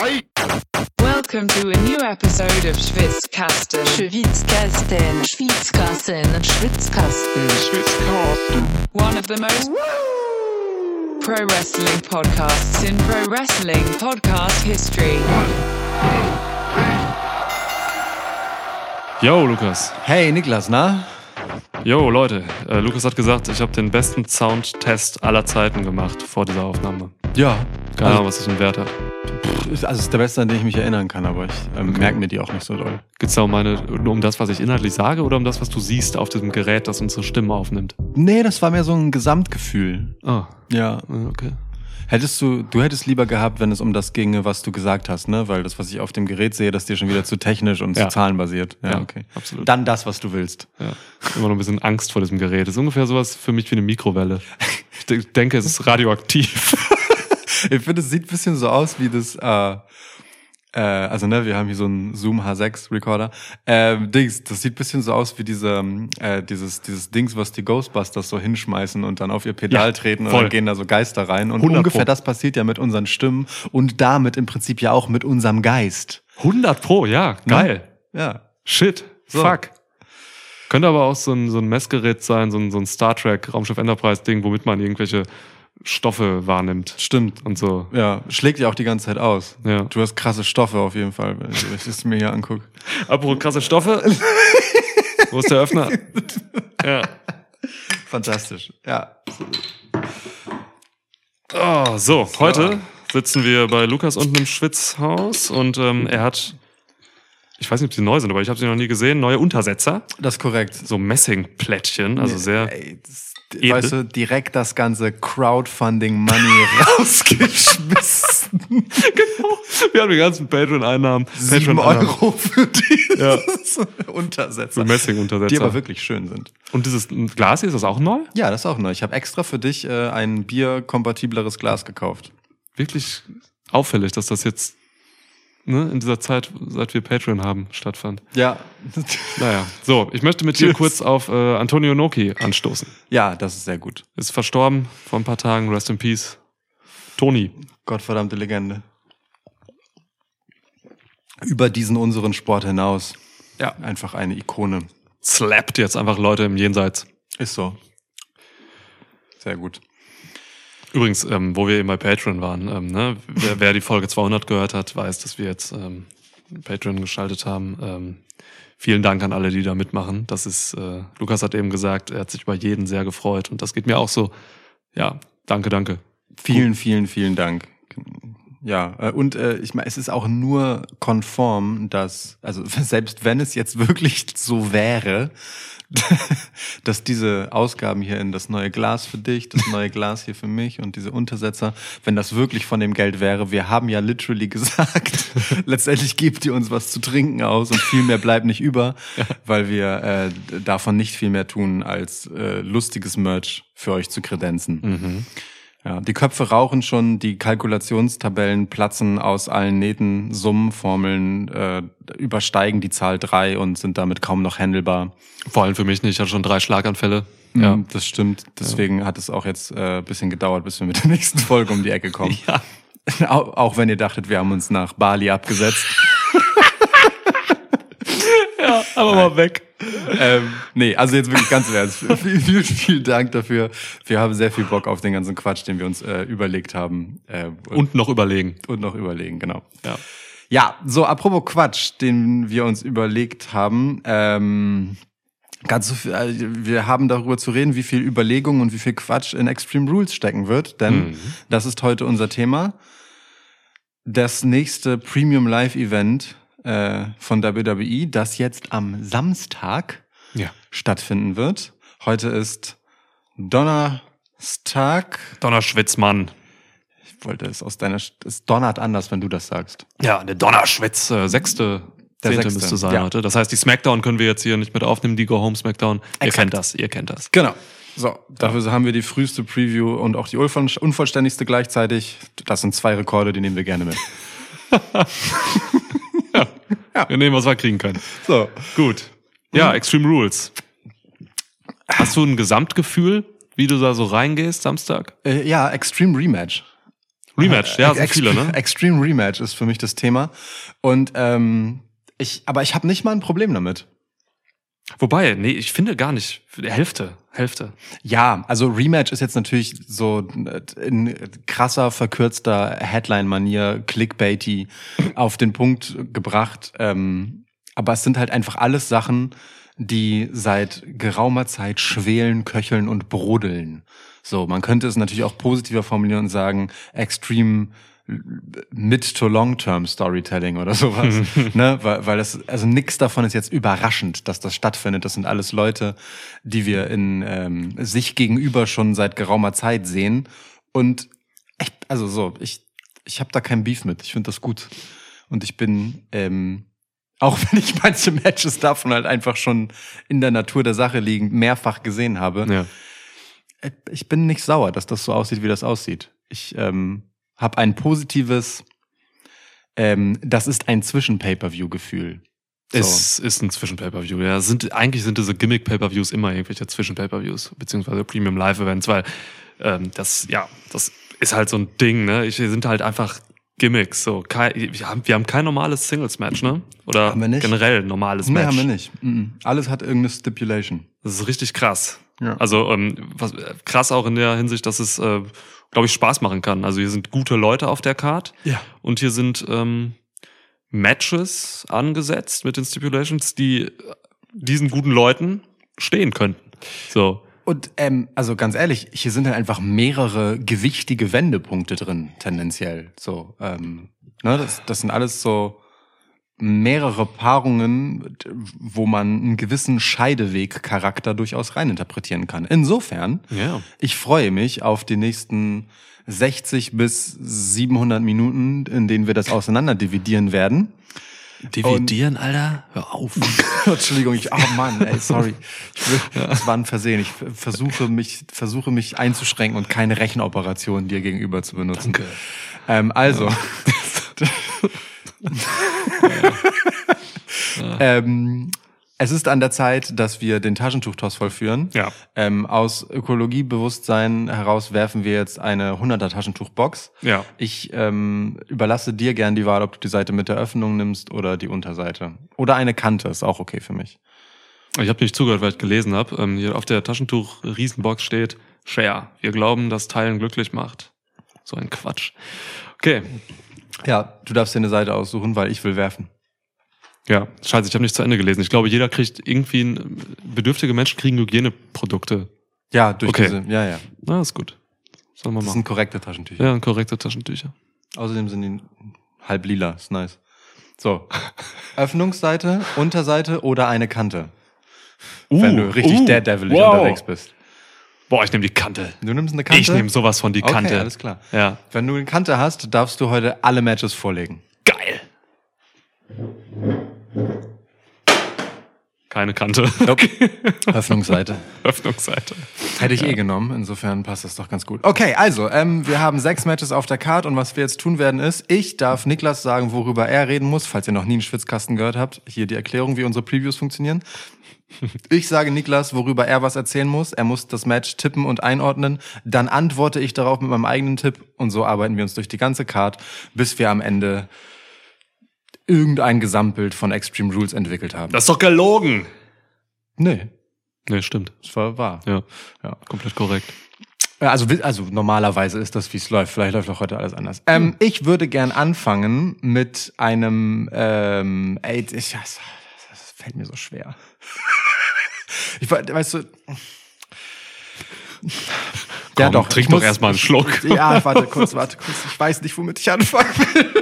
Welcome to a new episode of Schwitzkasten. Schwitzkasten, Schwitzkasten, Schwitzkasten. One of the most pro wrestling podcasts in pro wrestling podcast history. Yo, Lukas. Hey Niklas, na? Yo, Leute. Äh, Lukas hat gesagt, ich habe den besten Soundtest aller Zeiten gemacht vor dieser Aufnahme. Ja. Keine Ahnung, was das für einen Wert hat. Also, also ist der beste, an den ich mich erinnern kann, aber ich ähm, merke mir die auch nicht so doll. Geht es da um, meine, nur um das, was ich inhaltlich sage oder um das, was du siehst auf diesem Gerät, das unsere Stimme aufnimmt? Nee, das war mehr so ein Gesamtgefühl. Ah, Ja. okay. Hättest du, du hättest lieber gehabt, wenn es um das ginge, was du gesagt hast, ne? Weil das, was ich auf dem Gerät sehe, das ist dir schon wieder zu technisch und Ja. zu zahlenbasiert. Ja, Ja, okay. absolut. Dann das, was du willst. Ja. Immer noch ein bisschen Angst vor diesem Gerät. Das ist ungefähr sowas für mich wie eine Mikrowelle. Ich de- denke, es ist radioaktiv. Ich finde, es sieht ein bisschen so aus wie das, äh, äh, also ne, wir haben hier so einen Zoom H6 Recorder. Ähm, Dings, das sieht ein bisschen so aus wie diese, äh, dieses, dieses Dings, was die Ghostbusters so hinschmeißen und dann auf ihr Pedal Ja, treten und voll. dann gehen da so Geister rein. Und 100 ungefähr Pro. das passiert ja mit unseren Stimmen und damit im Prinzip ja auch mit unserem Geist. 100 Pro, ja, geil. Ja. Shit, So. fuck. Könnte aber auch so ein, so ein Messgerät sein, so ein, so ein Star Trek Raumschiff Enterprise Ding, womit man irgendwelche Stoffe wahrnimmt Stimmt. und so. Ja, schlägt ja auch die ganze Zeit aus. Ja. Du hast krasse Stoffe auf jeden Fall, wenn ich das mir hier angucke. Apropos krasse Stoffe. Wo ist der Öffner? Ja. Fantastisch. Ja. Oh, so, heute sitzen wir bei Lukas unten im Schwitzhaus und ähm, er hat, ich weiß nicht, ob sie neu sind, aber ich habe sie noch nie gesehen, neue Untersetzer. Das ist korrekt. So Messingplättchen, also sehr. Ey, das, edel. weißt du, direkt das ganze Crowdfunding-Money rausgeschmissen. Genau. Wir haben die ganzen Patreon-Einnahmen. Sieben Patreon-Einnahmen Euro für die Ja. Untersetzer. Messing-Untersetzer. Die aber wirklich schön sind. Und dieses Glas hier, ist das auch neu? Ja, das ist auch neu. Ich habe extra für dich äh, ein bierkompatibleres Glas gekauft. Wirklich auffällig, dass das jetzt ne, in dieser Zeit, seit wir Patreon haben, stattfand. Ja. Naja, so, ich möchte mit dir kurz auf äh, Antonio Noki anstoßen. ja, das ist sehr gut. Ist verstorben vor ein paar Tagen, rest in peace. Toni. Gottverdammte Legende. Über diesen unseren Sport hinaus. Ja. Einfach eine Ikone. Slappt jetzt einfach Leute im Jenseits. Ist so. Sehr gut. Übrigens, ähm, wo wir eben bei Patreon waren, ähm, ne, wer, wer die Folge 200 gehört hat, weiß, dass wir jetzt ähm, Patreon geschaltet haben. Ähm, vielen Dank an alle, die da mitmachen. Das ist, äh, Lukas hat eben gesagt, er hat sich über jeden sehr gefreut und das geht mir auch so. Ja, danke, danke. Vielen, vielen, vielen Dank. Ja, äh, und äh, ich meine, es ist auch nur konform, dass, also selbst wenn es jetzt wirklich so wäre, dass diese Ausgaben hier in das neue Glas für dich, das neue Glas hier für mich und diese Untersetzer, wenn das wirklich von dem Geld wäre, wir haben ja literally gesagt, letztendlich gebt ihr uns was zu trinken aus und viel mehr bleibt nicht über, weil wir äh, davon nicht viel mehr tun, als äh, lustiges Merch für euch zu kredenzen. Ja, die Köpfe rauchen schon, die Kalkulationstabellen platzen aus allen Nähten, Summenformeln äh, übersteigen die Zahl drei und sind damit kaum noch handelbar. Vor allem für mich nicht, ich hatte schon drei Schlaganfälle. Ja, Ja. das stimmt. Deswegen hat es auch jetzt äh, bisschen gedauert, bis wir mit der nächsten Folge um die Ecke kommen. Ja. Auch, auch wenn ihr dachtet, wir haben uns nach Bali abgesetzt. ja, aber mal weg. Ähm, nee, also jetzt wirklich ganz im Ernst. Vielen, vielen, vielen Dank dafür. Wir haben sehr viel Bock auf den ganzen Quatsch, den wir uns äh, überlegt haben. Äh, Und noch überlegen. und noch überlegen, genau. Ja. Ja, so apropos Quatsch, den wir uns überlegt haben. Ähm, ganz so viel, äh, wir haben darüber zu reden, wie viel Überlegung und wie viel Quatsch in Extreme Rules stecken wird, denn Mhm. das ist heute unser Thema. Das nächste Premium Live Event äh, von WWE, das jetzt am Samstag Ja. stattfinden wird. Heute ist Donnerstag. Donnerschwitzmann. Ich wollte es aus deiner, St- es donnert anders, wenn du das sagst. Ja, der Donnerschwitz, äh, sechste, Der zehnte sechste, müsste sein ja. heute. Das heißt, die Smackdown können wir jetzt hier nicht mit aufnehmen, die Go Home Smackdown. Ihr Exakt. kennt das, ihr kennt das. Genau. So, dafür haben wir die früheste Preview und auch die unvoll- unvollständigste gleichzeitig. Das sind zwei Rekorde, die nehmen wir gerne mit. Wir nehmen, was wir kriegen können. So. Gut. Ja, Extreme Rules. Hast du ein Gesamtgefühl, wie du da so reingehst Samstag? Äh, ja, Extreme Rematch. Rematch, ja, sind viele, ne? Extreme Rematch ist für mich das Thema. Und ähm, ich, aber ich habe nicht mal ein Problem damit. Wobei, nee, ich finde gar nicht. Hälfte, Hälfte. Ja, also Rematch ist jetzt natürlich so in krasser, verkürzter Headline-Manier, clickbaity auf den Punkt gebracht. Ähm, aber es sind halt einfach alles Sachen, die seit geraumer Zeit schwelen, köcheln und brodeln. So, man könnte es natürlich auch positiver formulieren und sagen, extreme mid to long term Storytelling oder sowas, ne, weil, weil das also nix davon ist jetzt überraschend, dass das stattfindet. Das sind alles Leute, die wir in ähm, sich gegenüber schon seit geraumer Zeit sehen und echt, also so, ich ich habe da kein Beef mit. Ich finde das gut und ich bin ähm, auch wenn ich manche Matches davon halt einfach schon in der Natur der Sache liegen mehrfach gesehen habe, Ja. äh, ich bin nicht sauer, dass das so aussieht, wie das aussieht. Ich ähm, habe ein positives, ähm, das ist ein Zwischen-Pay-Per-View-Gefühl. So. Es ist ein Zwischen-Pay-Per-View. Ja, sind, eigentlich sind diese Gimmick-Pay-Per-Views immer irgendwelche Zwischen-Pay-Per-Views, beziehungsweise Premium-Live-Events, weil ähm, das, ja, das ist halt so ein Ding, ne? Ich, wir sind halt einfach Gimmicks. So, Kei- wir, haben, wir haben kein normales Singles-Match, ne? Oder generell normales nee, Match. haben wir nicht. Mhm. Alles hat irgendeine Stipulation. Das ist richtig krass. Ja. Also ähm, was, äh, krass auch in der Hinsicht, dass es, äh, glaube ich, Spaß machen kann. Also hier sind gute Leute auf der Card Ja. und hier sind ähm, Matches angesetzt mit den Stipulations, die äh, diesen guten Leuten stehen könnten. So. Und ähm, also ganz ehrlich, hier sind halt einfach mehrere gewichtige Wendepunkte drin, tendenziell. So, ähm, ne, das, das sind alles so mehrere Paarungen, wo man einen gewissen Scheideweg-Charakter durchaus reininterpretieren kann. Insofern, Ja. ich freue mich auf die nächsten 60 bis 700 Minuten, in denen wir das auseinander dividieren werden. Dividieren, Alter? Hör auf. Entschuldigung, ich, oh Mann, ey, sorry. Das war ein Versehen. Ich versuche mich, versuche mich einzuschränken und keine Rechenoperation dir gegenüber zu benutzen. Danke. Ähm, also. ähm, es ist an der Zeit, dass wir den Taschentuchtoss vollführen. Ja. Ähm, aus Ökologiebewusstsein heraus werfen wir jetzt eine 100er Taschentuchbox. Ja. Ich ähm, überlasse dir gern die Wahl, ob du die Seite mit der Öffnung nimmst oder die Unterseite. Oder eine Kante, ist auch okay für mich. Ich habe nicht zugehört, weil ich gelesen habe. Ähm, hier auf der Taschentuch-Riesenbox steht Share. Wir glauben, dass Teilen glücklich macht. So ein Quatsch. Okay. Ja, du darfst dir eine Seite aussuchen, weil ich will werfen. Ja, scheiße, ich habe nicht zu Ende gelesen. Ich glaube, jeder kriegt irgendwie, ein, bedürftige Menschen kriegen Hygieneprodukte. Ja, durch Okay. diese, ja, ja. Na, ist gut. Sollen wir Das machen. sind korrekte Taschentücher. Ja, korrekte Taschentücher. Außerdem sind die halb lila, ist nice. So. Öffnungsseite, Unterseite oder eine Kante, wenn du richtig uh, daredevil wow. unterwegs bist. Boah, ich nehme die Kante. Du nimmst eine Kante? Ich nehme sowas von die Okay, Kante. alles klar. Ja. Wenn du eine Kante hast, darfst du heute alle Matches vorlegen. Geil. Keine Kante. Öffnungsseite. Öffnungsseite. Hätte ich eh genommen, insofern passt das doch ganz gut. Okay, also, ähm, wir haben sechs Matches auf der Card und was wir jetzt tun werden ist, ich darf Niklas sagen, worüber er reden muss, falls ihr noch nie einen Schwitzkasten gehört habt. Hier die Erklärung, wie unsere Previews funktionieren. Ich sage Niklas, worüber er was erzählen muss. Er muss das Match tippen und einordnen. Dann antworte ich darauf mit meinem eigenen Tipp und so arbeiten wir uns durch die ganze Card, bis wir am Ende irgendein Gesamtbild von Extreme Rules entwickelt haben. Das ist doch gelogen. nee, Nee, stimmt. das war wahr. Ja, Ja. komplett korrekt. Ja, Also, also normalerweise ist das, wie es läuft. Vielleicht läuft auch heute alles anders. Ähm, ich würde gern anfangen mit einem, ähm, ey, ich, das, das fällt mir so schwer. Ich we- weißt du. ja, Komm, doch. trink ich doch erst mal einen Schluck. Ja, warte kurz, warte kurz. Ich weiß nicht, womit ich anfangen will.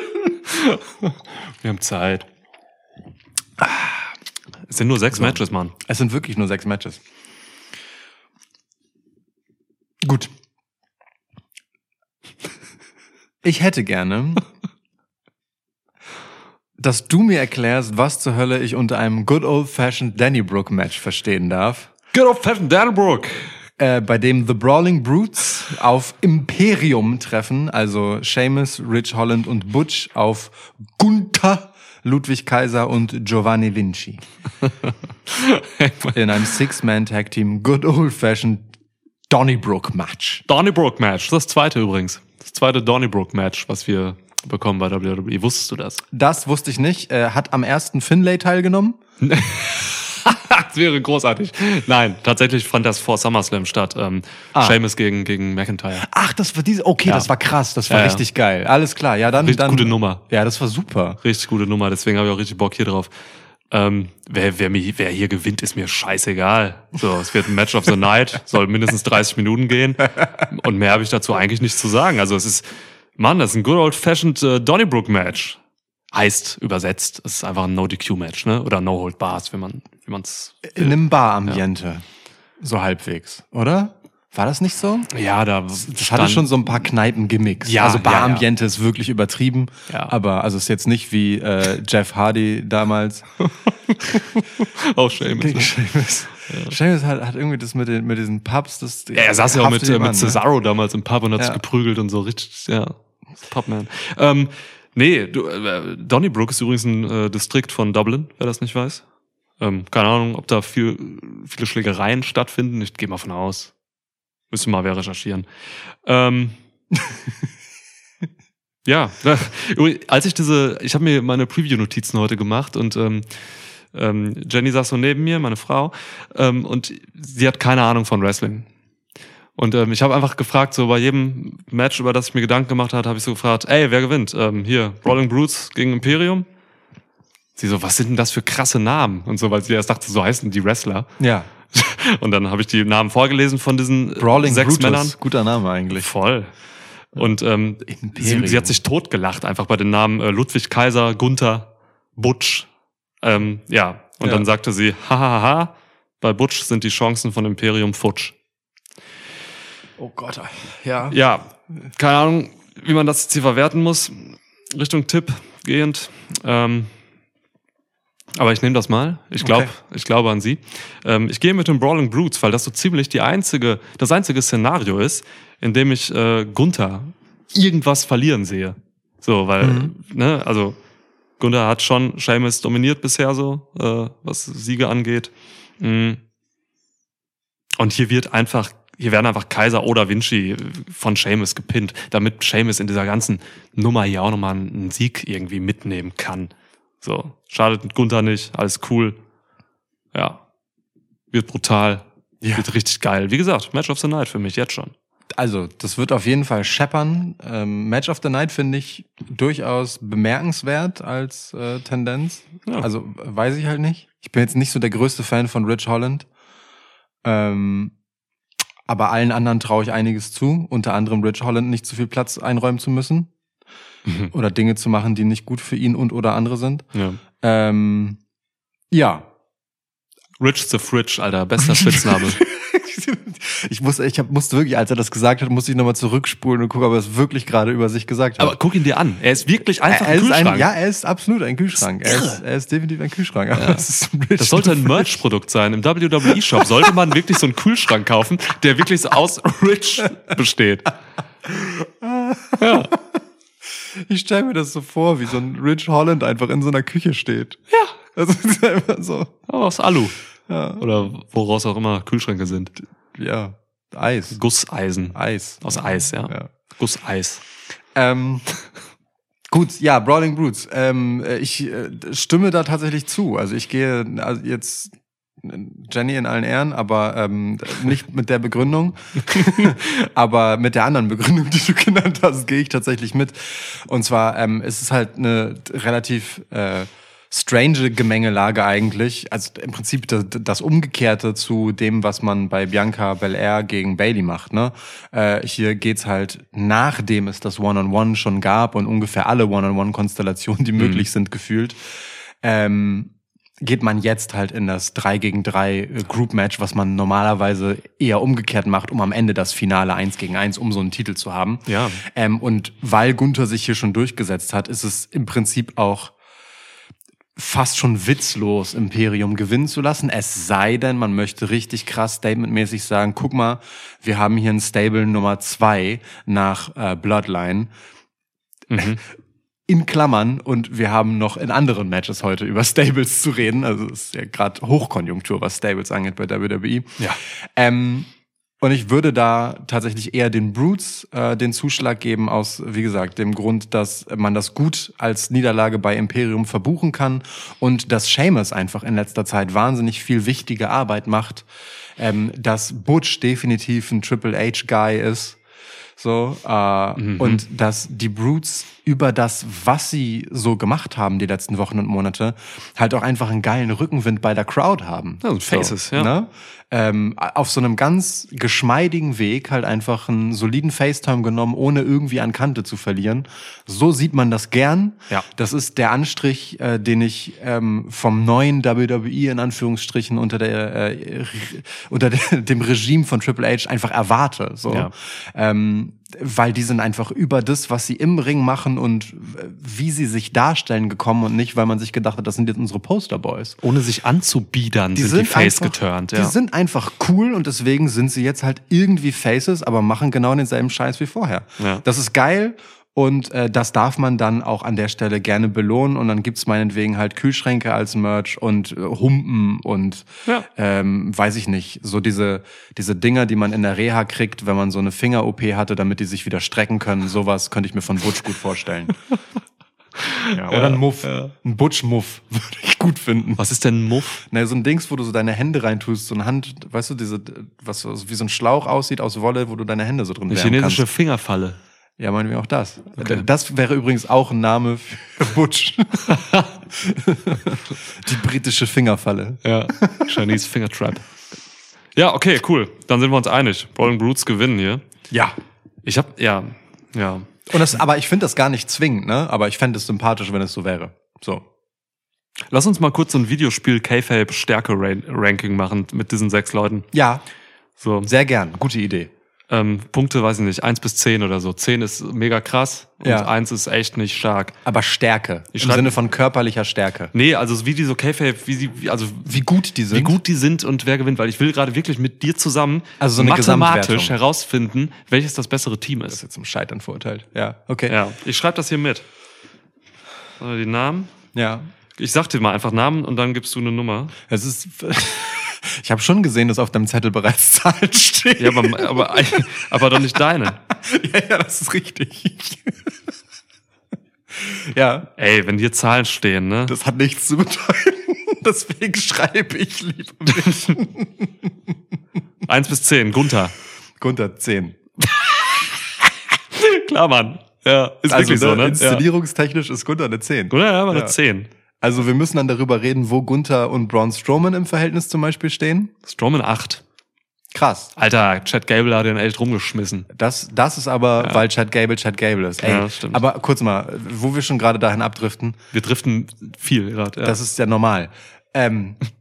Wir haben Zeit. Es sind nur sechs Matches, Mann. Es sind wirklich nur sechs Matches. Gut. Ich hätte gerne, dass du mir erklärst, was zur Hölle ich unter einem good old-fashioned Dannybrook Match verstehen darf, Get off Pfaffen Danbrook. Äh, bei dem The Brawling Brutes auf Imperium treffen, also Seamus, Rich Holland und Butch auf Gunther, Ludwig Kaiser und Giovanni Vinci. In einem Six-Man-Tag-Team Good Old-Fashioned Donnybrook Match. Donnybrook Match, das zweite übrigens. Das zweite Donnybrook-Match, was wir bekommen bei WWE. Wusstest du das? Das wusste ich nicht. Äh, hat am ersten Finlay teilgenommen. das wäre großartig. Nein, tatsächlich fand das vor SummerSlam statt. Ähm, Ah. Sheamus gegen, gegen McIntyre. Ach, das war diese. Okay, Ja. das war krass. Das war Ja, ja. richtig geil. Alles klar. Ja, dann. Richtig dann, gute Nummer. Ja, das war super. Richtig gute Nummer, deswegen habe ich auch richtig Bock hier drauf. Ähm, wer, wer, mir, wer hier gewinnt, ist mir scheißegal. So, es wird ein Match of the Night, soll mindestens 30 Minuten gehen. Und mehr habe ich dazu eigentlich nichts zu sagen. Also es ist, Mann, das ist ein good old fashioned äh, Donnybrook Match. Heißt übersetzt, es ist einfach ein No-DQ-Match, ne? Oder No-Hold-Bars, wenn man, wie man's. In einem Bar-Ambiente. So halbwegs, oder? War das nicht so? Ja, da. Das hatte schon so ein paar Kneipen-Gimmicks. Ja, also ja, Bar-Ambiente ist wirklich übertrieben. Ja. Aber also ist jetzt nicht wie äh, Jeff Hardy damals. Oh, Sheamus. gegen ne? Sheamus. Sheamus hat, hat irgendwie das mit, den, mit diesen Pubs. Das, Ja, er saß ja auch mit, äh, mit ne? Cesaro damals im Pub und hat Ja. sich geprügelt und so richtig, ja, Pubman. Ähm, nee, du, äh, Donnybrook ist übrigens ein äh, Distrikt von Dublin, wer das nicht weiß. Ähm, keine Ahnung, ob da viel, viele Schlägereien stattfinden. Ich gehe mal von aus. Müssen mal wer recherchieren. Ähm, ja, als ich diese, ich habe mir meine Preview-Notizen heute gemacht und ähm, ähm, Jenny saß so neben mir, meine Frau, ähm, und sie hat keine Ahnung von Wrestling. Und ähm, ich habe einfach gefragt, so bei jedem Match, über das ich mir Gedanken gemacht habe, habe ich so gefragt, ey, wer gewinnt? Ähm, hier, Brawling Brutes gegen Imperium? Sie so, was sind denn das für krasse Namen? Und so, weil sie erst dachte, so heißen die Wrestler. Ja. Und dann habe ich die Namen vorgelesen von diesen äh, Brawling sechs Brutus. Männern. Guter Name eigentlich. Voll. Und ähm, sie, sie hat sich totgelacht, einfach bei den Namen äh, Ludwig Kaiser, Gunther, Butch. Ähm, ja, und Ja. dann sagte sie, hahaha, bei Butch sind die Chancen von Imperium futsch. Oh Gott. Ja. Ja, keine Ahnung, wie man das jetzt hier verwerten muss. Richtung Tipp gehend. Ähm, aber ich nehme das mal. Ich glaube, Okay. ich glaube an Sie. Ähm, ich gehe mit den Brawling Brutes, weil das so ziemlich die einzige, das einzige Szenario ist, in dem ich äh, Gunther irgendwas verlieren sehe. So, weil, Mhm. ne, also Gunther hat schon Seamus dominiert bisher so, äh, was Siege angeht. Mhm. Und hier wird einfach, hier werden einfach Kaiser oder Vinci von Seamus gepinnt, damit Seamus in dieser ganzen Nummer hier auch nochmal einen Sieg irgendwie mitnehmen kann. So, schadet Gunther nicht, alles cool. Ja. Wird brutal. Ja. Wird richtig geil. Wie gesagt, Match of the Night für mich jetzt schon. Also, das wird auf jeden Fall scheppern. Ähm, Match of the Night finde ich durchaus bemerkenswert als äh, Tendenz. Ja. Also, weiß ich halt nicht. Ich bin jetzt nicht so der größte Fan von Rich Holland. Ähm, aber allen anderen traue ich einiges zu. Unter anderem Rich Holland nicht zu viel Platz einräumen zu müssen. Oder Dinge zu machen, die nicht gut für ihn und oder andere sind. Ja. Ähm, ja, Rich the Fridge, Alter, bester Spitzname. ich muss, ich hab, musste wirklich, als er das gesagt hat, musste ich nochmal zurückspulen und gucken, ob er es wirklich gerade über sich gesagt hat. Aber guck ihn dir an. Er ist wirklich einfach er ein ist Kühlschrank. ein, ja, er ist absolut ein Kühlschrank. Er ist, er ist definitiv ein Kühlschrank. Aber das, ein Das sollte ein Merch-Produkt sein. Im WWE-Shop sollte man wirklich so einen Kühlschrank kaufen, der wirklich so aus Rich besteht. Ich stelle mir das so vor, wie so ein Rich Holland einfach in so einer Küche steht. Ja. Also ist einfach so. Aus Alu. Ja. Oder woraus auch immer Kühlschränke sind. ja. Eis. Gusseisen. Eis. Aus Eis, ja. Ja. Gusseis. Ähm, gut, ja, Brawling Brutes. Ähm, äh, ich äh, stimme da tatsächlich zu. Also ich gehe also jetzt Jenny in allen Ehren, aber ähm, nicht mit der Begründung, aber mit der anderen Begründung, die du genannt hast, gehe ich tatsächlich mit. Und zwar ähm, ist es halt eine relativ äh, strange Gemengelage eigentlich. Also im Prinzip das, das Umgekehrte zu dem, was man bei Bianca Belair gegen Bailey macht. Ne? Äh, hier geht's halt, nachdem es das One-on-One schon gab und ungefähr alle One-on-One-Konstellationen, die möglich sind, gefühlt, ähm, geht man jetzt halt in das 3 gegen 3 Group Match, was man normalerweise eher umgekehrt macht, um am Ende das Finale 1 gegen 1, um so einen Titel zu haben. Ja. Ähm, und weil Gunther sich hier schon durchgesetzt hat, ist es im Prinzip auch fast schon witzlos, Imperium gewinnen zu lassen. Es sei denn, man möchte richtig krass statementmäßig sagen, guck mal, wir haben hier ein Stable Nummer zwei nach äh, Bloodline Mhm. in Klammern und wir haben noch in anderen Matches heute über Stables zu reden. Also es ist ja gerade Hochkonjunktur, was Stables angeht bei WWE. Ja. Ähm, Und ich würde da tatsächlich eher den Brutes äh, den Zuschlag geben, aus, wie gesagt, dem Grund, dass man das gut als Niederlage bei Imperium verbuchen kann und dass Seamus einfach in letzter Zeit wahnsinnig viel wichtige Arbeit macht, ähm, dass Butch definitiv ein Triple H-Guy ist. So, äh, und dass die Brutes über das, was sie so gemacht haben die letzten Wochen und Monate, halt auch einfach einen geilen Rückenwind bei der Crowd haben. Ja, so Faces, ja. Ne? Ähm, auf so einem ganz geschmeidigen Weg halt einfach einen soliden FaceTime genommen, ohne irgendwie an Kante zu verlieren. So sieht man das gern. Ja. Das ist der Anstrich, äh, den ich ähm, vom neuen WWE in Anführungsstrichen unter der äh, unter dem Regime von Triple H einfach erwarte. So. Ja. Ähm, weil die sind einfach über das, was sie im Ring machen und wie sie sich darstellen gekommen und nicht, weil man sich gedacht hat, das sind jetzt unsere Posterboys. Ohne sich anzubiedern, sind, die Face einfach, geturnt. Die Ja. sind einfach cool und deswegen sind sie jetzt halt irgendwie Faces, aber machen genau denselben Scheiß wie vorher. Ja. Das ist geil und äh, das darf man dann auch an der Stelle gerne belohnen und dann gibt's meinetwegen halt Kühlschränke als Merch und äh, Humpen und Ja. ähm, weiß ich nicht, so diese, diese Dinger, die man in der Reha kriegt, wenn man so eine Finger-OP hatte, damit die sich wieder strecken können. Sowas könnte ich mir von Butch gut vorstellen. Ja, oder ein Muff. Ein Butch-Muff würde ich gut finden. Was ist denn ein Muff? Na, so ein Dings, wo du so deine Hände reintust, so eine Hand, weißt du, diese, was so- wie so ein Schlauch aussieht aus Wolle, wo du deine Hände so drin Eine chinesische kannst. Fingerfalle. Ja, meinen wir auch das. Okay. Das wäre übrigens auch ein Name für Butch. Die britische Fingerfalle. Ja. Chinese Finger Trap. Ja, okay, cool. Dann sind wir uns einig. Brawling Brutes gewinnen hier. Ja. Ich hab, ja, ja. Und das, aber ich finde das gar nicht zwingend, ne? Aber ich fände es sympathisch, wenn es so wäre. So. Lass uns mal kurz so ein Videospiel K-Fape Stärke Ranking machen mit diesen sechs Leuten. Ja, So, sehr gern. Gute Idee. Ähm, Punkte, weiß ich nicht, eins bis zehn oder so. Zehn ist mega krass und Ja. eins ist echt nicht stark. Aber Stärke. Ich Im Sinne von körperlicher Stärke. Nee, also wie die so K-Fape, wie sie, also Wie gut die sind. wie gut die sind und wer gewinnt, weil ich will gerade wirklich mit dir zusammen Also so eine mathematisch herausfinden, welches das bessere Team Das ist ist. jetzt zum Scheitern verurteilt. Ja, okay. Ja, ich schreibe das hier mit. Die Namen. ja. Ich sag dir mal einfach Namen und dann gibst du eine Nummer. Es ist. Ich habe schon gesehen, dass auf deinem Zettel bereits Zahlen stehen. Ja, aber, aber, aber doch nicht deine. ja, ja, das ist richtig. ja, Ey, wenn hier Zahlen stehen, ne? das hat nichts zu bedeuten. Deswegen schreibe ich lieber nicht. Eins bis zehn, Gunther. Gunther 10. Klar, Mann. Ja, ist Also wirklich so, ne, ne? Ja. inszenierungstechnisch ist Gunther eine 10. Gunther, ja, aber eine Ja. zehn. Also wir müssen dann darüber reden, wo Gunther und Braun Strowman im Verhältnis zum Beispiel stehen. Strowman acht. Krass. Alter, Chad Gable hat den echt rumgeschmissen. Das, das ist aber, weil Chad Gable Chad Gable ist. Ey, Ja, stimmt. aber kurz mal, wo wir schon gerade dahin abdriften, Wir driften viel gerade. Ja. Das ist ja normal. Ähm,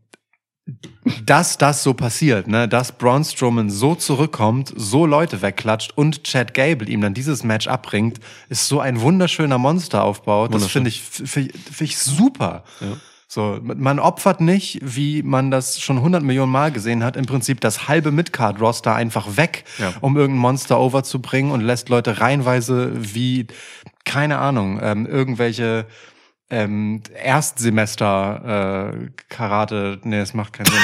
dass das so passiert, ne, dass Braun Strowman so zurückkommt, so Leute wegklatscht und Chad Gable ihm dann dieses Match abbringt, ist so ein wunderschöner Monsteraufbau. Das finde ich, finde find ich super. So, man opfert nicht, wie man das schon 100 Millionen Mal gesehen hat, im Prinzip das halbe Midcard-Roster einfach weg, Ja. um irgendein Monster overzubringen und lässt Leute reihenweise wie, keine Ahnung, ähm, irgendwelche ähm, Erstsemester äh, Karate, nee, das macht keinen Sinn.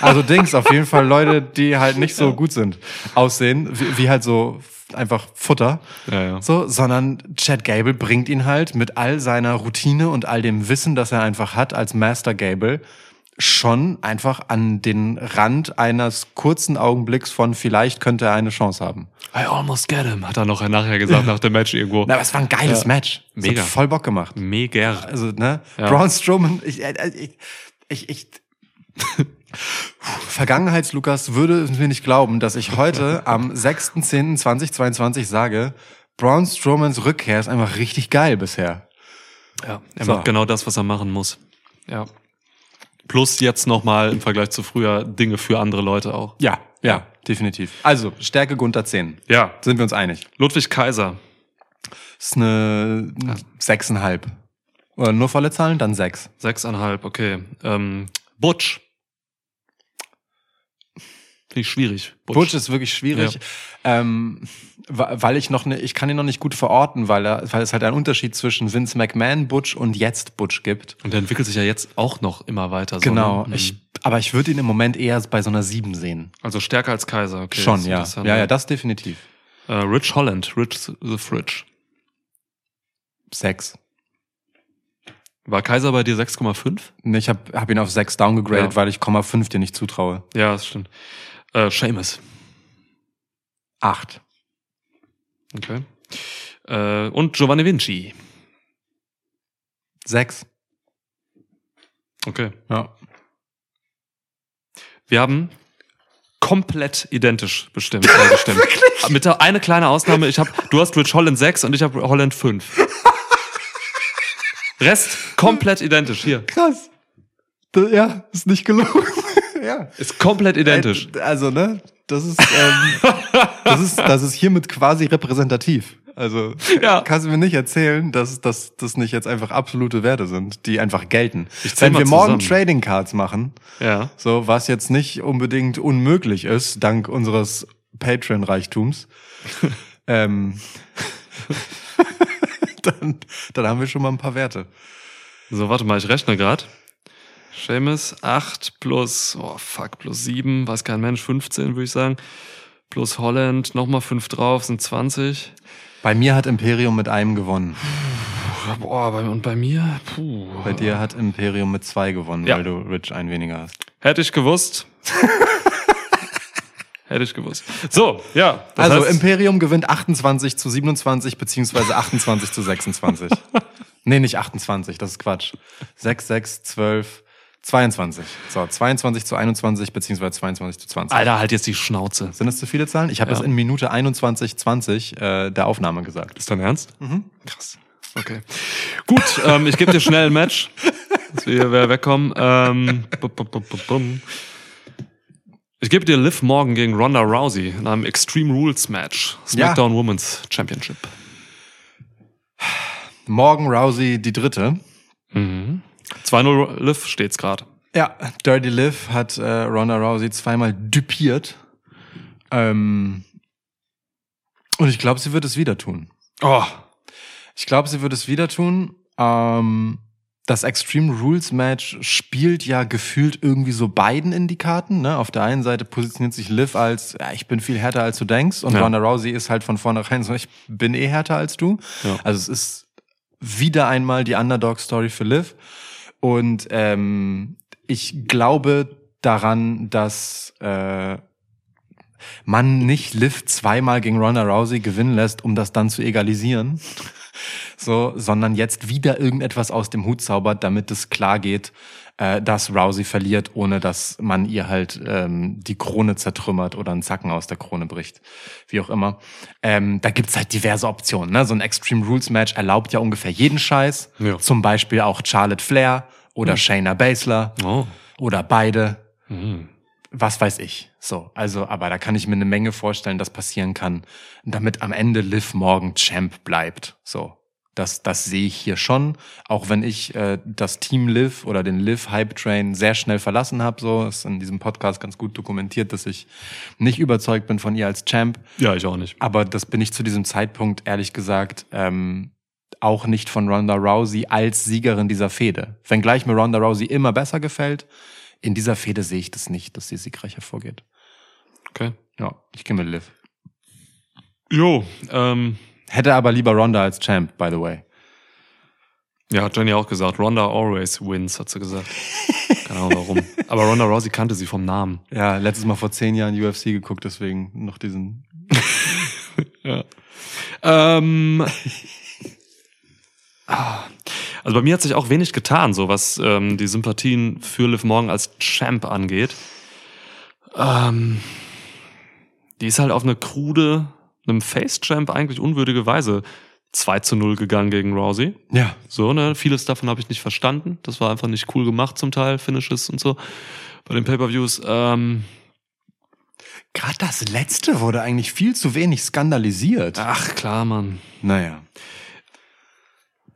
Also Dings, auf jeden Fall Leute, die halt nicht so gut sind, aussehen, wie, wie halt so einfach Futter. Ja, ja. So, sondern Chad Gable bringt ihn halt mit all seiner Routine und all dem Wissen, das er einfach hat als Master Gable, schon einfach an den Rand eines kurzen Augenblicks von vielleicht könnte er eine Chance haben. I almost get him, hat er noch nachher gesagt nach dem Match irgendwo. Na, aber es war ein geiles Ja. Match. Mega. Hat voll Bock gemacht. Mega. Also, ne? Ja. Braun Strowman, ich, äh, ich, ich, ich Vergangenheits-Lukas würde es mir nicht glauben, dass ich heute am 6.10.2022 sage, Braun Strowmans Rückkehr ist einfach richtig geil bisher. Ja, er So. macht genau das, was er machen muss. Ja. Plus jetzt nochmal im Vergleich zu früher Dinge für andere Leute auch. Ja, ja, definitiv. Also, Stärke Gunther 10. Ja. Sind wir uns einig? Ludwig Kaiser. Ist eine sechseinhalb. Oder nur volle Zahlen? Dann sechs. Sechseinhalb, okay. Ähm, Butch. Finde ich schwierig. Butch, ist wirklich schwierig, ähm, wa- weil ich noch ne, ich kann ihn noch nicht gut verorten, weil er, weil es halt einen Unterschied zwischen Vince McMahon Butch und jetzt Butch gibt. Und der entwickelt sich ja jetzt auch noch immer weiter. So, Genau. ne? Ich, aber ich würde ihn im Moment eher bei so einer 7 sehen. Also stärker als Kaiser. Okay, Schon, ja. Ja, ja, das definitiv. Äh, Rich Holland, Rich the Fridge. 6. War Kaiser bei dir 6,5? Ich habe hab ihn auf 6 downgegradet, Ja. weil ich Komma 5 dir nicht zutraue. Ja, das stimmt. Äh, Seamus. 8. Okay. Äh, und Giovanni Vinci. 6. Okay. Ja. Wir haben komplett identisch bestimmt. äh, bestimmt. Mit der eine kleine Ausnahme, ich habe, du hast Rich Holland 6 und ich habe Holland 5. Rest komplett identisch. Hier. Krass. Ja, ist nicht gelogen. Ja. Ist komplett identisch. Äh, Also, ne, das ist, ähm, das ist, das ist hiermit quasi repräsentativ. Also, Ja. kannst du mir nicht erzählen, dass, dass das nicht jetzt einfach absolute Werte sind, die einfach gelten. Ich Wenn wir morgen zusammen. Trading Cards machen, Ja. so, was jetzt nicht unbedingt unmöglich ist, dank unseres Patreon-Reichtums, ähm, dann, dann haben wir schon mal ein paar Werte. So, warte mal, ich rechne grad. Seamus 8 plus, oh fuck, plus 7, weiß kein Mensch, 15 würde ich sagen. Plus Holland, nochmal 5 drauf, sind 20. Bei mir hat Imperium mit einem gewonnen. Boah, bei, und bei mir? Puh. Bei dir hat Imperium mit zwei gewonnen, Ja. weil du Rich ein weniger hast. Hätte ich gewusst. Hätte ich gewusst. So, ja. also heißt- Imperium gewinnt 28 zu 27 beziehungsweise 28 zu 26. Nee, nicht 28, das ist Quatsch. 6, 6, 12, 22. So, 22 zu 21 beziehungsweise 22 zu 20. Alter, halt jetzt die Schnauze. Sind das zu viele Zahlen? Ich habe Ja. das in Minute 21, 20 äh, der Aufnahme gesagt. Ist dein Ernst? Mhm. Krass. Okay. Gut, ähm, ich gebe dir schnell ein Match, dass wir hier wegkommen. Ähm, bum, bum, bum, bum, bum. ich gebe dir Liv Morgan gegen Ronda Rousey in einem Extreme Rules Match. SmackDown Women's Championship. Morgan Rousey, die dritte. 2-0 Liv steht's gerade. Ja, Dirty Liv hat äh, Ronda Rousey zweimal düpiert. Ähm, und ich glaube, sie wird es wieder tun. Oh, Ich glaube, sie wird es wieder tun. Ähm, das Extreme Rules Match spielt ja gefühlt irgendwie so beiden in die Karten. Ne? Auf der einen Seite positioniert sich Liv als, ja, ich bin viel härter als du denkst. Und Ja. Ronda Rousey ist halt von vornherein so, ich bin eh härter als du. Ja. Also es ist wieder einmal die Underdog-Story für Liv. Und ähm, ich glaube daran, dass äh, man nicht Liv zweimal gegen Ronda Rousey gewinnen lässt, um das dann zu egalisieren. So, sondern jetzt wieder irgendetwas aus dem Hut zaubert, damit es klar geht, äh, dass Rousey verliert, ohne dass man ihr halt ähm, die Krone zertrümmert oder einen Zacken aus der Krone bricht. Wie auch immer. Ähm, da gibt's halt diverse Optionen. Ne? So ein Extreme Rules Match erlaubt ja ungefähr jeden Scheiß. Ja. Zum Beispiel auch Charlotte Flair oder Shayna Baszler oh. oder beide Mhm. was weiß ich. So, also, aber da kann ich mir eine Menge vorstellen, dass passieren kann, damit am Ende Liv morgen Champ bleibt. So, das, das sehe ich hier schon. Auch wenn ich äh, das Team Liv oder den Liv Hype Train sehr schnell verlassen habe, so ist in diesem Podcast ganz gut dokumentiert, dass ich nicht überzeugt bin von ihr als Champ. Ja, ich auch nicht. Aber das bin ich zu diesem Zeitpunkt ehrlich gesagt ähm, auch nicht von Ronda Rousey als Siegerin dieser Fehde. Wenngleich mir Ronda Rousey immer besser gefällt, in dieser Fehde sehe ich das nicht, dass sie siegreich hervorgeht. Okay. Ja, ich gehe mit Liv. Jo, ähm, Hätte aber lieber Ronda als Champ, by the way. ja, hat Jenny auch gesagt. Ronda always wins, hat sie gesagt. Keine Ahnung warum. Aber Ronda Rousey kannte sie vom Namen. Ja, letztes Mal vor zehn Jahren UFC geguckt, deswegen noch diesen. Ja. Ähm, ah, also bei mir hat sich auch wenig getan, so was ähm, die Sympathien für Liv Morgan als Champ angeht. Ähm, die ist halt auf eine krude, einem Face-Champ eigentlich unwürdige Weise 2 zu 0 gegangen gegen Rousey. Ja. So, ne? Vieles davon habe ich nicht verstanden. Das war einfach nicht cool gemacht zum Teil, Finishes und so. Bei den Pay-Per-Views. Ähm, Gerade das letzte wurde eigentlich viel zu wenig skandalisiert. ach, klar, Mann. Naja.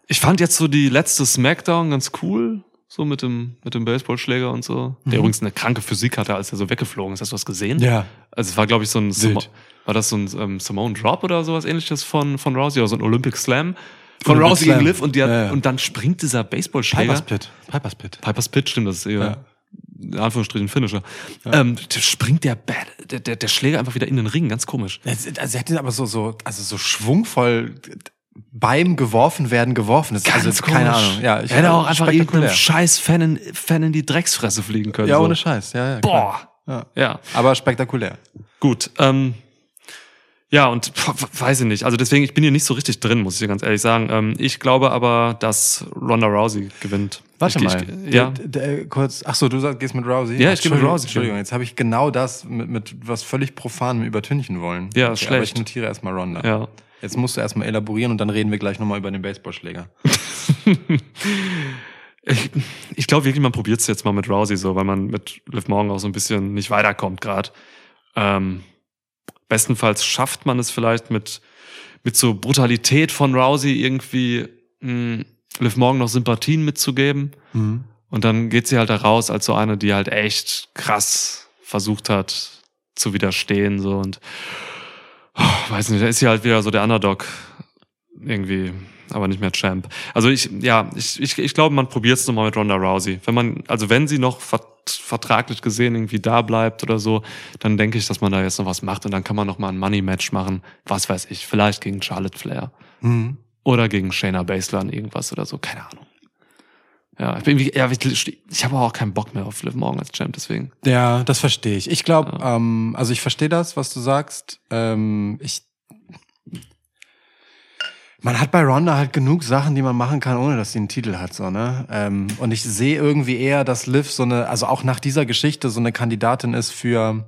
Ich fand jetzt so die letzte Smackdown ganz cool. So mit dem, mit dem Baseballschläger und so. Der übrigens eine kranke Physik hatte, als er so weggeflogen ist. Hast du was gesehen? Ja. Also es war, glaube ich, so ein Wild. war das so ein ähm, Simone Drop oder sowas ähnliches von, von Rousey oder so ein Olympic Slam von Olympic Rousey gegen. Liv und, die hat, Ja, ja. und dann springt dieser Baseballschläger. Pipers Pit. Pipers Pit. Pipers Pitch, stimmt, das ist eher, Ja. in Anführungsstrichen Finisher. Ähm, da springt der, Bad, der, der, der Schläger einfach wieder in den Ring, ganz komisch. Also er hätte aber so, so, also so schwungvoll beim geworfen werden geworfen. Das ist also keine Ahnung. Ja, ich hätte auch einfach irgendeinem scheiß Fan in, Fan in die Drecksfresse fliegen können. Ja, so. ohne Scheiß. Ja, ja. Boah. Ja. Ja. Aber spektakulär. Gut. Ähm, ja, und weiß ich nicht. Also deswegen, ich bin hier nicht so richtig drin, muss ich dir ganz ehrlich sagen. Ähm, ich glaube aber, dass Ronda Rousey gewinnt. Warte ich, mal. Ich, ja. Der, der, kurz. Ach so, du sagst, gehst mit Rousey? Ja, ich gehe mit Rousey. Entschuldigung, jetzt habe ich genau das mit, mit was völlig Profanem übertünchen wollen. Ja, Aber schlecht. ich notiere erstmal Ronda. Ja. Jetzt musst du erstmal elaborieren und dann reden wir gleich nochmal über den Baseballschläger. Ich, ich glaube wirklich, man probiert es jetzt mal mit Rousey so, weil man mit Liv Morgan auch so ein bisschen nicht weiterkommt gerade. Ähm, bestenfalls schafft man es vielleicht mit, mit so Brutalität von Rousey irgendwie mh, Liv Morgan noch Sympathien mitzugeben. Und dann geht sie halt da raus als so eine, die halt echt krass versucht hat zu widerstehen. So und oh, weiß nicht, da ist sie halt wieder so der Underdog irgendwie, aber nicht mehr Champ. Also ich, ja, ich, ich, ich glaube, man probiert es nochmal mit Ronda Rousey. Wenn man, also wenn sie noch vert vertraglich gesehen irgendwie da bleibt oder so, dann denke ich, dass man da jetzt noch was macht und dann kann man noch mal ein Money-Match machen. Was weiß ich, vielleicht gegen Charlotte Flair. Mhm. Oder gegen Shayna Baszler irgendwas oder so, keine Ahnung. Ja, ich bin ja, ich, ich habe auch keinen Bock mehr auf Liv Morgan als Champ, deswegen. Ja, das verstehe ich. Ich glaube, ähm, also ich verstehe das, was du sagst. Ähm, ich man hat bei Ronda halt genug Sachen, die man machen kann, ohne dass sie einen Titel hat, so, ne? Ähm, und ich sehe irgendwie eher, dass Liv so eine, also auch nach dieser Geschichte so eine Kandidatin ist für,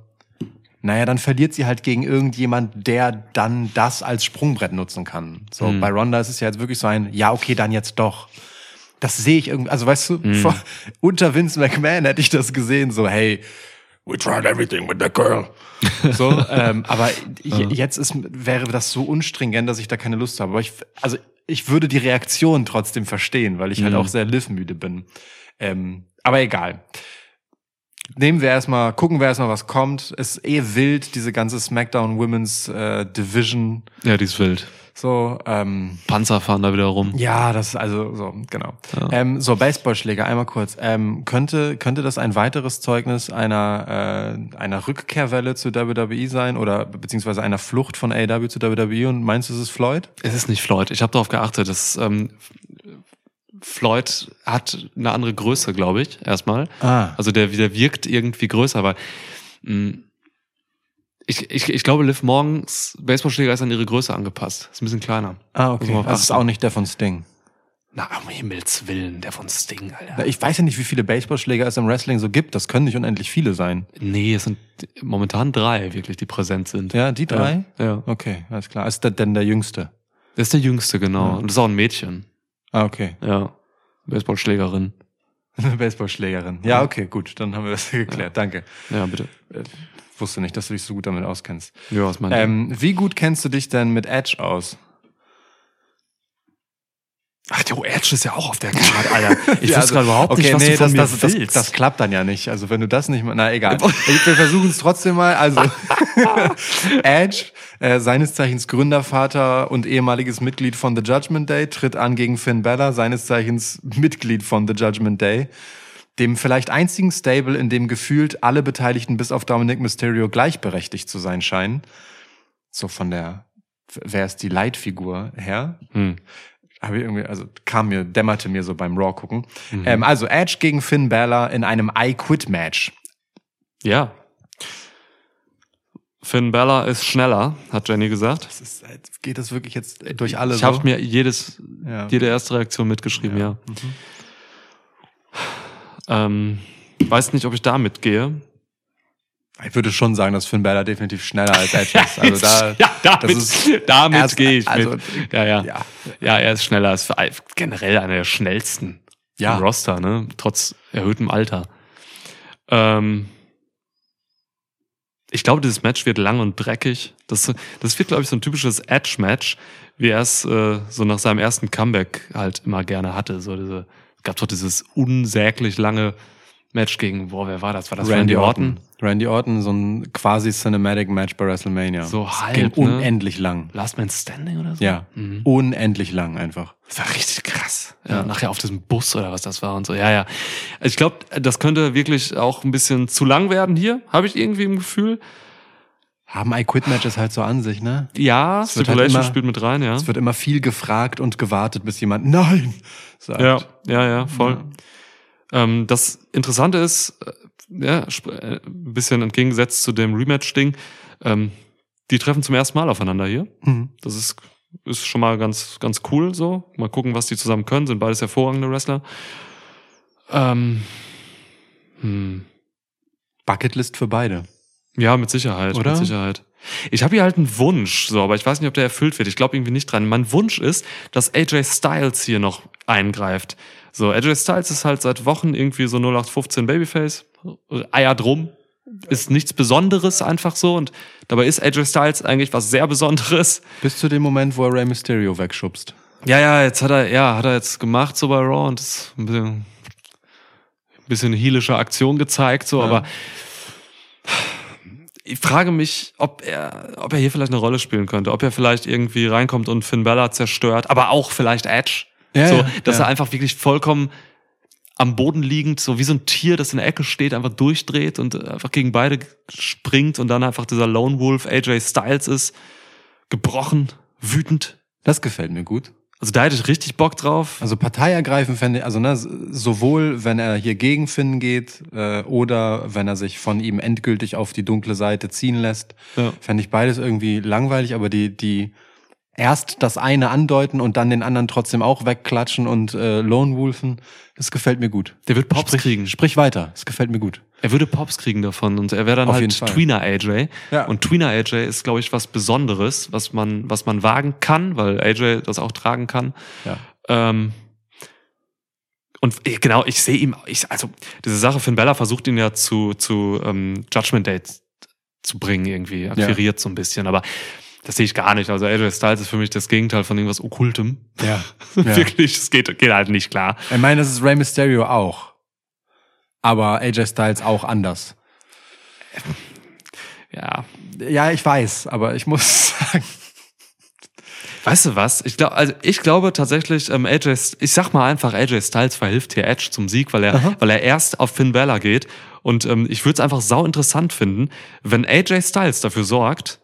naja, dann verliert sie halt gegen irgendjemand, der dann das als Sprungbrett nutzen kann. So, bei Ronda ist es ja jetzt wirklich so ein, ja, okay, dann jetzt doch. Das sehe ich irgendwie, also weißt du, vor, unter Vince McMahon hätte ich das gesehen, so, hey, we tried everything with that girl. So, ähm, aber jetzt ist, wäre das so unstringent, dass ich da keine Lust habe. Aber ich, also ich würde die Reaktion trotzdem verstehen, weil ich halt auch sehr live-müde bin. Ähm, aber egal. Nehmen wir erstmal, gucken wir erstmal, was kommt. Ist eh wild, diese ganze SmackDown Women's äh, Division. Ja, die ist wild. So, ähm, Panzer fahren da wieder rum. ja, das ist also so, genau. Ähm, so, Baseballschläger, einmal kurz. Ähm, könnte, könnte das ein weiteres Zeugnis einer, äh, einer Rückkehrwelle zu WWE sein oder beziehungsweise einer Flucht von AEW zu WWE und meinst du, es ist Floyd? Es ist nicht Floyd. Ich habe darauf geachtet, dass ähm, Floyd hat eine andere Größe, glaube ich, erstmal. Ah. Also der, der wirkt irgendwie größer, aber mh, ich, ich, ich glaube, Liv Morgens Baseballschläger ist an ihre Größe angepasst. Ist ein bisschen kleiner. Ah, okay. Das ist achten. auch nicht der von Sting. Na, um Himmels Willen, der von Sting, Alter. Na, Ich weiß ja nicht, wie viele Baseballschläger es im Wrestling so gibt. Das können nicht unendlich viele sein. Nee, es sind momentan drei wirklich, die präsent sind. Ja, die drei? Ja. ja. Okay, alles klar. Ist der denn der Jüngste? Das ist der Jüngste, genau. Ja. Und das ist auch ein Mädchen. Ah, okay. Ja. Baseballschlägerin. Eine Baseballschlägerin. Ja, okay, gut. Dann haben wir das geklärt. Danke. Ja, bitte. Ich wusste nicht, dass du dich so gut damit auskennst. Ja, was meinst? Ähm, wie gut kennst du dich denn mit Edge aus? Ach, der Edge ist ja auch auf der Karte, Alter. Ich Ja, wusste gerade überhaupt nicht, was nee, du von das, mir das, willst. Das, das klappt dann ja nicht. Also wenn du das nicht, na egal. Wir versuchen es trotzdem mal. Also Edge, äh, seines Zeichens Gründervater und ehemaliges Mitglied von The Judgment Day, tritt an gegen Finn Balor, seines Zeichens Mitglied von The Judgment Day. Dem vielleicht einzigen Stable, in dem gefühlt alle Beteiligten bis auf Dominic Mysterio gleichberechtigt zu sein scheinen. So von der, wer ist die Leitfigur her? hm. habe ich irgendwie, also kam mir, dämmerte mir so beim Raw gucken. Ähm, also Edge gegen Finn Balor in einem I Quit Match. Ja. Finn Balor ist schneller, hat Jenny gesagt. Das ist, äh, geht das wirklich jetzt durch alle Ich so? habe mir jedes, Ja. jede erste Reaktion mitgeschrieben, ja. Ähm, weiß nicht, ob ich da mitgehe. Ich würde schon sagen, dass Finn Balor definitiv schneller als Edge ist. Also da, ja, damit, ist damit gehe ich also, mit. Ja, ja, ja. ja. er ist schneller. Ist generell einer der schnellsten Ja. im Roster, ne? Trotz erhöhtem Alter. Ähm, ich glaube, dieses Match wird lang und dreckig. Das, das wird, glaube ich, so ein typisches Edge-Match, wie er es äh, so nach seinem ersten Comeback halt immer gerne hatte. So diese, es gab doch dieses unsäglich lange Match gegen, boah, wer war das? War das Randy, Orton? Randy Orton, so ein quasi Cinematic Match bei WrestleMania. So halb, ne? unendlich lang. Last Man Standing oder so? Ja, Mhm. unendlich lang einfach. Das war richtig krass. Ja, nachher auf diesem Bus oder was das war und so. Ja, ja. Ich glaube, das könnte wirklich auch ein bisschen zu lang werden hier, habe ich irgendwie im Gefühl. Haben I-Quit-Matches halt so an sich, ne? Ja, wird halt Stipulation immer- spielt mit rein, ja. Es wird immer viel gefragt und gewartet, bis jemand Nein sagt. Ja, ja, ja, voll. Ähm, das Interessante ist, äh, ja, äh, ein bisschen entgegengesetzt zu dem Rematch-Ding, ähm, die treffen zum ersten Mal aufeinander hier. Mhm. Das ist, ist schon mal ganz, ganz cool so. Mal gucken, was die zusammen können. Sind beides hervorragende Wrestler. Ähm, hm. Bucketlist für beide. Ja, mit Sicherheit, Oder? mit Sicherheit. Ich habe hier halt einen Wunsch, so, aber ich weiß nicht, ob der erfüllt wird. Ich glaube irgendwie nicht dran. Mein Wunsch ist, dass AJ Styles hier noch eingreift. So, AJ Styles ist halt seit Wochen irgendwie so 0815 Babyface, Eier drum, ist nichts Besonderes einfach so und dabei ist AJ Styles eigentlich was sehr Besonderes. Bis zu dem Moment, wo er Rey Mysterio wegschubst. Ja, ja, jetzt hat er, ja, hat er jetzt gemacht so bei Raw und ist ein bisschen, ein bisschen heelische Aktion gezeigt, so, Ja. aber ich frage mich, ob er, ob er hier vielleicht eine Rolle spielen könnte, ob er vielleicht irgendwie reinkommt und Finn Bella zerstört, aber auch vielleicht Edge. Ja, so, ja, dass ja. er einfach wirklich vollkommen am Boden liegend, so wie so ein Tier, das in der Ecke steht, einfach durchdreht und einfach gegen beide springt und dann einfach dieser Lone Wolf AJ Styles ist, gebrochen, wütend. Das gefällt mir gut. Also da hätte ich richtig Bock drauf. Also Partei ergreifen fände ich, also ne, sowohl wenn er hier gegen Finn geht äh, oder wenn er sich von ihm endgültig auf die dunkle Seite ziehen lässt, Ja. fände ich beides irgendwie langweilig, aber die, die erst das eine andeuten und dann den anderen trotzdem auch wegklatschen und äh, Lone Wolfen, das gefällt mir gut. Der wird Pops sprich, kriegen. Sprich weiter, das gefällt mir gut. Er würde Pops kriegen davon und er wäre dann Auf halt. Tweener AJ. Ja. Und Tweener AJ ist, glaube ich, was Besonderes, was man, was man wagen kann, weil AJ das auch tragen kann. Ja. Ähm, und ich- genau, ich sehe ihm, ich, also diese Sache, Finn Bella versucht ihn ja zu, zu ähm, Judgment Day zu bringen, irgendwie, akquiriert so ein bisschen, aber das sehe ich gar nicht. Also AJ Styles ist für mich das Gegenteil von irgendwas Okkultem. Ja. Wirklich, es geht, geht halt nicht klar. Ich meine, das ist Rey Mysterio auch. Aber AJ Styles auch anders. Ja, Ja, ich weiß, aber ich muss sagen. Weißt du was? Ich glaube, also ich glaube tatsächlich, ähm, AJ, ich sag mal einfach, AJ Styles verhilft hier Edge zum Sieg, weil er, weil er erst auf Finn Balor geht. Und ähm, ich würde es einfach sau interessant finden, wenn AJ Styles dafür sorgt,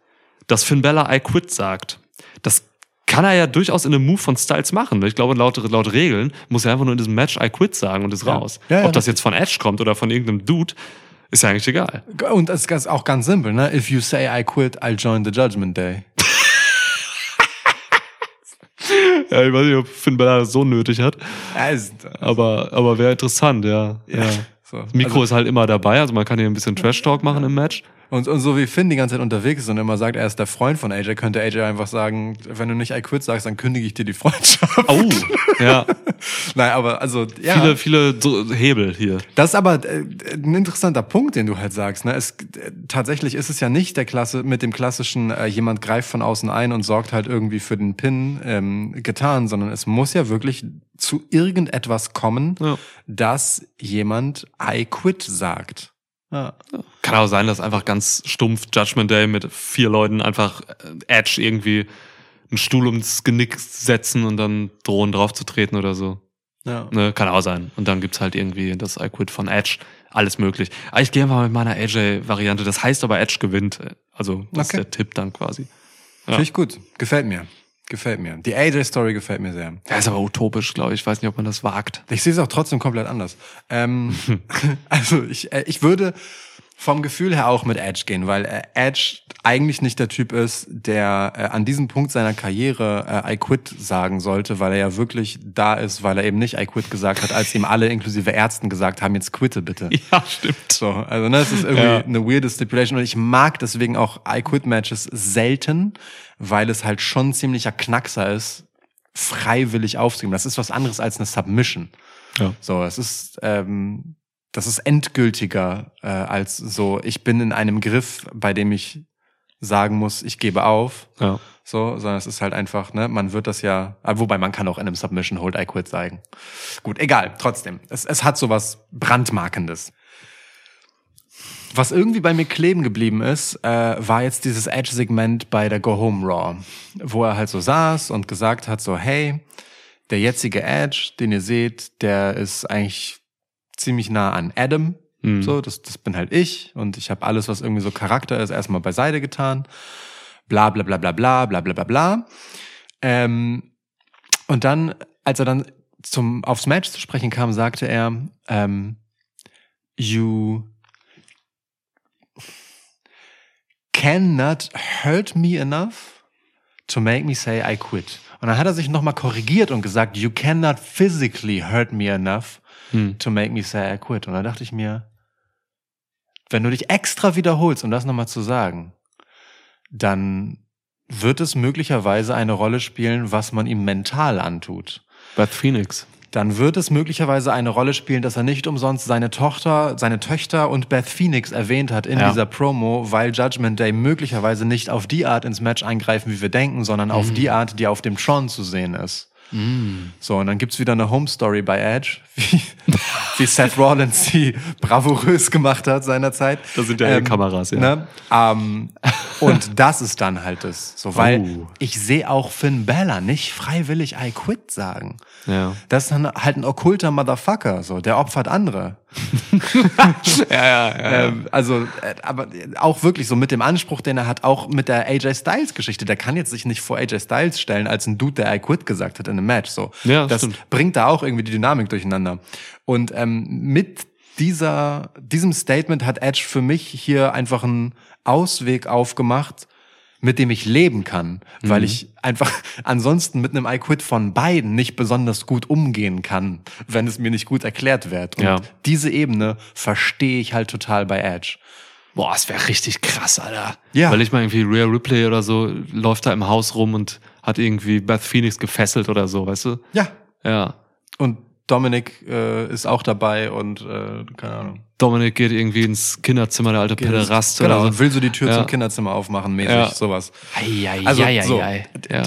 dass Finn Balor I quit sagt. Das kann er ja durchaus in einem Move von Styles machen. Ich glaube, laut, laut Regeln muss er einfach nur in diesem Match I quit sagen und ist raus. Ja, ja, Ob das jetzt von Edge kommt oder von irgendeinem Dude, ist ja eigentlich egal. Und das ist auch ganz simpel, ne? If you say I quit, I'll join the Judgment Day. Ja, ich weiß nicht, ob Finn Balor das so nötig hat, Also, aber, aber wäre interessant, ja. ja. so. Das Mikro ist halt immer dabei, also man kann hier ein bisschen Trash-Talk machen im Match. Und, und so wie Finn die ganze Zeit unterwegs ist und immer sagt, er ist der Freund von AJ, könnte AJ einfach sagen, wenn du nicht I quit sagst, dann kündige ich dir die Freundschaft. Oh, ja. Nein, aber also, ja. Viele, viele so Hebel hier. Das ist aber äh, ein interessanter Punkt, den du halt sagst. Ne? Es, äh, tatsächlich ist es ja nicht der Klasse mit dem klassischen, äh, jemand greift von außen ein und sorgt halt irgendwie für den Pin ähm, getan, sondern es muss ja wirklich zu irgendetwas kommen, Ja. dass jemand I quit sagt. Ja. Kann auch sein, dass einfach ganz stumpf Judgment Day mit vier Leuten einfach äh, Edge irgendwie einen Stuhl ums Genick setzen und dann drohen draufzutreten oder so. Ja. Ne, kann auch sein. Und dann gibt's halt irgendwie das I Quit von Edge. Alles möglich. Aber ich gehe mal mit meiner AJ-Variante. Das heißt aber, Edge gewinnt. Also, das Okay. ist der Tipp dann quasi. Finde ich gut. Gefällt mir. Gefällt mir. Die AJ-Story gefällt mir sehr. Ja, ist aber utopisch, glaube ich. Ich weiß nicht, ob man das wagt. Ich sehe es auch trotzdem komplett anders. Ähm, also ich, äh, ich würde vom Gefühl her auch mit Edge gehen, weil äh, Edge eigentlich nicht der Typ ist, der äh, an diesem Punkt seiner Karriere äh, I quit sagen sollte, weil er ja wirklich da ist, weil er eben nicht I quit gesagt hat, als ihm alle inklusive Ärzten gesagt haben, jetzt quitte bitte. Ja, stimmt. So, also ne, es ist irgendwie Ja. eine weirde Stipulation und ich mag deswegen auch I Quit Matches selten, weil es halt schon ziemlicher Knackser ist, freiwillig aufzugeben. Das ist was anderes als eine Submission. Ja. So, es ist ähm, das ist endgültiger äh, als so, ich bin in einem Griff, bei dem ich sagen muss, ich gebe auf. Ja. So, sondern es ist halt einfach, ne, man wird das ja, ah, wobei man kann auch in einem Submission Hold I Quit sagen. Gut, egal, trotzdem. Es, es hat sowas Brandmarkendes. Was irgendwie bei mir kleben geblieben ist, äh, war jetzt dieses Edge-Segment bei der Go Home Raw, wo er halt so saß und gesagt hat, so, hey, der jetzige Edge, den ihr seht, der ist eigentlich ziemlich nah an Adam. So, das, das bin halt ich und ich habe alles, was irgendwie so Charakter ist, erstmal beiseite getan. Bla bla bla bla bla bla bla bla bla. Ähm, und dann, als er dann zum aufs Match zu sprechen kam, sagte er, ähm, you cannot hurt me enough to make me say I quit. Und dann hat er sich nochmal korrigiert und gesagt, you cannot physically hurt me enough to make me say I quit. Und da dachte ich mir, wenn du dich extra wiederholst, um das nochmal zu sagen, dann wird es möglicherweise eine Rolle spielen, was man ihm mental antut. Beth Phoenix. Dann wird es möglicherweise eine Rolle spielen, dass er nicht umsonst seine Tochter, seine Töchter und Beth Phoenix erwähnt hat in Ja. dieser Promo, weil Judgment Day möglicherweise nicht auf die Art ins Match eingreifen, wie wir denken, sondern auf die Art, die auf dem Tron zu sehen ist. So, und dann gibt's wieder eine Home Story bei Edge, wie, wie Seth Rollins sie bravourös gemacht hat seinerzeit. Da sind ja die Kameras, ja. Ne? Ähm, und das ist dann halt das. So, weil Oh. ich sehe auch Finn Balor nicht freiwillig I quit sagen. Ja. Das ist dann halt ein okkulter Motherfucker, so, der opfert andere. Ja, ja, ja. Ähm, also, äh, aber auch wirklich so mit dem Anspruch, den er hat, auch mit der AJ Styles Geschichte. Der kann jetzt sich nicht vor AJ Styles stellen als ein Dude, der I quit gesagt hat in einem Match. So, Ja, das stimmt. bringt da auch irgendwie die Dynamik durcheinander. Und ähm, mit dieser, diesem Statement hat Edge für mich hier einfach einen Ausweg aufgemacht, mit dem ich leben kann, weil Mhm. ich einfach ansonsten mit einem I Quit von beiden nicht besonders gut umgehen kann, wenn es mir nicht gut erklärt wird. Und Ja. diese Ebene verstehe ich halt total bei Edge. Boah, es wäre richtig krass, Alter. Ja. Weil ich mal irgendwie Rhea Ripley oder so läuft da im Haus rum und hat irgendwie Beth Phoenix gefesselt oder so, weißt du? Ja. Ja. Und Dominik äh, ist auch dabei und äh, keine Ahnung. Dominik geht irgendwie ins Kinderzimmer, der alte Pederast Genau, oder und will so die Tür Ja. zum Kinderzimmer aufmachen, mäßig, Ja. sowas. Ei, ei, Also ei, so, ei. Ja.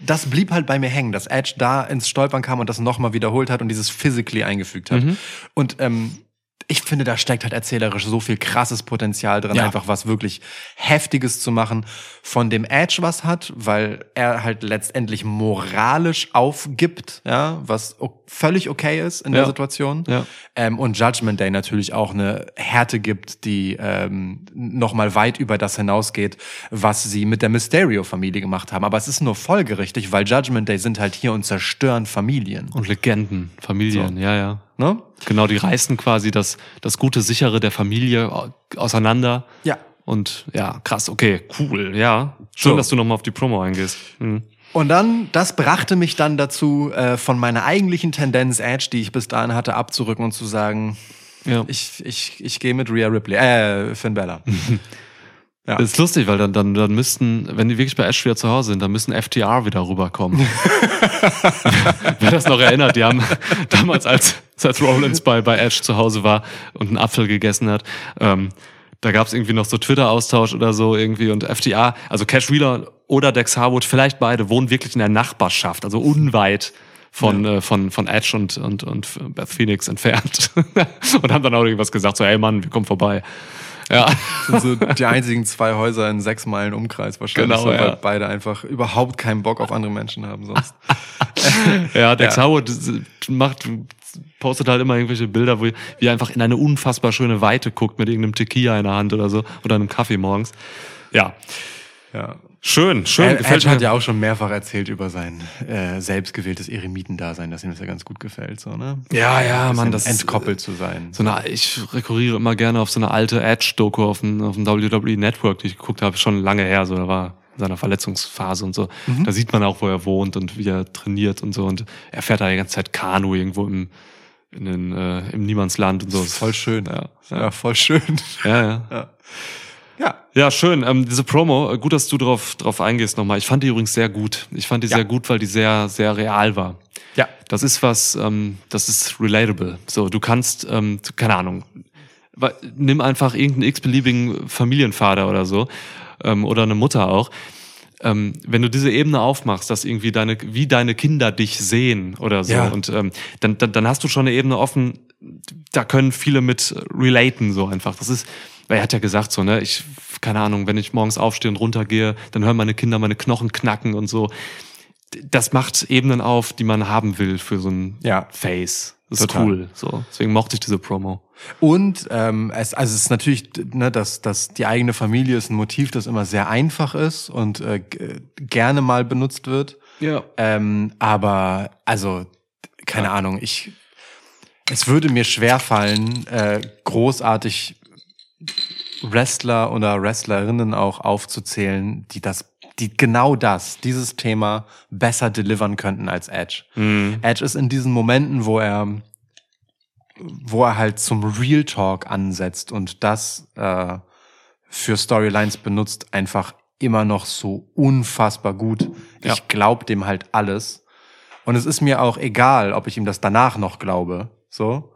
das blieb halt bei mir hängen, dass Edge da ins Stolpern kam und das nochmal wiederholt hat und dieses physically eingefügt hat. Mhm. Und ähm, ich finde, da steckt halt erzählerisch so viel krasses Potenzial drin, Ja. einfach was wirklich Heftiges zu machen, von dem Edge was hat, weil er halt letztendlich moralisch aufgibt, ja, was völlig okay ist in der Ja. Situation. Ja. Ähm, und Judgment Day natürlich auch eine Härte gibt, die ähm, nochmal weit über das hinausgeht, was sie mit der Mysterio-Familie gemacht haben. Aber es ist nur folgerichtig, weil Judgment Day sind halt hier und zerstören Familien. Und Legenden, Familien, ja, ja. Ne? Genau, die reißen quasi das, das gute Sichere der Familie au- auseinander. Ja. Und ja, krass, okay, cool, ja. Schön, So. dass du nochmal auf die Promo eingehst. Mhm. Und dann, das brachte mich dann dazu, äh, von meiner eigentlichen Tendenz Edge, die ich bis dahin hatte, abzurücken und zu sagen, Ja. ich, ich, ich gehe mit Rhea Ripley, äh, Finn Bella. Ja. Das ist lustig, weil dann, dann, dann müssten, wenn die wirklich bei Ash wieder zu Hause sind, dann müssen FTR wieder rüberkommen. Wer das noch erinnert, die haben damals, als, als Rollins bei, bei Ash zu Hause war und einen Apfel gegessen hat, ähm, da gab es irgendwie noch so Twitter-Austausch oder so irgendwie und FTR, also Cash Wheeler oder Dex Harwood, vielleicht beide, wohnen wirklich in der Nachbarschaft, also unweit von, äh, von, von Edge und, und, und Beth Phoenix entfernt. und haben dann auch irgendwas gesagt, so, hey Mann, wir kommen vorbei. Ja. sind so die einzigen zwei Häuser in sechs Meilen Umkreis wahrscheinlich, Genau, so, weil ja. beide einfach überhaupt keinen Bock auf andere Menschen haben sonst. Ja, Dex Ja. Howard macht, postet halt immer irgendwelche Bilder, wo wie er einfach in eine unfassbar schöne Weite guckt mit irgendeinem Tequila in der Hand oder so oder einem Kaffee morgens. Ja, ja. Schön, schön. Edge gefällt hat mir. ja auch schon mehrfach erzählt über sein äh, selbstgewähltes Eremitendasein, dass ihm das ja ganz gut gefällt, so, ne? Ja, ja, Mann, das entkoppelt zu sein. So eine, ich rekurriere immer gerne auf so eine alte Edge-Doku auf dem, auf dem WWE Network, die ich geguckt habe, schon lange her, so, da war in seiner Verletzungsphase und so. Mhm. Da sieht man auch, wo er wohnt und wie er trainiert und so. Und er fährt da die ganze Zeit Kanu irgendwo im, in den, äh, im Niemandsland und so. Voll schön. Ja, Ja, voll schön. ja, ja. Ja. Ja. Ja, schön. Ähm, diese Promo, äh, gut, dass du drauf, drauf eingehst nochmal. Ich fand die übrigens sehr gut. Ich fand die Ja. sehr gut, weil die sehr, sehr real war. Ja. Das ist was, ähm, das ist relatable. So, du kannst, ähm, keine Ahnung, nimm einfach irgendeinen x-beliebigen Familienvater oder so, ähm, oder eine Mutter auch. Ähm, wenn du diese Ebene aufmachst, dass irgendwie deine, wie deine Kinder dich sehen oder so, Ja. und ähm, dann, dann, dann hast du schon eine Ebene offen, da können viele mit relaten, so einfach. Das ist, weil er hat ja gesagt, so, ne, ich, keine Ahnung, wenn ich morgens aufstehe und runtergehe, dann hören meine Kinder meine Knochen knacken und so. Das macht Ebenen auf, die man haben will für so ein Ja. Face. Das ist Total. cool. So. Deswegen mochte ich diese Promo. Und ähm, es, also es ist natürlich, ne, dass, dass die eigene Familie ist ein Motiv, das immer sehr einfach ist und äh, g- gerne mal benutzt wird. Ja. Ähm, aber also, keine Ahnung, ich es würde mir schwerfallen, äh, großartig Wrestler oder Wrestlerinnen auch aufzuzählen, die das, die genau das, dieses Thema besser delivern könnten als Edge. Edge ist in diesen Momenten, wo er wo er halt zum Real Talk ansetzt und das äh, für Storylines benutzt, einfach immer noch so unfassbar gut. Ja. Ich glaub dem halt alles. Und es ist mir auch egal, ob ich ihm das danach noch glaube, so,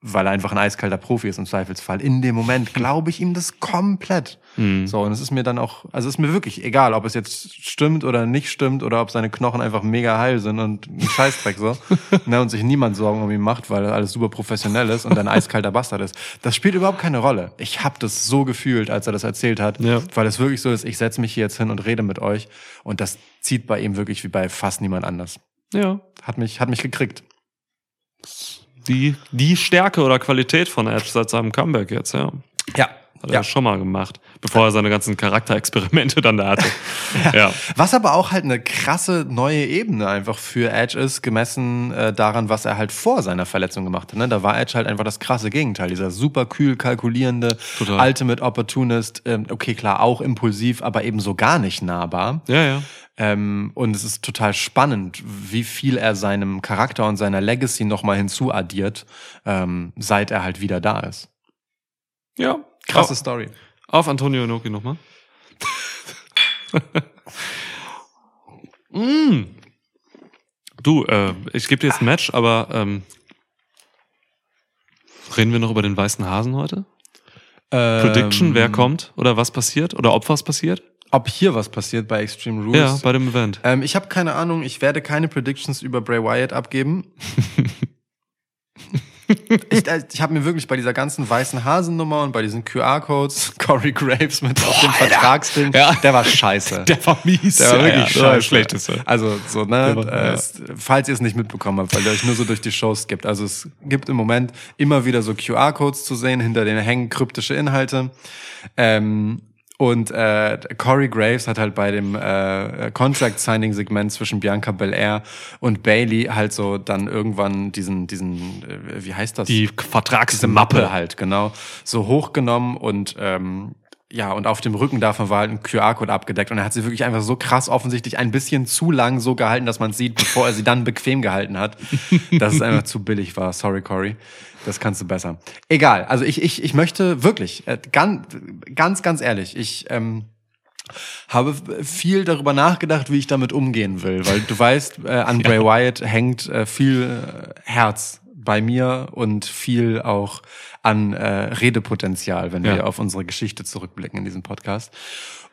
weil er einfach ein eiskalter Profi ist im Zweifelsfall. In dem Moment glaube ich ihm das komplett. So, und es ist mir dann auch, also es ist mir wirklich egal, ob es jetzt stimmt oder nicht stimmt oder ob seine Knochen einfach mega heil sind und ein Scheißdreck so. ne, und sich niemand Sorgen um ihn macht, weil alles super professionell ist und ein eiskalter Bastard ist. Das spielt überhaupt keine Rolle. Ich habe das so gefühlt, als er das erzählt hat, Ja. weil es wirklich so ist, ich setze mich hier jetzt hin und rede mit euch und das zieht bei ihm wirklich wie bei fast niemand anders. Ja. Hat mich, hat mich gekriegt. Die, die Stärke oder Qualität von Edge seit seinem Comeback jetzt, ja. Ja. Hat er schon mal gemacht, bevor er seine ganzen Charakterexperimente dann da hatte. ja. Was aber auch halt eine krasse neue Ebene einfach für Edge ist, gemessen äh, daran, was er halt vor seiner Verletzung gemacht hat. Ne? Da war Edge halt einfach das krasse Gegenteil. Dieser super kühl kalkulierende, Total. Ultimate Opportunist. Ähm, okay, klar, auch impulsiv, aber eben so gar nicht nahbar. Ja, ja. Ähm, und es ist total spannend, wie viel er seinem Charakter und seiner Legacy nochmal hinzuaddiert, ähm, seit er halt wieder da ist. Ja. Krasse Auf, Story. Auf Antonio Inoki nochmal. mm. Du, äh, ich gebe dir jetzt ein Match, aber ähm, reden wir noch über den weißen Hasen heute? Prediction, Ähm, wer kommt oder was passiert oder ob was passiert? Ob hier was passiert bei Extreme Rules? Ja, bei dem Event. Ähm, ich habe keine Ahnung, ich werde keine Predictions über Bray Wyatt abgeben. ich äh, ich habe mir wirklich bei dieser ganzen weißen Hasennummer und bei diesen QR-Codes Corey Graves mit auf dem Vertragsding, Ja. der war scheiße. Der war mies. Der war wirklich ja, scheiße. schlechteste. Also so, ne, war- äh, ja. es, falls ihr es nicht mitbekommen habt, weil ihr euch nur so durch die Shows gibt. Also es gibt im Moment immer wieder so QR-Codes zu sehen, hinter denen hängen kryptische Inhalte. Ähm, und äh, Corey Graves hat halt bei dem äh, Contract-Signing-Segment zwischen Bianca Belair und Bailey halt so dann irgendwann diesen, diesen, äh, wie heißt das? Die Vertragsmappe Mappe halt, genau, so hochgenommen und ähm, ja, und auf dem Rücken davon war halt ein QR-Code abgedeckt und er hat sie wirklich einfach so krass offensichtlich ein bisschen zu lang so gehalten, dass man es sieht, bevor er sie dann bequem gehalten hat, dass es einfach zu billig war. Sorry, Cory. Das kannst du besser. Egal, also ich, ich, ich möchte wirklich, äh, ganz, ganz, ganz ehrlich, ich ähm, habe viel darüber nachgedacht, wie ich damit umgehen will, weil du weißt, äh, an Bray Wyatt hängt äh, viel äh, Herz bei mir und viel auch an äh, Redepotenzial, wenn Ja. wir auf unsere Geschichte zurückblicken in diesem Podcast.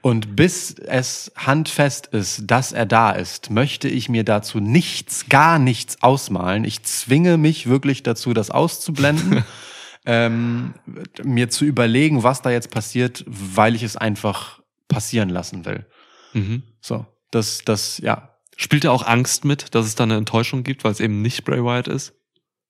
Und bis es handfest ist, dass er da ist, möchte ich mir dazu nichts, gar nichts ausmalen. Ich zwinge mich wirklich dazu, das auszublenden, ähm, mir zu überlegen, was da jetzt passiert, weil ich es einfach passieren lassen will. Mhm. So, das, das, ja. Spielt er auch Angst mit, dass es da eine Enttäuschung gibt, weil es eben nicht Bray Wyatt ist?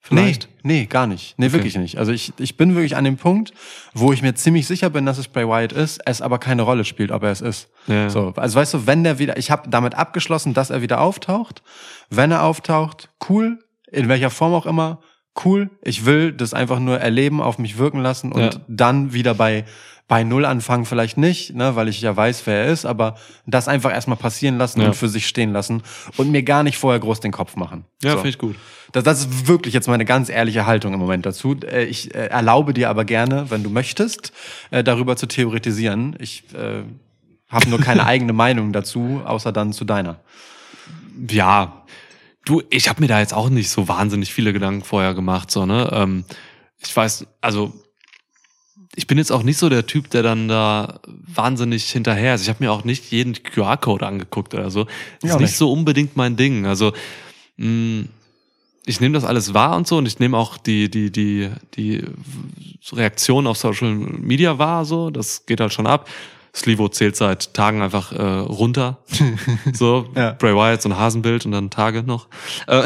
Vielleicht? Nee, nee, gar nicht. Nee, wirklich nicht. Also ich, ich bin wirklich an dem Punkt, wo ich mir ziemlich sicher bin, dass es Bray Wyatt ist, es aber keine Rolle spielt, ob er es ist. Ja. So, also weißt du, wenn der wieder, ich habe damit abgeschlossen, dass er wieder auftaucht. Wenn er auftaucht, cool, in welcher Form auch immer, cool. Ich will das einfach nur erleben, auf mich wirken lassen und Ja. dann wieder bei bei Null anfangen vielleicht nicht, ne, weil ich ja weiß, wer er ist, aber das einfach erstmal passieren lassen Ja. und für sich stehen lassen und mir gar nicht vorher groß den Kopf machen. Ja, So. finde ich gut. Das, das ist wirklich jetzt meine ganz ehrliche Haltung im Moment dazu. Äh, Ich äh, erlaube dir aber gerne, wenn du möchtest, äh, darüber zu theoretisieren. Ich äh, habe nur keine eigene Meinung dazu, außer dann zu deiner. Ja, du, ich habe mir da jetzt auch nicht so wahnsinnig viele Gedanken vorher gemacht, so, ne? Ähm, ich weiß, also ich bin jetzt auch nicht so der Typ, der dann da wahnsinnig hinterher ist. Ich habe mir auch nicht jeden QR-Code angeguckt oder so. Das Ja, ist nicht nicht. so unbedingt mein Ding. Also mh, ich nehme das alles wahr und so und ich nehme auch die die die die Reaktion auf Social Media wahr. So, das geht halt schon ab. Slivo zählt seit Tagen einfach äh, runter. So, Ja. Bray Wyatt, so ein Hasenbild und dann Tage noch. Äh,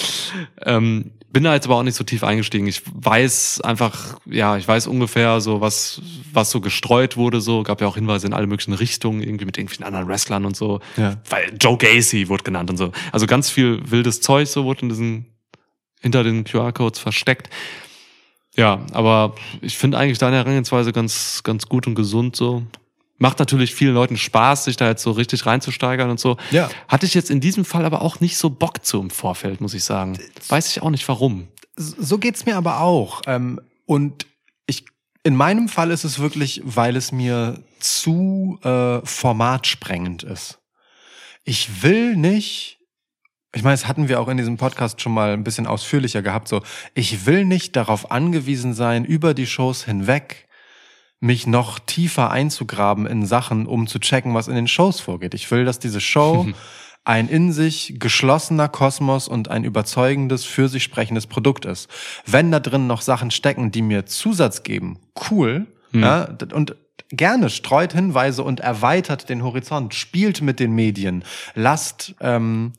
ähm, bin da jetzt aber auch nicht so tief eingestiegen. Ich weiß einfach, ja, ich weiß ungefähr so, was, was so gestreut wurde, so. Gab ja auch Hinweise in alle möglichen Richtungen, irgendwie mit irgendwelchen anderen Wrestlern und so. Ja. Weil Joe Gacy wurde genannt und so. Also ganz viel wildes Zeug, so wurde in diesen, hinter den QR-Codes versteckt. Ja, aber ich finde eigentlich deine Herangehensweise ganz, ganz gut und gesund so. Macht natürlich vielen Leuten Spaß, sich da jetzt so richtig reinzusteigern und so. Ja. Hatte ich jetzt in diesem Fall aber auch nicht so Bock zu im Vorfeld, muss ich sagen. Weiß ich auch nicht warum. So geht's mir aber auch. Ähm, und ich, in meinem Fall ist es wirklich, weil es mir zu äh, formatsprengend ist. Ich will nicht, ich meine, das hatten wir auch in diesem Podcast schon mal ein bisschen ausführlicher gehabt, so, ich will nicht darauf angewiesen sein, über die Shows hinweg mich noch tiefer einzugraben in Sachen, um zu checken, was in den Shows vorgeht. Ich will, dass diese Show ein in sich geschlossener Kosmos und ein überzeugendes, für sich sprechendes Produkt ist. Wenn da drin noch Sachen stecken, die mir Zusatz geben, cool. Ja, d- und gerne streut Hinweise und erweitert den Horizont, spielt mit den Medien, lasst ähm,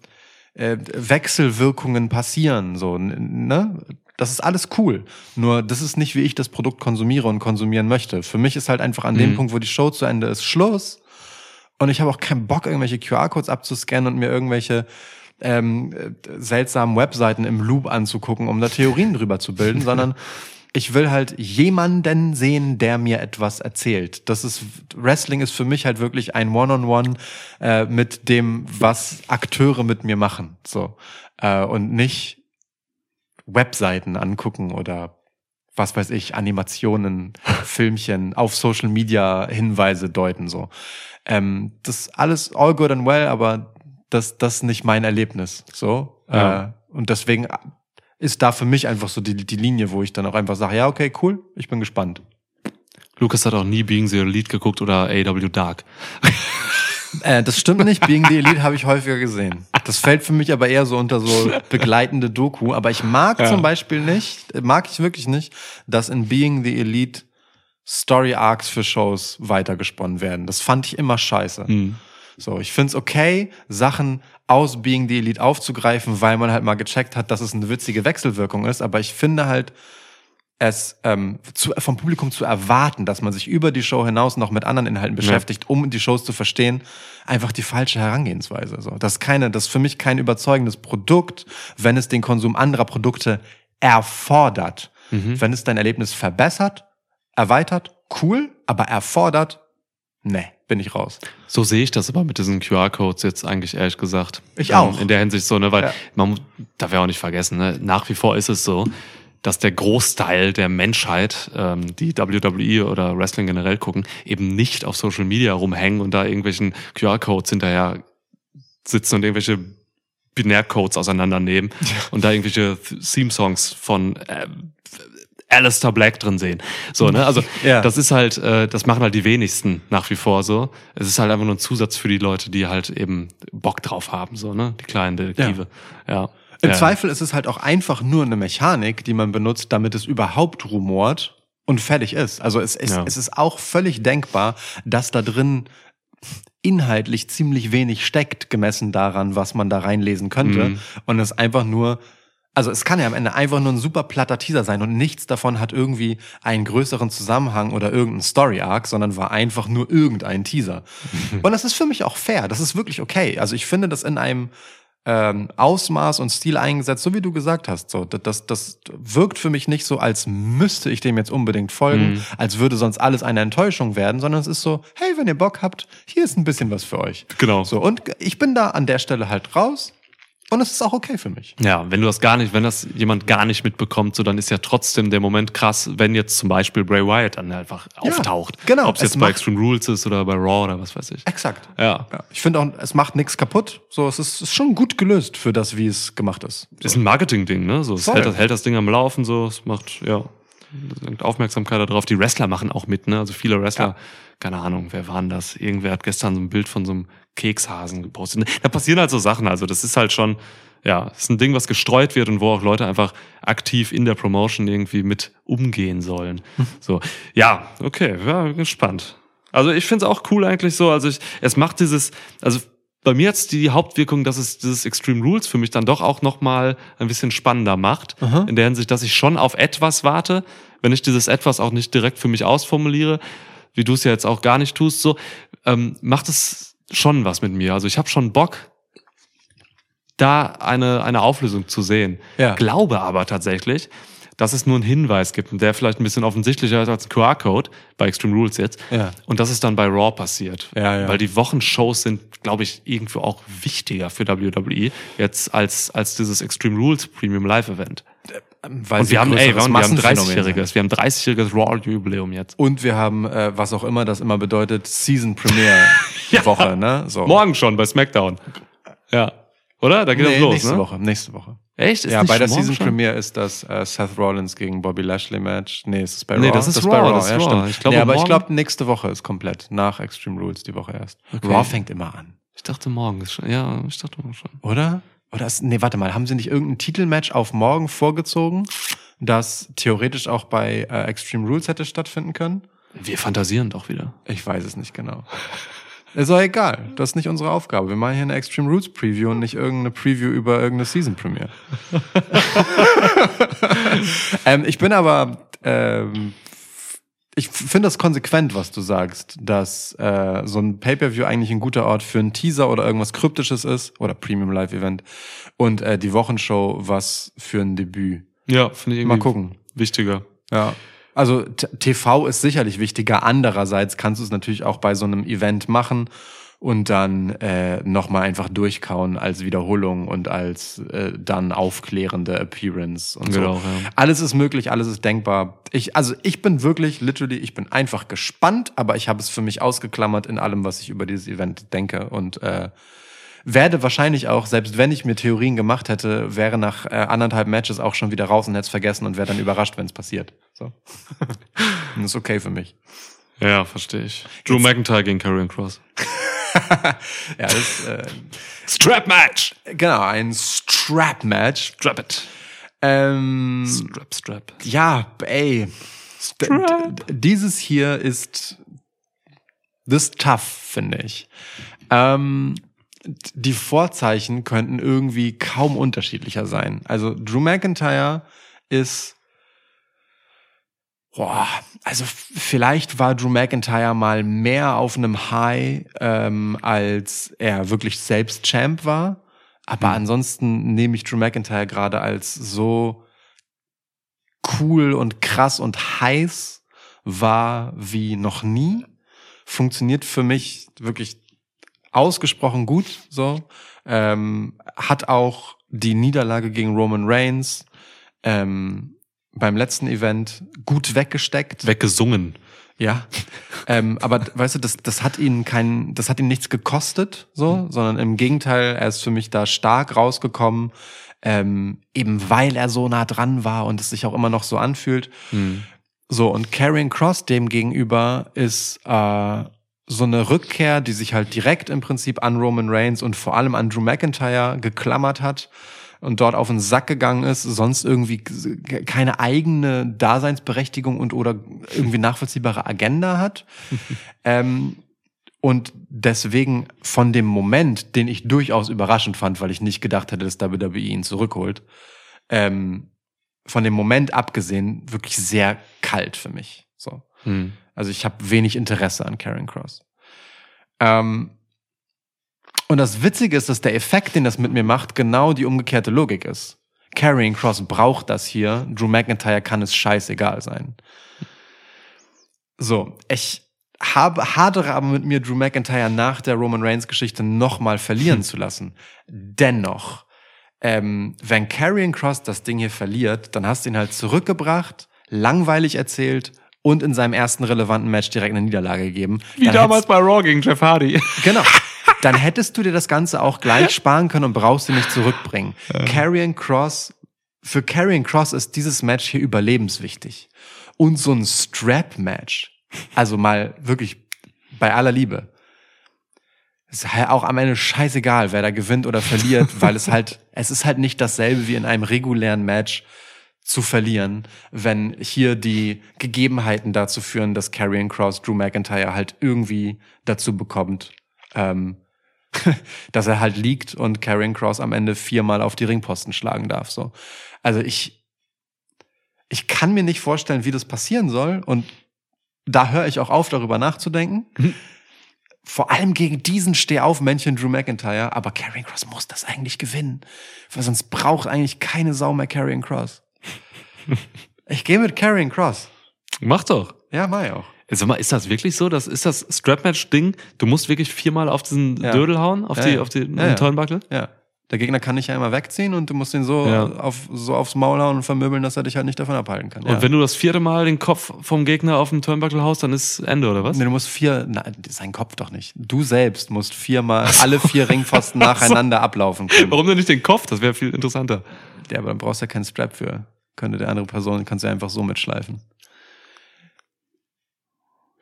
äh, Wechselwirkungen passieren, so, ne? Das ist alles cool. Nur das ist nicht, wie ich das Produkt konsumiere und konsumieren möchte. Für mich ist halt einfach an dem Punkt, wo die Show zu Ende ist, Schluss. Und ich habe auch keinen Bock, irgendwelche QR-Codes abzuscannen und mir irgendwelche ähm, äh, seltsamen Webseiten im Loop anzugucken, um da Theorien drüber zu bilden, sondern ich will halt jemanden sehen, der mir etwas erzählt. Das ist Wrestling ist für mich halt wirklich ein One-on-One äh, mit dem, was Akteure mit mir machen, so äh, und nicht Webseiten angucken oder was weiß ich, Animationen, Filmchen, auf Social Media Hinweise deuten, so. Ähm, das alles all good and well, aber das, das ist nicht mein Erlebnis, so. Ja. Äh, und deswegen ist da für mich einfach so die, die Linie, wo ich dann auch einfach sage, ja, okay, cool, ich bin gespannt. Lukas hat auch nie Being the Elite geguckt oder AW Dark. Äh, das stimmt nicht. Being the Elite habe ich häufiger gesehen. Das fällt für mich aber eher so unter so begleitende Doku. Aber ich mag Ja. zum Beispiel nicht, äh, mag ich wirklich nicht, dass in Being the Elite Story Arcs für Shows weitergesponnen werden. Das fand ich immer scheiße. Hm. So, ich find's okay, Sachen aus Being the Elite aufzugreifen, weil man halt mal gecheckt hat, dass es eine witzige Wechselwirkung ist. Aber ich finde halt, es ähm, zu, vom Publikum zu erwarten, dass man sich über die Show hinaus noch mit anderen Inhalten beschäftigt, um die Shows zu verstehen, einfach die falsche Herangehensweise. So, das ist keine, das ist für mich kein überzeugendes Produkt, wenn es den Konsum anderer Produkte erfordert. Wenn es dein Erlebnis verbessert, erweitert, cool, aber erfordert, ne, bin ich raus. So sehe ich das aber mit diesen QR-Codes jetzt eigentlich ehrlich gesagt. Ich Ähm, auch. In der Hinsicht so, ne, weil Ja. man muss- darf ja auch nicht vergessen, ne, nach wie vor ist es so, dass der Großteil der Menschheit, ähm, die WWE oder Wrestling generell gucken, eben nicht auf Social Media rumhängen und da irgendwelchen QR-Codes hinterher sitzen und irgendwelche Binärcodes auseinandernehmen und da irgendwelche Theme-Songs von äh, Alistair Black drin sehen. So, ne? Also Ja. das ist halt, äh, das machen halt die wenigsten nach wie vor so. Es ist halt einfach nur ein Zusatz für die Leute, die halt eben Bock drauf haben, so, ne? Die kleinen Detektive. Ja. Im ja. Zweifel ist es halt auch einfach nur eine Mechanik, die man benutzt, damit es überhaupt rumort und fertig ist. Also es, es, Ja. es ist auch völlig denkbar, dass da drin inhaltlich ziemlich wenig steckt, gemessen daran, was man da reinlesen könnte. Mhm. Und es einfach nur, also es kann ja am Ende einfach nur ein super platter Teaser sein und nichts davon hat irgendwie einen größeren Zusammenhang oder irgendeinen Story-Arc, sondern war einfach nur irgendein Teaser. Und das ist für mich auch fair. Das ist wirklich okay. Also ich finde das in einem ähm, Ausmaß und Stil eingesetzt, so wie du gesagt hast. So, das, das, wirkt für mich nicht so, als müsste ich dem jetzt unbedingt folgen, Mhm. als würde sonst alles eine Enttäuschung werden, sondern es ist so, hey, wenn ihr Bock habt, hier ist ein bisschen was für euch. Genau. So, und ich bin da an der Stelle halt raus und es ist auch okay für mich. Ja, wenn du das gar nicht, wenn das jemand gar nicht mitbekommt, so dann ist ja trotzdem der Moment krass, wenn jetzt zum Beispiel Bray Wyatt dann einfach Ja, auftaucht. genau. Ob es jetzt bei Extreme Rules ist oder bei Raw oder was weiß ich. Exakt. Ja. Ja, ich finde auch, es macht nichts kaputt. So, es ist, ist schon gut gelöst für das, wie es gemacht ist. Ist ein Marketing-Ding, ne? So, es hält das, hält das Ding am Laufen, so, es macht, ja, Aufmerksamkeit darauf. Die Wrestler machen auch mit, ne? Also viele Wrestler, Ja. keine Ahnung, wer waren das? Irgendwer hat gestern so ein Bild von so einem Kekshasen gepostet. Da passieren halt so Sachen, also das ist halt schon, ja, ist ein Ding, was gestreut wird und wo auch Leute einfach aktiv in der Promotion irgendwie mit umgehen sollen. So, ja, okay, ja, gespannt. Also ich finde es auch cool eigentlich so, also ich, es macht dieses, also bei mir hat's die Hauptwirkung, dass es dieses Extreme Rules für mich dann doch auch noch mal ein bisschen spannender macht. In der Hinsicht, dass ich schon auf etwas warte, wenn ich dieses etwas auch nicht direkt für mich ausformuliere, wie du es ja jetzt auch gar nicht tust, so ähm, macht es schon was mit mir. Also ich habe schon Bock, da eine, eine Auflösung zu sehen. Ja. Glaube aber tatsächlich, dass es nur einen Hinweis gibt, und der vielleicht ein bisschen offensichtlicher ist als ein QR-Code bei Extreme Rules jetzt. Ja. Und dass es dann bei Raw passiert. Ja, ja. Weil die Wochenshows sind, glaube ich, irgendwo auch wichtiger für WWE jetzt als, als dieses Extreme Rules Premium Live Event. Weil Und wir haben, ey, wir haben, wir haben Massenphänomen 30-jähriges, wir haben 30-jähriges Raw-Jubiläum jetzt. Und wir haben, äh, was auch immer das immer bedeutet, Season Premiere Woche, ne? So. Morgen schon bei SmackDown. Ja. Oder? Da geht Nee, das los, nächste ne? Woche, nächste Woche. Echt? Ist ja, bei der Season schon? Premiere ist das äh, Seth Rollins gegen Bobby Lashley Match. Nee, es ist bei Nee, Raw. das ist bei Raw, das ist ja, Raw. stimmt. Ich glaube, nee, aber ich glaube, nächste Woche ist komplett. Nach Extreme Rules die Woche erst. Okay. Raw fängt immer an. Ich dachte morgen ist schon. Ja, ich dachte morgen schon. Oder? Oder ist, nee, warte mal, haben sie nicht irgendein Titelmatch auf morgen vorgezogen, das theoretisch auch bei äh, Extreme Rules hätte stattfinden können? Wir fantasieren doch wieder. Ich weiß es nicht genau. Ist auch egal. Das ist nicht unsere Aufgabe. Wir machen hier eine Extreme Rules Preview und nicht irgendeine Preview über irgendeine Season Premiere. ähm, ich bin aber, ähm, ich finde das konsequent, was du sagst, dass äh, so ein Pay-per-View eigentlich ein guter Ort für einen Teaser oder irgendwas Kryptisches ist oder Premium Live Event und äh, die Wochenshow was für ein Debüt. Ja, finde ich irgendwie Mal gucken. wichtiger. Ja. Also TV ist sicherlich wichtiger. Andererseits kannst du es natürlich auch bei so einem Event machen und dann äh, nochmal einfach durchkauen als Wiederholung und als äh, dann aufklärende Appearance und Genau, so. ja. Alles ist möglich, alles ist denkbar. Ich, also ich bin wirklich, literally, ich bin einfach gespannt, aber ich habe es für mich ausgeklammert in allem, was ich über dieses Event denke und äh, werde wahrscheinlich auch, selbst wenn ich mir Theorien gemacht hätte, wäre nach äh, anderthalb Matches auch schon wieder raus und hätte es vergessen und wäre dann überrascht, wenn es passiert. So. und das ist okay für mich. Ja, verstehe ich. Drew McIntyre gegen Karrion Cross. Ja, das ist, äh, Strap Match! genau, ein Strap-Match. Strap it. Ähm, Strap, strap. ja, ey. D- dieses hier ist das ist tough, finde ich. Ähm, die Vorzeichen könnten irgendwie kaum unterschiedlicher sein. Also Drew McIntyre ist Boah, also vielleicht war Drew McIntyre mal mehr auf einem High, ähm, als er wirklich selbst Champ war. Aber ansonsten nehme ich Drew McIntyre gerade als so cool und krass und heiß war wie noch nie. Funktioniert für mich wirklich ausgesprochen gut. So ähm, hat auch die Niederlage gegen Roman Reigns ähm, beim letzten Event gut weggesteckt. Weggesungen. Ja. ähm, aber weißt du, das, das hat ihn kein, das hat ihn nichts gekostet, so, sondern im Gegenteil, er ist für mich da stark rausgekommen, ähm, eben weil er so nah dran war und es sich auch immer noch so anfühlt. Hm. So, und Karrion Cross dem gegenüber ist äh, so eine Rückkehr, die sich halt direkt im Prinzip an Roman Reigns und vor allem an Drew McIntyre geklammert hat und dort auf den Sack gegangen ist, sonst irgendwie keine eigene Daseinsberechtigung und oder irgendwie nachvollziehbare Agenda hat. ähm, und deswegen von dem Moment, den ich durchaus überraschend fand, weil ich nicht gedacht hätte, dass WWE ihn zurückholt, ähm, von dem Moment abgesehen, wirklich sehr kalt für mich. So. Hm. Also ich habe wenig Interesse an Karen Cross. Ähm, Und das Witzige ist, dass der Effekt, den das mit mir macht, genau die umgekehrte Logik ist. Carrying Cross braucht das hier. Drew McIntyre kann es scheißegal sein. So, ich habe, hadere aber mit mir, Drew McIntyre nach der Roman Reigns Geschichte nochmal verlieren zu lassen. Dennoch, ähm, wenn Carrying Cross das Ding hier verliert, dann hast du ihn halt zurückgebracht, langweilig erzählt und in seinem ersten relevanten Match direkt eine Niederlage gegeben. Wie Dann damals bei Raw gegen Jeff Hardy. Genau. Dann hättest du dir das Ganze auch gleich sparen können und brauchst ihn nicht zurückbringen. Carrying Cross, für Carrying Cross ist dieses Match hier überlebenswichtig. Und so ein Strap-Match, also mal wirklich bei aller Liebe, ist halt auch am Ende scheißegal, wer da gewinnt oder verliert, weil es halt, es ist halt nicht dasselbe wie in einem regulären Match zu verlieren, wenn hier die Gegebenheiten dazu führen, dass Karrion Cross Drew McIntyre halt irgendwie dazu bekommt, ähm, dass er halt liegt und Karrion Cross am Ende viermal auf die Ringposten schlagen darf. So, also ich, ich kann mir nicht vorstellen, wie das passieren soll und da höre ich auch auf, darüber nachzudenken. Vor allem gegen diesen Stehaufmännchen Drew McIntyre, aber Karrion Cross muss das eigentlich gewinnen, weil sonst braucht eigentlich keine Sau mehr Karrion Cross. Ich gehe mit Karrion Cross. Mach doch. Ja, mach ich auch. Sag mal, ist das wirklich so? Das ist das Strap-Match-Ding? Du musst wirklich viermal auf diesen Ja. Dödel hauen, auf Ja, die, ja. auf die Ja. Turnbuckle? Ja. Der Gegner kann dich ja immer wegziehen und du musst ihn so, auf, so aufs Maul hauen und vermöbeln, dass er dich halt nicht davon abhalten kann. Und wenn du das vierte Mal den Kopf vom Gegner auf den Turnbuckle haust, dann ist Ende, oder was? Nee, du musst vier, nein, sein Kopf doch nicht. Du selbst musst viermal alle vier Ringpfosten nacheinander ablaufen können. Warum denn nicht den Kopf? Das wäre viel interessanter. Ja, aber dann brauchst du ja keinen Strap für. Könnte der andere Person, kannst du einfach so mitschleifen.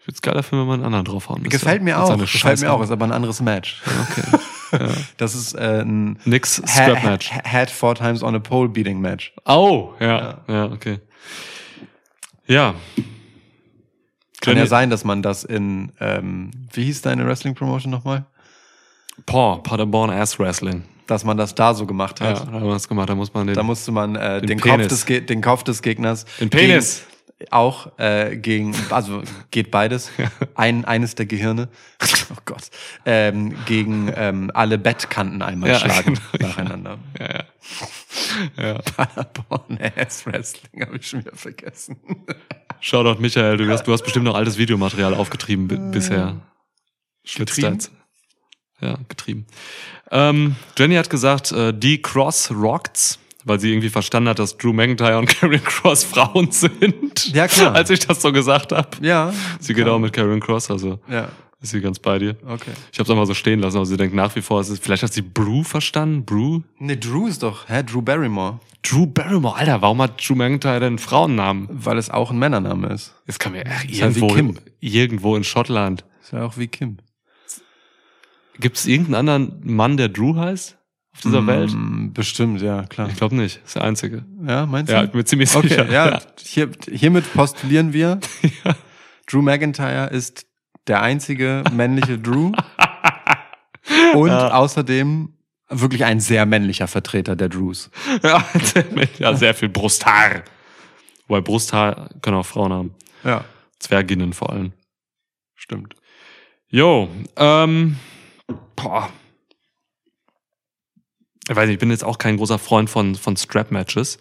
Ich würde es geiler finden, wenn man einen anderen draufhauen müsste. Gefällt mir auch. Gefällt mir Scheiße. auch, ist aber ein anderes Match. Okay. Das ist äh, ein Nix Strap-Match. ha- Head four times on a pole beating Match. Oh, ja, ja, okay. Ja. Kann Jenny- ja sein, dass man das in, ähm, wie hieß deine Wrestling Promotion nochmal? Paw, Paderborn Ass Wrestling. Dass man das da so gemacht Ja, hat. da haben wir das gemacht. Da muss man den, Da musste man äh, den, Den Kopf des, den Kopf des Gegners. den Penis. Auch äh, gegen, also geht beides. Ein, eines der Gehirne. Oh Gott. Ähm, gegen ähm, alle Bettkanten einmal Ja, schlagen genau. nacheinander. Ja, ja. ja. Paderborn Ass Wrestling habe ich schon wieder vergessen. Shoutout Michael, du hast, du hast bestimmt noch altes Videomaterial aufgetrieben bi- bisher. Jetzt. Ja, getrieben. Ähm, Jenny hat gesagt, äh, die Cross rockt's, weil sie irgendwie verstanden hat, dass Drew McIntyre und Karen Cross Frauen sind. Ja, klar. Als ich das so gesagt habe. Ja. Sie geht auch mit Karen Cross, also Ja, ist sie ganz bei dir. okay. Ich habe es einfach so stehen lassen, aber sie denkt nach wie vor, es ist, vielleicht hat sie Brew verstanden. Brew? Ne, Drew ist doch, hä? Drew Barrymore. Drew Barrymore, Alter, warum hat Drew McIntyre denn einen Frauennamen? Weil es auch ein Männername ist. Das kann mir ach, Ist irgendwo, Kim. irgendwo in Schottland. Ist ja auch wie Kim. Gibt es irgendeinen anderen Mann, der Drew heißt? Auf dieser Welt? Mm, Bestimmt, ja, klar. Ich glaube nicht. Ist der einzige. Ja, meinst du? Ja, ich bin mir ziemlich Okay, sicher. ja, hier, hiermit postulieren wir, Drew McIntyre ist der einzige männliche Drew und außerdem wirklich ein sehr männlicher Vertreter der Drews. Ja, ja, sehr viel Brusthaar. Wobei Brusthaar können auch Frauen haben. Ja, Zwerginnen vor allem. stimmt. Jo, ähm, boah. Ich weiß nicht, ich bin jetzt auch kein großer Freund von, von Strap-Matches.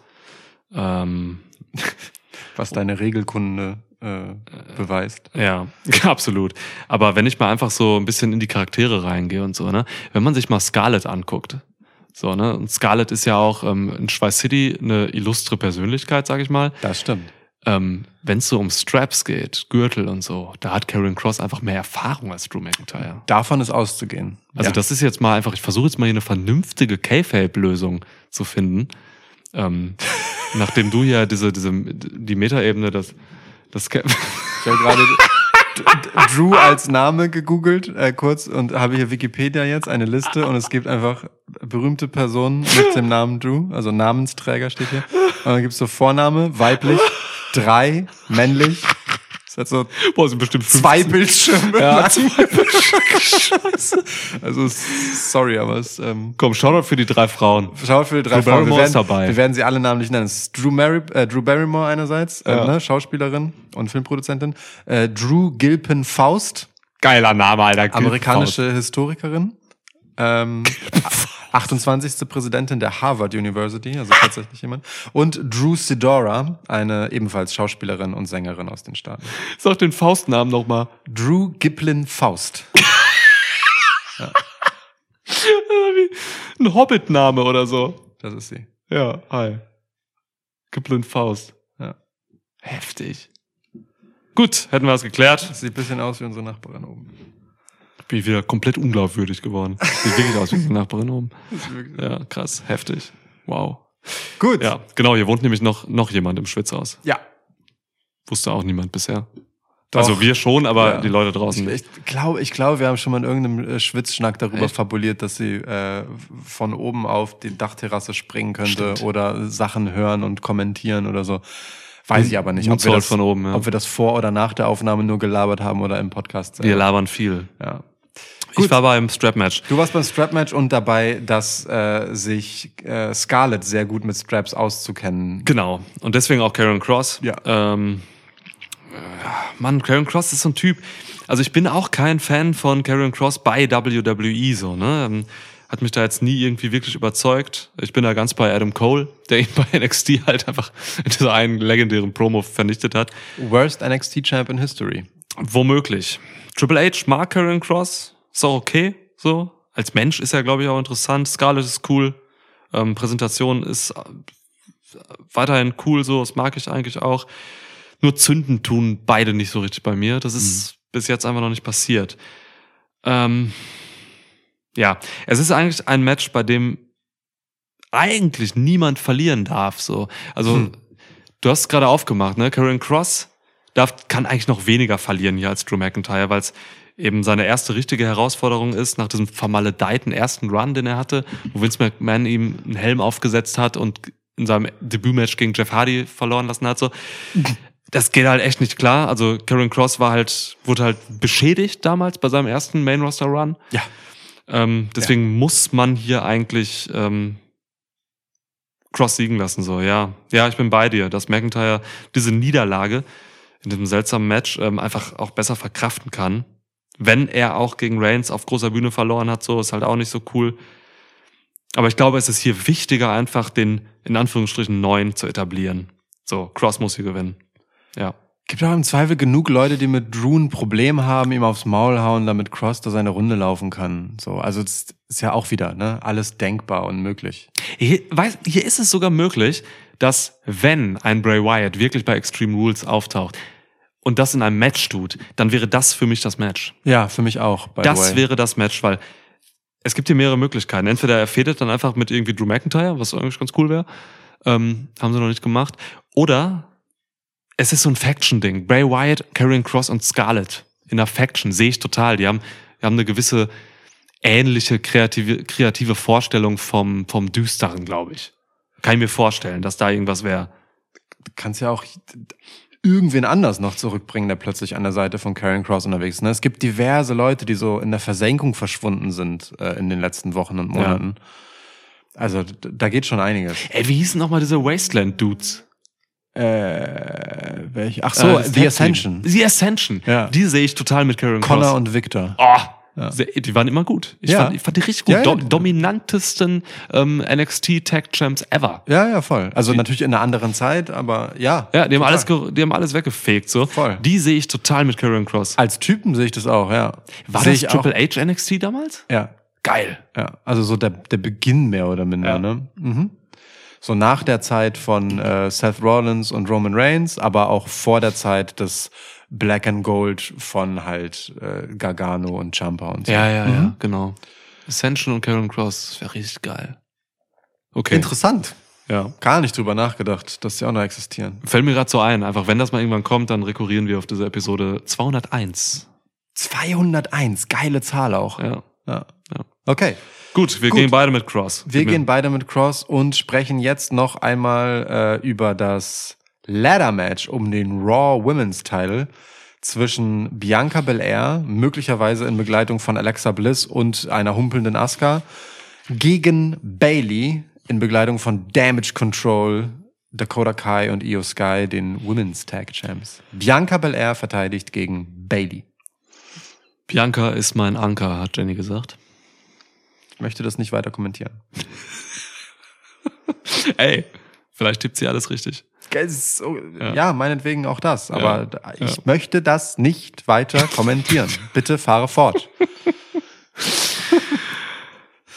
Ähm, Was deine Regelkunde äh, beweist. Ja, absolut. Aber wenn ich mal einfach so ein bisschen in die Charaktere reingehe und so, ne, wenn man sich mal Scarlett anguckt, so, ne, und Scarlett ist ja auch ähm, in Schweiß City eine illustre Persönlichkeit, sag ich mal. Das stimmt. Ähm, wenn es so um Straps geht, Gürtel und so, da hat Karen Cross einfach mehr Erfahrung als Drew McIntyre. Davon ist auszugehen. Also ja. das ist jetzt mal einfach, ich versuche jetzt mal hier eine vernünftige K-Fape-Lösung zu finden. Ähm, nachdem du ja diese, diese, die Metaebene, das, das, K- Ich habe gerade Drew als Name gegoogelt, äh, kurz, und habe hier Wikipedia jetzt eine Liste und es gibt einfach berühmte Personen mit dem Namen Drew, also Namensträger steht hier. Und dann gibt's so Vorname, weiblich, drei, männlich. Das hat so boah, sind bestimmt fünf- zwei Bildschirme. Ja. Scheiße. Also sorry, aber es ähm, Komm, Shoutout für die drei Frauen. Schaut für die drei Drew Frauen. Wir Barrymore ist werden, dabei. wir werden sie alle namentlich nennen. Es ist Drew, Mary, äh, Drew Barrymore einerseits, äh, Ja. ne, Schauspielerin und Filmproduzentin. Äh, Drew Gilpin Faust, Geiler Name, Alter. amerikanische Historikerin. Ähm, 28. Präsidentin der Harvard University, also tatsächlich jemand. Und Drew Sidora, eine ebenfalls Schauspielerin und Sängerin aus den Staaten. Sag den Faustnamen nochmal. Drew Giplin Faust. Ein Hobbit-Name oder so. Das ist sie. Ja, hi. Geblind Faust. Ja. Heftig. Gut, hätten wir es geklärt. Sieht ein bisschen aus wie unsere Nachbarin oben. Bin ich wieder komplett unglaubwürdig geworden. Sieht wirklich aus wie unsere Nachbarin oben. Ja, krass. Heftig. Wow. Gut. Ja, genau, hier wohnt nämlich noch, noch jemand im Schwitzhaus. Ja. Wusste auch niemand bisher. Doch. Also wir schon, aber Ja. die Leute draußen Ich, nicht. ich glaube, ich glaube, wir haben schon mal in irgendeinem äh, Schwitzschnack darüber Echt? fabuliert, dass sie äh, von oben auf die Dachterrasse springen könnte Stimmt. oder Sachen hören und kommentieren oder so. Weiß ich aber nicht, ob wir, das, von oben, ja. ob wir das vor oder nach der Aufnahme nur gelabert haben oder im Podcast. Wir labern viel. ja. Ich war beim Strap-Match. Du warst beim Strap-Match und dabei, dass äh, sich äh, Scarlett sehr gut mit Straps auszukennen. Genau. Und deswegen auch Karen Cross. Ja. Ähm, äh, Mann, Karen Cross ist so ein Typ. Also ich bin auch kein Fan von Karen Cross bei WWE so, ne? Ähm, Hat mich da jetzt nie irgendwie wirklich überzeugt. Ich bin da ganz bei Adam Cole, der ihn bei NXT halt einfach in dieser einen legendären Promo vernichtet hat. Worst NXT Champ in History. Womöglich. Triple H mag Karen Cross, ist auch okay, so. Als Mensch ist er, glaube ich, auch interessant. Scarlett ist cool. Ähm, Präsentation ist äh, weiterhin cool, so. Das mag ich eigentlich auch. Nur zünden tun beide nicht so richtig bei mir. Das ist bis jetzt einfach noch nicht passiert. Ähm, ja, es ist eigentlich ein Match, bei dem eigentlich niemand verlieren darf, so. Also, Hm. du hast es gerade aufgemacht, ne? Karen Cross darf, kann eigentlich noch weniger verlieren hier als Drew McIntyre, weil es eben seine erste richtige Herausforderung ist, nach diesem vermaledeiten ersten Run, den er hatte, wo Vince McMahon ihm einen Helm aufgesetzt hat und in seinem Debütmatch gegen Jeff Hardy verloren lassen hat, so. Das geht halt echt nicht klar. Also Karen Cross war halt, wurde halt beschädigt damals bei seinem ersten Main Roster Run. Ja. Ähm, deswegen muss man hier eigentlich ähm, Cross siegen lassen, so, ja. Ja, ich bin bei dir, dass McIntyre diese Niederlage in diesem seltsamen Match ähm, einfach auch besser verkraften kann. Wenn er auch gegen Reigns auf großer Bühne verloren hat, so, ist halt auch nicht so cool. Aber ich glaube, es ist hier wichtiger, einfach den, in Anführungsstrichen, neuen zu etablieren. So, Cross muss hier gewinnen. Ja. Gibt auch im Zweifel genug Leute, die mit Drew ein Problem haben, ihm aufs Maul hauen, damit Cross da seine Runde laufen kann. So, also das ist ja auch wieder, ne? Alles denkbar und möglich. Hier, weiß, hier ist es sogar möglich, dass wenn ein Bray Wyatt wirklich bei Extreme Rules auftaucht und das in einem Match tut, dann wäre das für mich das Match. Ja, für mich auch. Das wäre das Match, weil es gibt hier mehrere Möglichkeiten. Entweder er fädet dann einfach mit irgendwie Drew McIntyre, was eigentlich ganz cool wäre. Ähm, haben sie noch nicht gemacht. Oder es ist so ein Faction-Ding. Bray Wyatt, Karrion Cross und Scarlett in einer Faction sehe ich total. Die haben, die haben eine gewisse ähnliche kreative, kreative Vorstellung vom, vom Düsteren, glaube ich. Kann ich mir vorstellen, dass da irgendwas wäre. Du kannst ja auch irgendwen anders noch zurückbringen, der plötzlich an der Seite von Karen Cross unterwegs ist. Ne? Es gibt diverse Leute, die so in der Versenkung verschwunden sind äh, in den letzten Wochen und Monaten. Also d- da geht schon einiges. Ey, wie hießen nochmal diese Wasteland-Dudes? Äh, welche? Ach so, Äh, The. Ascension. The Ascension. Ja. Die sehe ich total mit Karen Cross. Connor und Victor. Oh, sehr, die waren immer gut. Ich, Ja. fand, ich fand die richtig gut. Ja, ja. Do dominantesten ähm, NXT Tag Champs ever. Ja, ja, voll. Also natürlich in einer anderen Zeit, aber ja. Ja, die haben alles, die haben alles weggefegt. So. Voll. Die sehe ich total mit Karen Cross. Als Typen sehe ich das auch, ja. War Sehe das ich Triple H NXT damals? Auch. Ja, Geil. ja. Also so der, der Beginn mehr oder minder, Ja. ne? Mhm. So nach der Zeit von äh, Seth Rollins und Roman Reigns, aber auch vor der Zeit des Black and Gold von halt äh, Gargano und Ciampa und so. Ja, ja, Mhm. ja, genau. Ascension und Karen Cross, das wäre richtig geil. Okay. Interessant. ja. Gar nicht drüber nachgedacht, dass sie auch noch existieren. Fällt mir gerade so ein. Einfach, wenn das mal irgendwann kommt, dann rekurrieren wir auf diese Episode 201. 201, geile Zahl auch. Ja. Ja. Ja. Okay. Gut, wir Gut. gehen beide mit Cross. Wir gehen beide mit Cross und sprechen jetzt noch einmal äh, über das Ladder Match um den Raw Women's Title zwischen Bianca Belair, möglicherweise in Begleitung von Alexa Bliss und einer humpelnden Asuka, gegen Bailey in Begleitung von Damage Control, Dakota Kai und Io Sky, den Women's Tag Champs. Bianca Belair verteidigt gegen Bailey. Bianca ist mein Anker, hat Jenny gesagt. Ich möchte das nicht weiter kommentieren. Ey, vielleicht tippt sie alles richtig. Oh, Ja. Ja. meinetwegen auch das. Aber Ja, ich ja. möchte das nicht weiter kommentieren. Bitte fahre fort.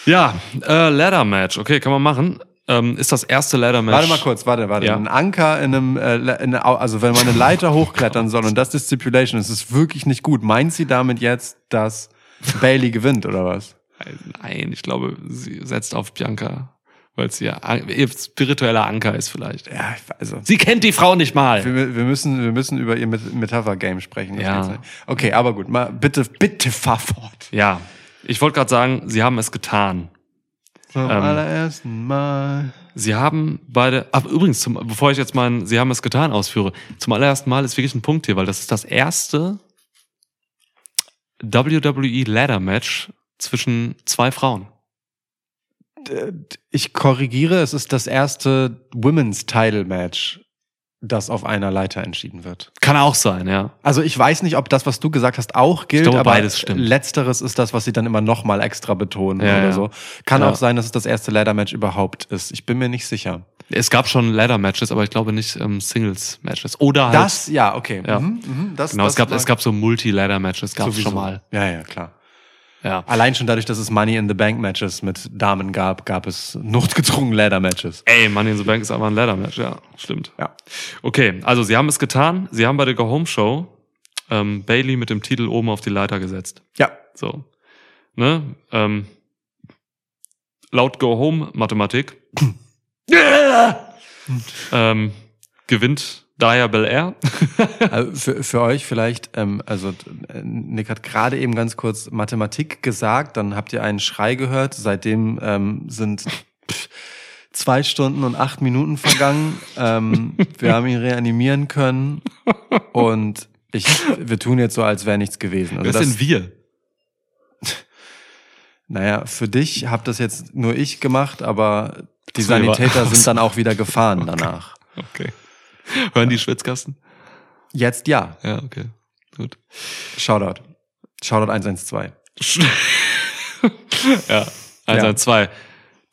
Ja, äh, Ladder Match. Okay, kann man machen. Ähm, ist das erste Ladder Match. Warte mal kurz, warte, warte. Ein Anker in einem, äh, in also wenn man eine Leiter hochklettern soll und das ist Stipulation, das ist wirklich nicht gut. Meint sie damit jetzt, dass Bailey gewinnt oder was? Nein, ich glaube, sie setzt auf Bianca, weil sie ja an- ihr spiritueller Anker ist vielleicht. Ja, also. Sie kennt die Frau nicht mal. Wir, wir müssen, wir müssen über ihr Met- Metapher-Game sprechen. das Ja. Okay, aber gut, mal bitte, bitte fahr fort. Ja, ich wollte gerade sagen, sie haben es getan. Zum Ähm. allerersten Mal. Sie haben beide, ach übrigens, zum, bevor ich jetzt meinen Sie haben es getan ausführe, zum allerersten Mal ist wirklich ein Punkt hier, weil das ist das erste WWE Ladder Match zwischen zwei Frauen. Ich korrigiere, es ist das erste Women's Title Match, das auf einer Leiter entschieden wird. Kann auch sein, ja. Also ich weiß nicht, ob das, was du gesagt hast, auch gilt, glaube, aber beides stimmt. letzteres ist das, was sie dann immer noch mal extra betonen Ja, oder ja. so. Kann Ja. auch sein, dass es das erste Ladder Match überhaupt ist. Ich bin mir nicht sicher. Es gab schon Ladder Matches, aber ich glaube nicht ähm, Singles Matches. Oder halt, Das, ja, okay. Mhm, mhm, das, genau, das es gab, es gab so Multi-Ladder Matches, gab es schon mal. Ja, ja, klar. Ja. Allein schon dadurch, dass es Money in the Bank Matches mit Damen gab, gab es notgedrungen Ladder Matches. Ey, Money in the Bank ist aber ein Ladder Match, ja, stimmt. Ja. Okay, also sie haben es getan. Sie haben bei der Go Home Show ähm, Bailey mit dem Titel oben auf die Leiter gesetzt. Ja. So. Ne? Ähm, laut Go Home Mathematik ähm, gewinnt daher Bel Air. Also für, für euch vielleicht, ähm, also äh, Nick hat gerade eben ganz kurz Mathematik gesagt, dann habt ihr einen Schrei gehört. Seitdem ähm, sind pff, zwei Stunden und acht Minuten vergangen. ähm, wir haben ihn reanimieren können und ich, wir tun jetzt so, als wäre nichts gewesen. Also Wer das, sind wir? naja, für dich habt das jetzt nur ich gemacht, aber die Sanitäter sind dann auch wieder gefahren danach. Okay. Hören die Schwitzkasten? Jetzt ja. Ja, okay. Gut. Shoutout. Shoutout 112. ja. 112.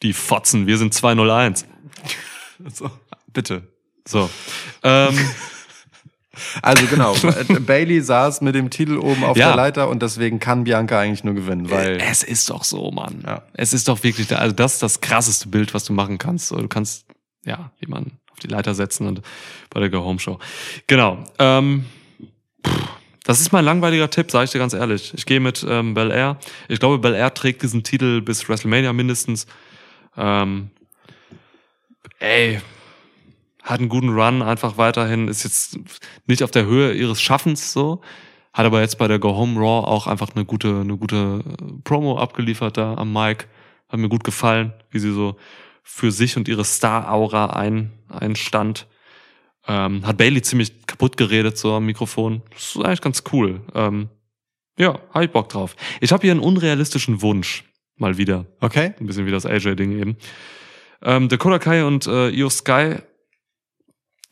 Die Fotzen, wir sind 201. So, bitte. So. Ähm, Also genau, äh, Bailey saß mit dem Titel oben auf Ja. der Leiter und deswegen kann Bianca eigentlich nur gewinnen, weil es ist doch so, Mann. Ja. Es ist doch wirklich, also das ist das krasseste Bild, was du machen kannst. Du kannst, ja, jemanden auf die Leiter setzen und bei der Go Home Show. Genau. Ähm, pff, das ist mein langweiliger Tipp, sage ich dir ganz ehrlich. Ich gehe mit ähm, Bel Air. Ich glaube, Bel Air trägt diesen Titel bis WrestleMania mindestens. Ähm, ey, hat einen guten Run, einfach weiterhin, ist jetzt nicht auf der Höhe ihres Schaffens so, hat aber jetzt bei der Go Home Raw auch einfach eine gute, eine gute äh, Promo abgeliefert da am Mic. Hat mir gut gefallen, wie sie so für sich und ihre Star-Aura ein, einstand. Ähm, hat Bailey ziemlich kaputt geredet so am Mikrofon. Das ist eigentlich ganz cool. Ähm, ja, hab ich Bock drauf. Ich habe hier einen unrealistischen Wunsch. Mal wieder. okay. Ein bisschen wie das AJ-Ding eben. Ähm, Dakota Kai und äh, Io Sky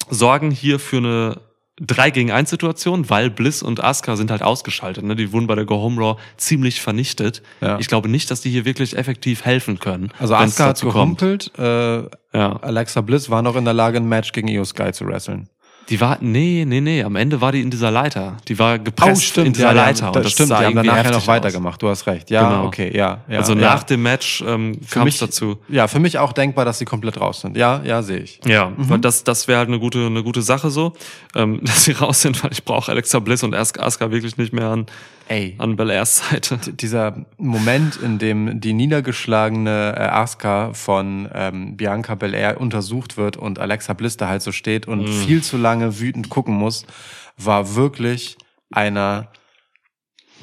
sorgen hier für eine 3 gegen 1 Situation, weil Bliss und Asuka sind halt ausgeschaltet. Ne? Die wurden bei der Go Home Raw ziemlich vernichtet. Ja. Ich glaube nicht, dass die hier wirklich effektiv helfen können. Also Asuka hat gehumpelt, äh, Ja. Alexa Bliss war noch in der Lage, ein Match gegen Io Sky zu wresteln. Die war, nee, nee, nee, am Ende war die in dieser Leiter. Die war gepresst in dieser ja, Leiter. Ja, und das das stimmt, sah die haben ja heftig noch weitergemacht, du hast recht. Ja, Genau. okay, ja. ja also ja. nach dem Match ähm, Für kam mich es dazu. Ja, für mich auch denkbar, dass sie komplett raus sind. Ja, ja, sehe ich. Ja, weil das, das wäre halt eine gute, eine gute Sache so, ähm, dass sie raus sind, weil ich brauche Alexa Bliss und Asuka wirklich nicht mehr an, Ey. an Bel Airs Seite. dieser Moment, in dem die niedergeschlagene äh, Asuka von ähm, Bianca Belair untersucht wird und Alexa Bliss da halt so steht und viel zu lange wütend gucken muss, war wirklich einer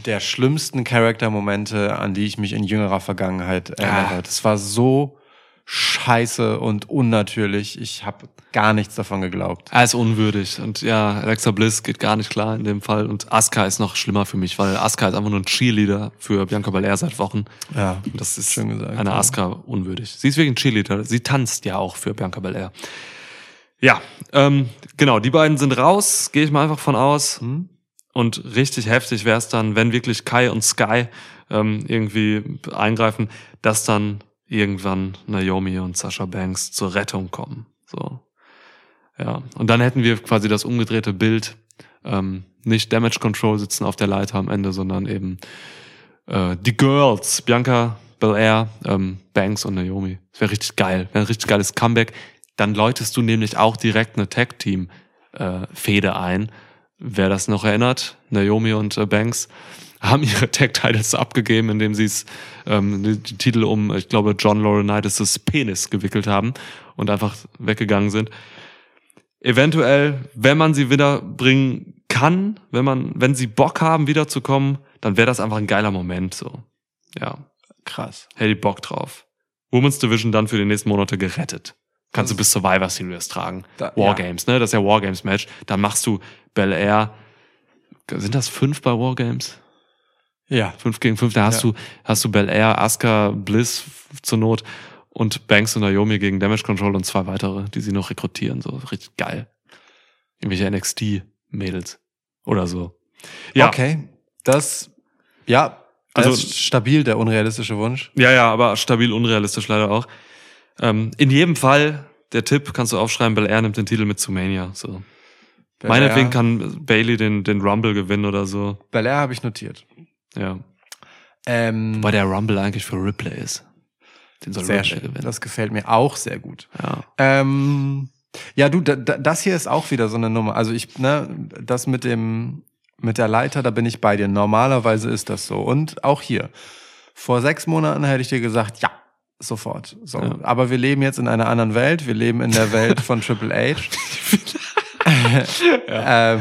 der schlimmsten Charaktermomente, an die ich mich in jüngerer Vergangenheit erinnere. Ah. Das war so scheiße und unnatürlich. Ich habe gar nichts davon geglaubt. Er ist unwürdig und ja, Alexa Bliss geht gar nicht klar in dem Fall und Asuka ist noch schlimmer für mich, weil Asuka ist einfach nur ein Cheerleader für Bianca Belair seit Wochen. Ja, Und das ist schön gesagt, eine ja. Asuka unwürdig. Sie ist wirklich ein Cheerleader. Sie tanzt ja auch für Bianca Belair. Ja, ähm, genau, die beiden sind raus, gehe ich mal einfach von aus. Hm? Und richtig heftig wäre es dann, wenn wirklich Kai und Sky ähm, irgendwie eingreifen, dass dann irgendwann Naomi und Sasha Banks zur Rettung kommen. So. Ja. Und dann hätten wir quasi das umgedrehte Bild. Ähm, nicht Damage Control sitzen auf der Leiter am Ende, sondern eben äh, die Girls, Bianca, Belair, ähm, Banks und Naomi. Das wäre richtig geil. Wäre ein richtig geiles Comeback. Dann läutest du nämlich auch direkt eine Tag-Team-Fehde ein. Wer das noch erinnert, Naomi und äh, Banks haben ihre Tag-Titles abgegeben, indem sie es ähm, die, Titel um, ich glaube, John Laurinaitis' Penis gewickelt haben und einfach weggegangen sind. Eventuell, wenn man sie wiederbringen kann, wenn man, wenn sie Bock haben, wiederzukommen, dann wäre das einfach ein geiler Moment. So, ja, Krass. hätte ich Bock drauf. Women's Division dann für die nächsten Monate gerettet. Kannst du bis Survivor Series tragen. Da- Wargames, ne? Das ist ja Wargames Match. Dann machst du Bel Air. Sind das fünf bei Wargames? Ja. Fünf gegen fünf. Da hast Ja. du, hast du Bel Air, Asuka, Bliss zur Not und Banks und Naomi gegen Damage Control und zwei weitere, die sie noch rekrutieren. So richtig geil. Irgendwelche NXT-Mädels. Oder so. Ja. Okay. Das, ja, Also- stabil, der unrealistische Wunsch. Ja, ja, aber stabil unrealistisch leider auch. Ähm, in jedem Fall, der Tipp kannst du aufschreiben, Bel Air nimmt den Titel mit zu Mania. So. Meinetwegen kann Bailey den, den Rumble gewinnen oder so. Bel Air habe ich notiert. Ja. Ähm, Weil der Rumble eigentlich für Ripley ist. Den soll sehr Ripley schön. gewinnen. Das gefällt mir auch sehr gut. ja. Ähm, ja, du, da, da, das hier ist auch wieder so eine Nummer. Also ich, ne, das mit dem, mit der Leiter, da bin ich bei dir. Normalerweise ist das so. Und auch hier. Vor sechs Monaten hätte ich dir gesagt, ja, sofort. So. Ja. Aber wir leben jetzt in einer anderen Welt. Wir leben in der Welt von Triple H. ähm,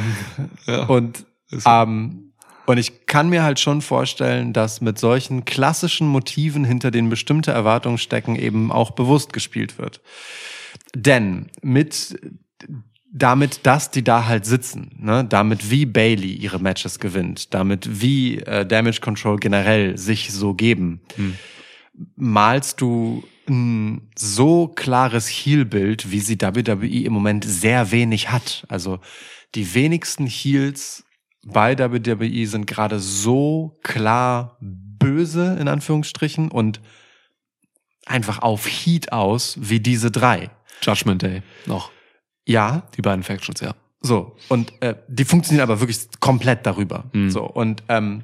Ja. Und, ähm, und ich kann mir halt schon vorstellen, dass mit solchen klassischen Motiven, hinter denen bestimmte Erwartungen stecken, eben auch bewusst gespielt wird. Denn mit damit, dass die da halt sitzen, ne, damit wie Bailey ihre Matches gewinnt, damit wie äh, Damage Control generell sich so geben, malst du ein so klares Heel-Bild, wie sie WWE im Moment sehr wenig hat. Also die wenigsten Heels bei WWE sind gerade so klar böse, in Anführungsstrichen, und einfach auf Heat aus, wie diese drei. Judgment Day noch. Ja, Die beiden Factions, ja. so, und äh, die funktionieren aber wirklich komplett darüber. Mhm. So, und ähm,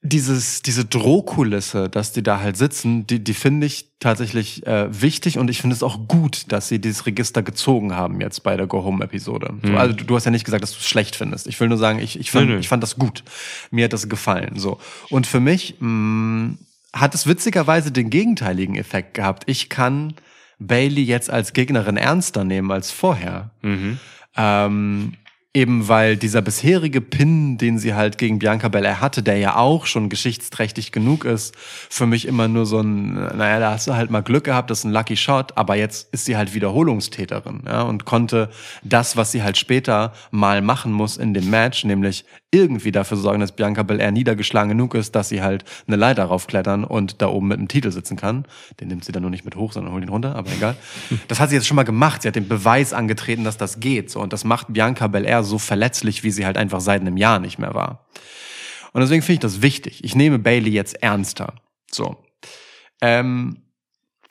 dieses, diese Drohkulisse, dass die da halt sitzen, die, die finde ich tatsächlich äh, wichtig und ich finde es auch gut, dass sie dieses Register gezogen haben jetzt bei der Go-Home-Episode. So, Mhm. also du, du hast ja nicht gesagt, dass du es schlecht findest. Ich will nur sagen, ich, ich, fand, nö. ich fand das gut. Mir hat das gefallen. So. Und für mich mh, hat es witzigerweise den gegenteiligen Effekt gehabt. Ich kann Bailey jetzt als Gegnerin ernster nehmen als vorher. Mhm. Ähm, eben weil dieser bisherige Pin, den sie halt gegen Bianca Belair hatte, der ja auch schon geschichtsträchtig genug ist, für mich immer nur so ein, naja, da hast du halt mal Glück gehabt, das ist ein Lucky Shot, aber jetzt ist sie halt Wiederholungstäterin, ja, und konnte das, was sie halt später mal machen muss in dem Match, nämlich irgendwie dafür sorgen, dass Bianca Belair niedergeschlagen genug ist, dass sie halt eine Leiter raufklettern und da oben mit dem Titel sitzen kann. Den nimmt sie dann nur nicht mit hoch, sondern holt ihn runter, aber egal. Das hat sie jetzt schon mal gemacht. Sie hat den Beweis angetreten, dass das geht. So. Und das macht Bianca Belair so verletzlich, wie sie halt einfach seit einem Jahr nicht mehr war. Und deswegen finde ich das wichtig. Ich nehme Bailey jetzt ernster. So. Ähm,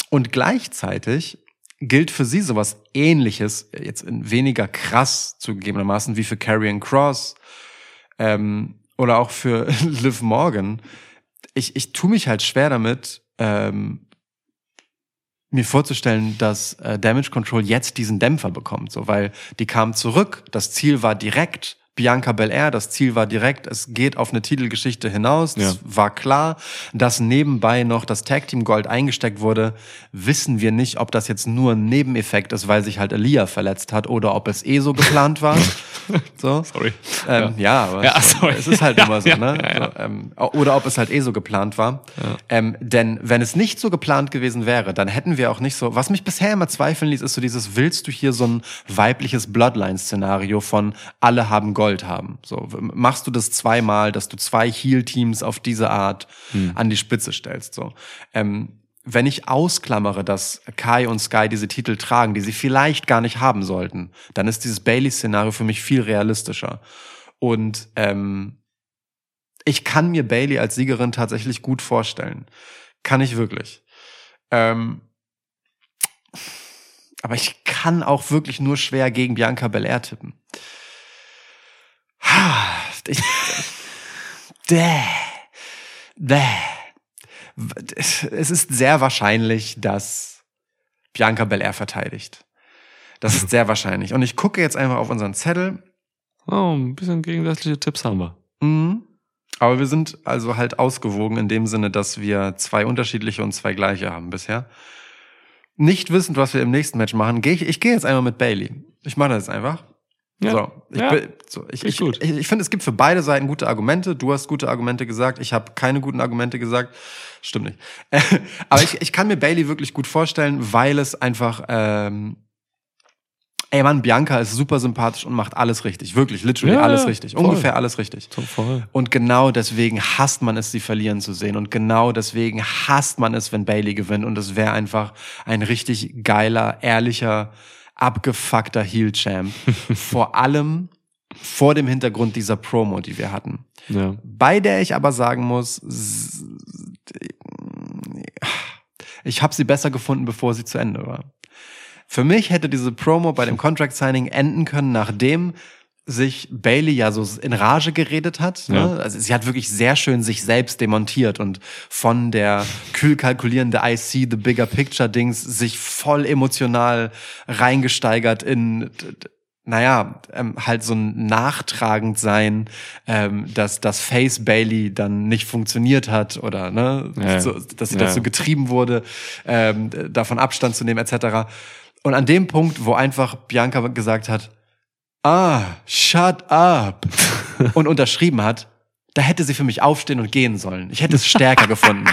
und gleichzeitig gilt für sie sowas ähnliches, jetzt in weniger krass zugegebenermaßen wie für Karrion Cross ähm, oder auch für Liv Morgan. Ich, ich tue mich halt schwer damit, ähm, mir vorzustellen, dass äh, Damage Control jetzt diesen Dämpfer bekommt, so weil die kam zurück, das Ziel war direkt Bianca Belair, das Ziel war direkt, es geht auf eine Titelgeschichte hinaus, das Ja. war klar, dass nebenbei noch das Tag Team Gold eingesteckt wurde, wissen wir nicht, ob das jetzt nur ein Nebeneffekt ist, weil sich halt Elia verletzt hat oder ob es eh so geplant war. so. Sorry. Ähm, ja. aber Ja, es, sorry. es ist halt Ja, immer so, ja, ne? ja, ja. So, ähm, oder ob es halt eh so geplant war. Ähm, denn wenn es nicht so geplant gewesen wäre, dann hätten wir auch nicht so, was mich bisher immer zweifeln ließ, ist so dieses, willst du hier so ein weibliches Bloodline-Szenario von alle haben Gold haben? So, machst du das zweimal, dass du zwei Heal-Teams auf diese Art Hm. an die Spitze stellst? So. Ähm, wenn ich ausklammere, dass Kai und Sky diese Titel tragen, die sie vielleicht gar nicht haben sollten, dann ist dieses Bailey-Szenario für mich viel realistischer. Und ähm, ich kann mir Bailey als Siegerin tatsächlich gut vorstellen. Kann ich wirklich. Ähm, aber ich kann auch wirklich nur schwer gegen Bianca Belair tippen. Ich, däh, däh. Es ist sehr wahrscheinlich, dass Bianca Belair verteidigt. Das ist sehr wahrscheinlich. Und ich gucke jetzt einfach auf unseren Zettel. Oh, ein bisschen gegensätzliche Tipps haben wir. Mhm. Aber wir sind also halt ausgewogen in dem Sinne, dass wir zwei unterschiedliche und zwei gleiche haben bisher. Nicht wissend, was wir im nächsten Match machen, gehe ich, ich gehe jetzt einmal mit Bailey. Ich mache das jetzt einfach. Ja. So, ich, Ja. bin- so, ich, Finde ich ich, ich, finde, es gibt für beide Seiten gute Argumente. Du hast gute Argumente gesagt, ich habe keine guten Argumente gesagt. Stimmt nicht. Aber ich, ich kann mir Bailey wirklich gut vorstellen, weil es einfach, ähm, ey Mann, Bianca ist super sympathisch und macht alles richtig. Wirklich, literally Ja, alles richtig. voll. Ungefähr alles richtig. Voll. Und genau deswegen hasst man es, sie verlieren zu sehen. Und genau deswegen hasst man es, wenn Bailey gewinnt. Und es wäre einfach ein richtig geiler, ehrlicher, abgefuckter Heel-Champ. vor allem vor dem Hintergrund dieser Promo, die wir hatten. Ja. Bei der ich aber sagen muss, ich habe sie besser gefunden, bevor sie zu Ende war. Für mich hätte diese Promo bei dem Contract Signing enden können, nachdem sich Bailey ja so in Rage geredet hat. Ja. Ne? Also sie hat wirklich sehr schön sich selbst demontiert und von der kühl kalkulierende I see the bigger picture Dings sich voll emotional reingesteigert in naja, ähm, halt so ein nachtragend sein, ähm, dass das Face Bailey dann nicht funktioniert hat oder ne, Ja, ja. so, dass sie Ja, dazu ja. getrieben wurde, ähm, davon Abstand zu nehmen etc. Und an dem Punkt, wo einfach Bianca gesagt hat, ah, shut up. Und unterschrieben hat, da hätte sie für mich aufstehen und gehen sollen. Ich hätte es stärker gefunden.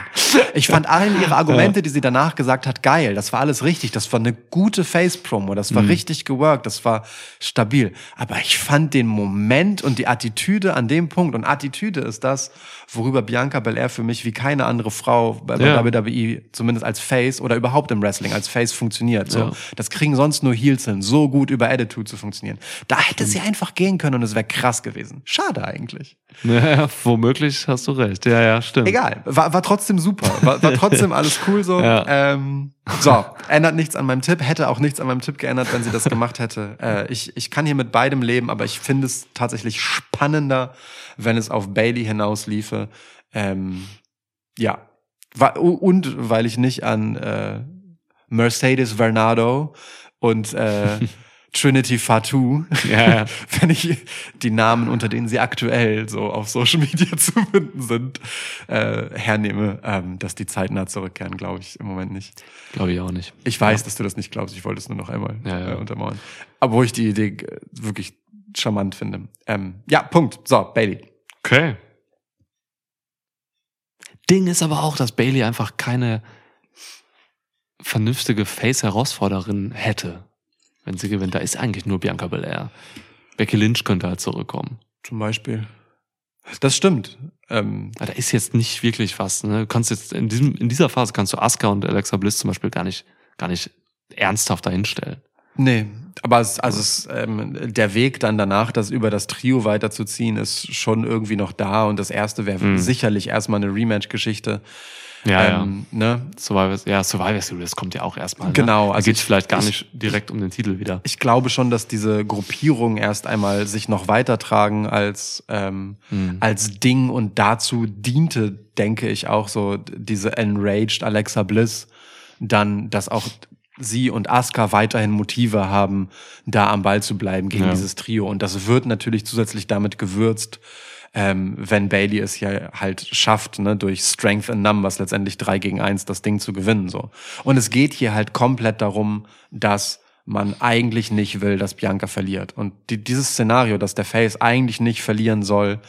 Ich fand allen ihre Argumente, die sie danach gesagt hat, geil. Das war alles richtig. Das war eine gute Face-Promo. Das war richtig geworkt. Das war stabil. Aber ich fand den Moment und die Attitüde an dem Punkt, und Attitüde ist das, worüber Bianca Belair für mich wie keine andere Frau bei, Ja. WWE, zumindest als Face oder überhaupt im Wrestling als Face funktioniert. So. Ja. Das kriegen sonst nur Heels hin, so gut über Attitude zu funktionieren. Da hätte sie einfach gehen können und es wäre krass gewesen. Schade eigentlich. Ja, womöglich hast du recht. Ja, ja, stimmt. Egal, war, war trotzdem super. War, war trotzdem alles cool so. Ja. Ähm, so, ändert nichts an meinem Tipp, hätte auch nichts an meinem Tipp geändert, wenn sie das gemacht hätte. Äh, ich, ich kann hier mit beidem leben, aber ich finde es tatsächlich spannender, wenn es auf Bailey hinausliefe. Ähm, ja. Und weil ich nicht an äh, Mercedes Vernado und äh, Trinity Fatou, Ja, ja. wenn ich die Namen, unter denen sie aktuell so auf Social Media zu finden sind, äh, hernehme, ähm, dass die zeitnah zurückkehren, glaube ich im Moment nicht. Glaube ich auch nicht. Ich weiß, dass du das nicht glaubst. Ich wollte es nur noch einmal Ja, ja. Äh, untermauern. Aber wo ich die Idee äh, wirklich charmant finde. Ähm, ja, Punkt. So, Bailey. Okay. Ding ist aber auch, dass Bailey einfach keine vernünftige Face-Herausforderin hätte, wenn sie gewinnt. Da ist eigentlich nur Bianca Belair. Becky Lynch könnte halt zurückkommen. Zum Beispiel. Das stimmt. Ähm, Aber da ist jetzt nicht wirklich was. Ne? Du kannst jetzt in diesem in dieser Phase kannst du Asuka und Alexa Bliss zum Beispiel gar nicht gar nicht ernsthaft dahinstellen. Nee, aber es, also es, ähm, der Weg dann danach, das über das Trio weiterzuziehen, ist schon irgendwie noch da und das erste wäre Mhm. sicherlich erstmal eine Rematch-Geschichte. Ja, ähm, Ne? Survivor, ja, Survivor Series kommt ja auch erstmal. Genau, Ne? Da also geht's ich- vielleicht gar ich- nicht direkt um den Titel wieder. Ich glaube schon, dass diese Gruppierungen erst einmal sich noch weitertragen als, ähm, Mhm. als Ding und dazu diente, denke ich, auch so diese enraged Alexa Bliss, dann, dass auch sie und Asuka weiterhin Motive haben, da am Ball zu bleiben gegen Ja. dieses Trio. Und das wird natürlich zusätzlich damit gewürzt, ähm, wenn Bailey es ja halt schafft, ne, durch Strength in Numbers letztendlich drei gegen eins das Ding zu gewinnen, so. Und es geht hier halt komplett darum, dass man eigentlich nicht will, dass Bianca verliert. Und die, dieses Szenario, dass der Face eigentlich nicht verlieren soll,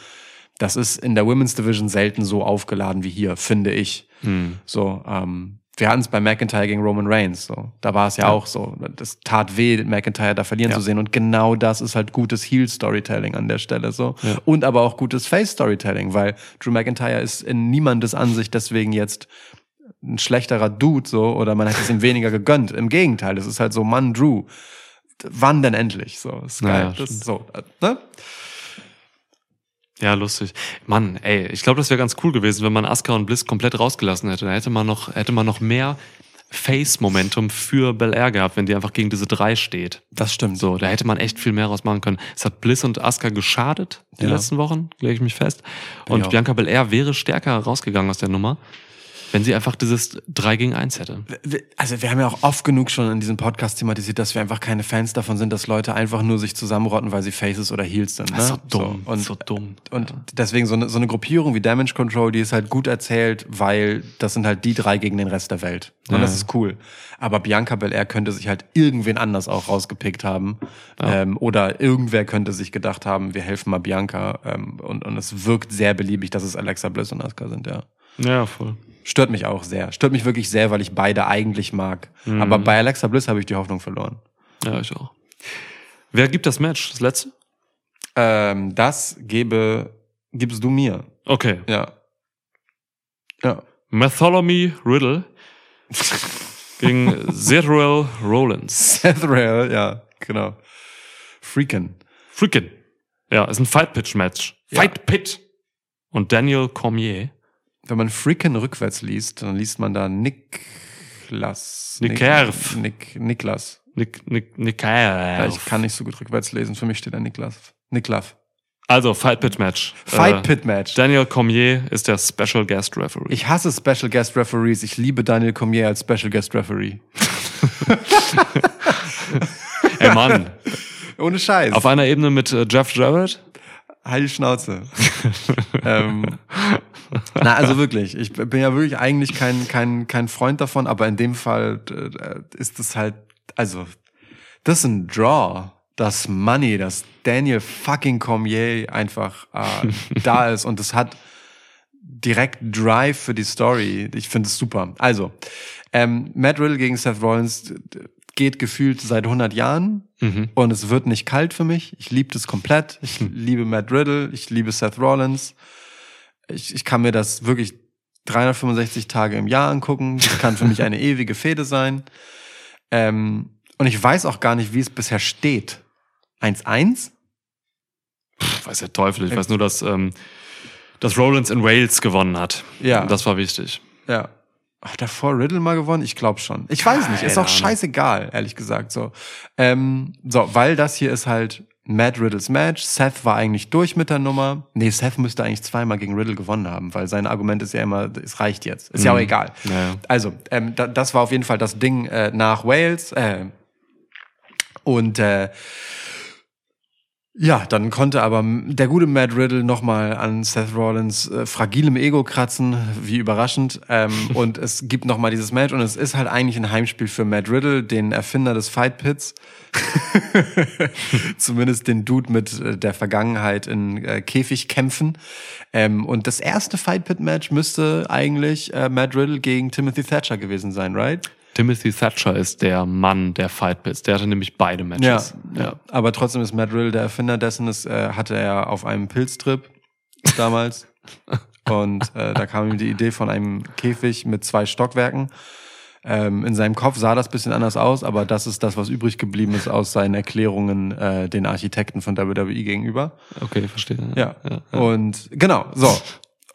das ist in der Women's Division selten so aufgeladen wie hier, finde ich. Mhm. So, ähm, wir hatten es bei McIntyre gegen Roman Reigns. So, da war es ja, Ja. auch so. Das tat weh, McIntyre da verlieren Ja. zu sehen. Und genau das ist halt gutes Heel-Storytelling an der Stelle. So Ja. und aber auch gutes Face-Storytelling, weil Drew McIntyre ist in niemandes Ansicht deswegen jetzt ein schlechterer Dude so oder man hätte es ihm weniger gegönnt. Im Gegenteil, es ist halt so, Mann, Drew, wann denn endlich? So, ist geil. Das so, äh, ne? Ja, lustig. Mann, ey, ich glaube, das wäre ganz cool gewesen, wenn man Asuka und Bliss komplett rausgelassen hätte. Da hätte man noch, hätte man noch mehr Face-Momentum für Bel Air gehabt, wenn die einfach gegen diese drei steht. Das stimmt. So, da hätte man echt viel mehr rausmachen können. Es hat Bliss und Asuka geschadet die Ja. letzten Wochen, lege ich mich fest. Und auch. Bianca Belair wäre stärker rausgegangen aus der Nummer, wenn sie einfach dieses 3 gegen 1 hätte. Also wir haben ja auch oft genug schon in diesem Podcast thematisiert, dass wir einfach keine Fans davon sind, dass Leute einfach nur sich zusammenrotten, weil sie Faces oder Heels sind. Ne? Das ist so dumm, So. Und, so dumm. und deswegen so eine, so eine Gruppierung wie Damage Control, die ist halt gut erzählt, weil das sind halt die drei gegen den Rest der Welt. Und Ja. das ist cool. Aber Bianca Belair könnte sich halt irgendwen anders auch rausgepickt haben. Ähm, oder irgendwer könnte sich gedacht haben, wir helfen mal Bianca. Ähm, und, und es wirkt sehr beliebig, dass es Alexa Bliss und Asuka sind, ja. Ja, voll. Stört mich auch sehr. Stört mich wirklich sehr, weil ich beide eigentlich mag. Aber bei Alexa Bliss habe ich die Hoffnung verloren. Ja, ich auch. Wer gibt das Match? Das letzte? Ähm, das gebe, gibst du mir. Okay. Ja. Ja. Bartholomew Riddle gegen Zedrell Rollins. Seth Rail, ja, genau. Freakin. Freaking. Ja, ist ein Fight-Pitch-Match. Ja. Fight-Pit. Und Daniel Cormier. Wenn man Freakin rückwärts liest, dann liest man da Niklas. Nikerf. Nick, Niklas. Nick, Nick, Nick Ja, ich kann nicht so gut rückwärts lesen. Für mich steht da Niklas. Niklav. Also, Fight-Pit-Match. Fight Äh, Pit Match. Daniel Cormier ist der Special Guest Referee. Ich hasse Special Guest Referees. Ich liebe Daniel Cormier als Special Guest Referee. Ey Mann, Ohne Scheiß. auf einer Ebene mit äh, Jeff Jarrett? Die Schnauze. ähm, na, also wirklich. Ich bin ja wirklich eigentlich kein, kein, kein Freund davon, aber in dem Fall äh, ist es halt, also, das ist ein Draw. Das Money, dass Daniel fucking Cormier einfach äh, da ist und es hat direkt Drive für die Story. Ich finde es super. Also, ähm, Matt Riddle gegen Seth Rollins geht gefühlt seit 100 Jahren Mhm. und es wird nicht kalt für mich. Ich liebe das komplett. Ich liebe Matt Riddle, ich liebe Seth Rollins. Ich, ich kann mir das wirklich 365 Tage im Jahr angucken. Das kann für mich eine ewige Fehde sein. Ähm, und ich weiß auch gar nicht, wie es bisher steht. 1-1? Pff, weiß der Teufel. Ich weiß nur, dass, ähm, dass Rollins in Wales gewonnen hat. Ja. Das war wichtig. Ja. Hat davor Riddle mal gewonnen? Ich glaube schon. Ich weiß nicht. Ist Keine auch Ahnung. scheißegal, ehrlich gesagt. So, ähm, so, weil das hier ist halt Matt Riddles Match. Seth war eigentlich durch mit der Nummer. Nee, Seth müsste eigentlich zweimal gegen Riddle gewonnen haben, weil sein Argument ist ja immer, es reicht jetzt. Ist ja auch egal. Ja, ja. Also, ähm, da, das war auf jeden Fall das Ding äh, nach Wales. Äh, und äh, ja, dann konnte aber der gute Matt Riddle nochmal an Seth Rollins äh, fragilem Ego kratzen, wie überraschend. Ähm, und es gibt nochmal dieses Match und es ist halt eigentlich ein Heimspiel für Matt Riddle, den Erfinder des Fight Pits. Zumindest den Dude mit äh, der Vergangenheit in äh, Käfigkämpfen. Ähm, und das erste Fight Pit Match müsste eigentlich äh, Matt Riddle gegen Timothy Thatcher gewesen sein, right? Timothy Thatcher ist der Mann der Fight Pits. Der hatte nämlich beide Matches. ja. Aber trotzdem ist Matt Riddle der Erfinder dessen. Das äh, hatte er auf einem Pilztrip damals. Und äh, da kam ihm die Idee von einem Käfig mit zwei Stockwerken. Ähm, in seinem Kopf sah das bisschen anders aus, aber das ist das, was übrig geblieben ist aus seinen Erklärungen äh, den Architekten von WWE gegenüber. Okay, verstehe. Ja. Und genau, so.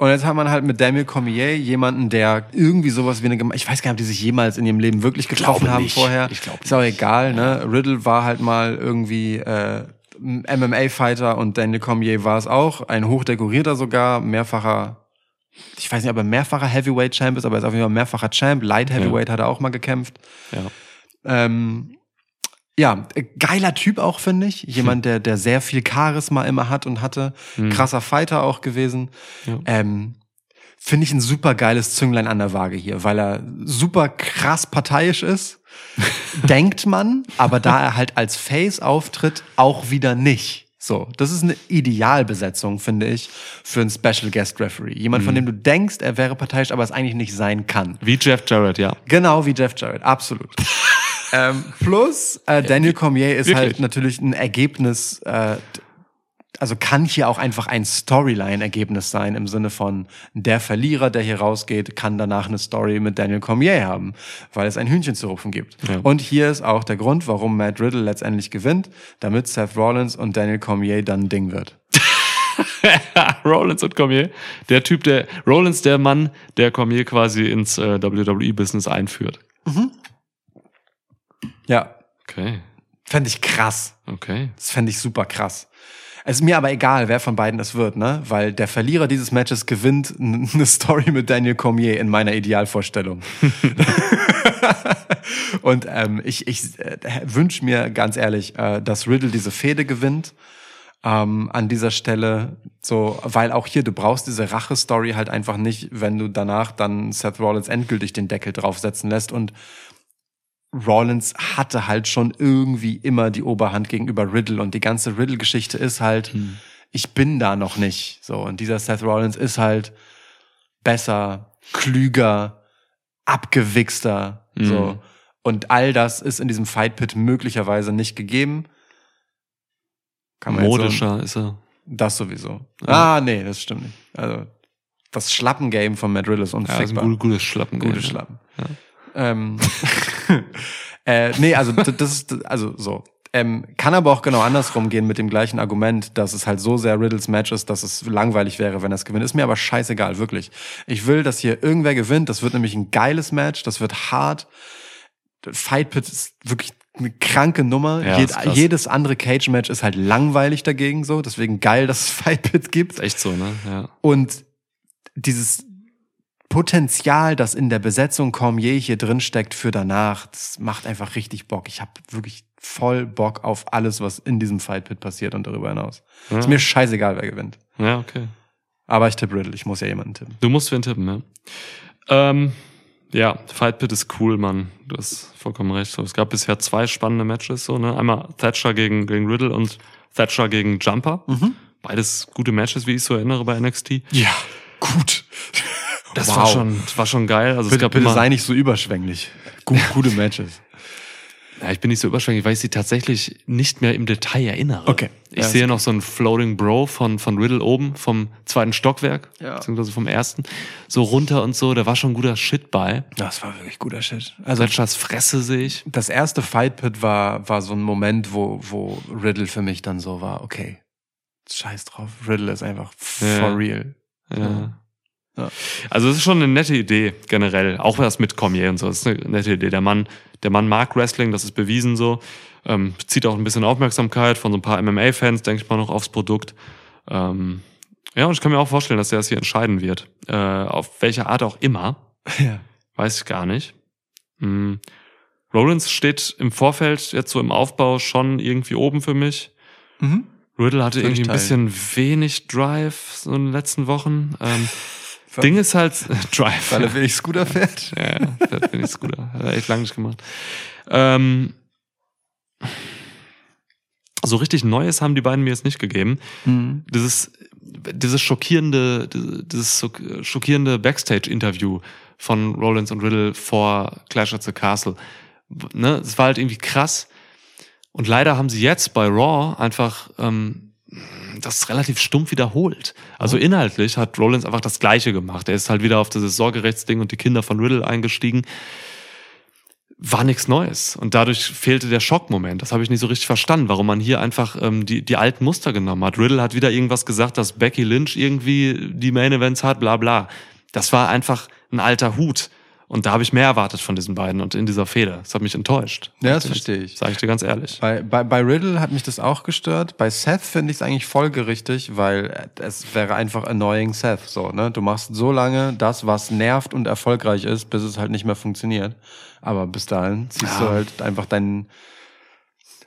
Und jetzt hat man halt mit Daniel Cormier jemanden, der irgendwie sowas wie eine Geme ich weiß gar nicht, ob die sich jemals in ihrem Leben wirklich getroffen haben nicht. vorher. Ich glaube Ist auch egal, ne? Riddle war halt mal irgendwie äh, MMA-Fighter und Daniel Cormier war es auch, ein hochdekorierter sogar, mehrfacher, ich weiß nicht, ob er mehrfacher Heavyweight Champ ist, aber er ist auf jeden Fall mehrfacher Champ. Light Heavyweight hat er auch mal gekämpft. Ja. Ähm, ja, äh, geiler Typ auch, finde ich. Jemand, der, der sehr viel Charisma immer hat und hatte. Krasser Fighter auch gewesen. Ja. Ähm, finde ich ein super geiles Zünglein an der Waage hier, weil er super krass parteiisch ist. denkt man, aber da er halt als Face auftritt, auch wieder nicht. So, das ist eine Idealbesetzung, finde ich, für einen Special Guest Referee. Jemand, von dem du denkst, er wäre parteiisch, aber es eigentlich nicht sein kann. Wie Jeff Jarrett, ja. Genau wie Jeff Jarrett, absolut. ähm, plus äh, Daniel Cormier ist Wirklich? halt natürlich ein Ergebnis, äh, also kann hier auch einfach ein Storyline-Ergebnis sein im Sinne von der Verlierer, der hier rausgeht, kann danach eine Story mit Daniel Cormier haben, weil es ein Hühnchen zu rupfen gibt. Ja. Und hier ist auch der Grund, warum Matt Riddle letztendlich gewinnt, damit Seth Rollins und Daniel Cormier dann ein Ding wird. Rollins und Cormier. Der Typ, der, Rollins, der Mann, der Cormier quasi ins äh, WWE-Business einführt. Ja, Okay, fände ich krass. okay. Das fände ich super krass. Es ist mir aber egal, wer von beiden es wird, ne? Weil der Verlierer dieses Matches gewinnt eine Story mit Daniel Cormier in meiner Idealvorstellung. Und ähm, ich, ich äh, wünsche mir ganz ehrlich, äh, dass Riddle diese Fehde gewinnt. Ähm, an dieser Stelle, so, weil auch hier, du brauchst diese Rache-Story halt einfach nicht, wenn du danach dann Seth Rollins endgültig den Deckel draufsetzen lässt und Rollins hatte halt schon irgendwie immer die Oberhand gegenüber Riddle und die ganze Riddle-Geschichte ist halt, ich bin da noch nicht. So, und dieser Seth Rollins ist halt besser, klüger, abgewichster. So. Und all das ist in diesem Fight Pit möglicherweise nicht gegeben. Kann man jetzt so- Modischer ist er. das sowieso. Ah, nee, das stimmt nicht. Also, das Schlappengame von Matt Riddle ist Ja, ist ein unfickbar. gut, gutes Schlappen. Schlappen. Ähm, äh, nee, also das ist, also so. Ähm, kann aber auch genau andersrum gehen mit dem gleichen Argument, dass es halt so sehr Riddles Match ist, dass es langweilig wäre, wenn er es gewinnt. Ist mir aber scheißegal, wirklich. Ich will, dass hier irgendwer gewinnt. Das wird nämlich ein geiles Match. Das wird hart. Fight Pit ist wirklich eine kranke Nummer. Ja, Jed jedes andere Cage-Match ist halt langweilig dagegen so. Deswegen geil, dass es Fight Pit gibt. Ist echt so, ne? Ja. Und dieses Potenzial, das in der Besetzung Cormier hier drin steckt für danach, das macht einfach richtig Bock. Ich habe wirklich voll Bock auf alles, was in diesem Fight Pit passiert und darüber hinaus. Ja. Ist mir scheißegal, wer gewinnt. Ja, okay. Aber ich tippe Riddle, ich muss ja jemanden tippen. Du musst für ihn tippen, ja. Ähm, ja, Fight Pit ist cool, Mann. Du hast vollkommen recht. Es gab bisher zwei spannende Matches, so, ne? Einmal Thatcher gegen, gegen Riddle und Thatcher gegen Jumper. Beides gute Matches, wie ich so erinnere bei NXT. Ja, gut. Das Wow. war schon, das war schon geil. Also es Bitte, gab bitte immer, sei nicht so überschwänglich. Gut, gute Matches. ja, ich bin nicht so überschwänglich, weil ich sie tatsächlich nicht mehr im Detail erinnere. Okay. Ich Ja, sehe noch so einen Floating Bro von, von Riddle oben vom zweiten Stockwerk, Ja. beziehungsweise vom ersten, so runter und so. Da war schon guter Shit bei. Das war wirklich guter Shit. Also Thatchers Fresse sehe ich. das erste Fight Pit war, war so ein Moment, wo, wo Riddle für mich dann so war, okay, scheiß drauf, Riddle ist einfach for Ja. real. Ja. Ja. Also es ist schon eine nette Idee generell, auch das mit Cormier und so, das ist eine nette Idee. Der Mann, der Mann mag Wrestling, das ist bewiesen so, ähm, zieht auch ein bisschen Aufmerksamkeit von so ein paar MMA-Fans, denke ich mal noch aufs Produkt. Ähm, ja, und ich kann mir auch vorstellen, dass er es hier entscheiden wird, äh, auf welche Art auch immer, Ja. weiß ich gar nicht. Hm. Rollins steht im Vorfeld jetzt so im Aufbau schon irgendwie oben für mich. Mhm. Riddle hatte irgendwie ein bisschen wenig Drive so in den letzten Wochen. Ähm, Ding ist halt Drive. Weil er wenig Scooter fährt. Ja, das bin ich Scooter. Hat er echt lange nicht gemacht. Ähm, so richtig Neues haben die beiden mir jetzt nicht gegeben. Mhm. Dieses, dieses schockierende, dieses schockierende Backstage-Interview von Rollins und Riddle vor Clash at the Castle. Ne, es war halt irgendwie krass. Und leider haben sie jetzt bei Raw einfach ähm, das relativ stumpf wiederholt. Also inhaltlich hat Rollins einfach das Gleiche gemacht. Er ist halt wieder auf dieses Sorgerechtsding und die Kinder von Riddle eingestiegen. War nichts Neues. Und dadurch fehlte der Schockmoment. Das habe ich nicht so richtig verstanden, warum man hier einfach ähm, die, die alten Muster genommen hat. Riddle hat wieder irgendwas gesagt, dass Becky Lynch irgendwie die Main Events hat, bla bla. Das war einfach ein alter Hut. Und da habe ich mehr erwartet von diesen beiden und in dieser Fehde. Das hat mich enttäuscht. Ja, das verstehe ich. Sag ich dir ganz ehrlich. Bei, bei, bei Riddle hat mich das auch gestört. Bei Seth finde ich es eigentlich folgerichtig, weil es wäre einfach annoying Seth. So, ne? Du machst so lange das, was nervt und erfolgreich ist, bis es halt nicht mehr funktioniert. Aber bis dahin ziehst Ja. du halt einfach deinen,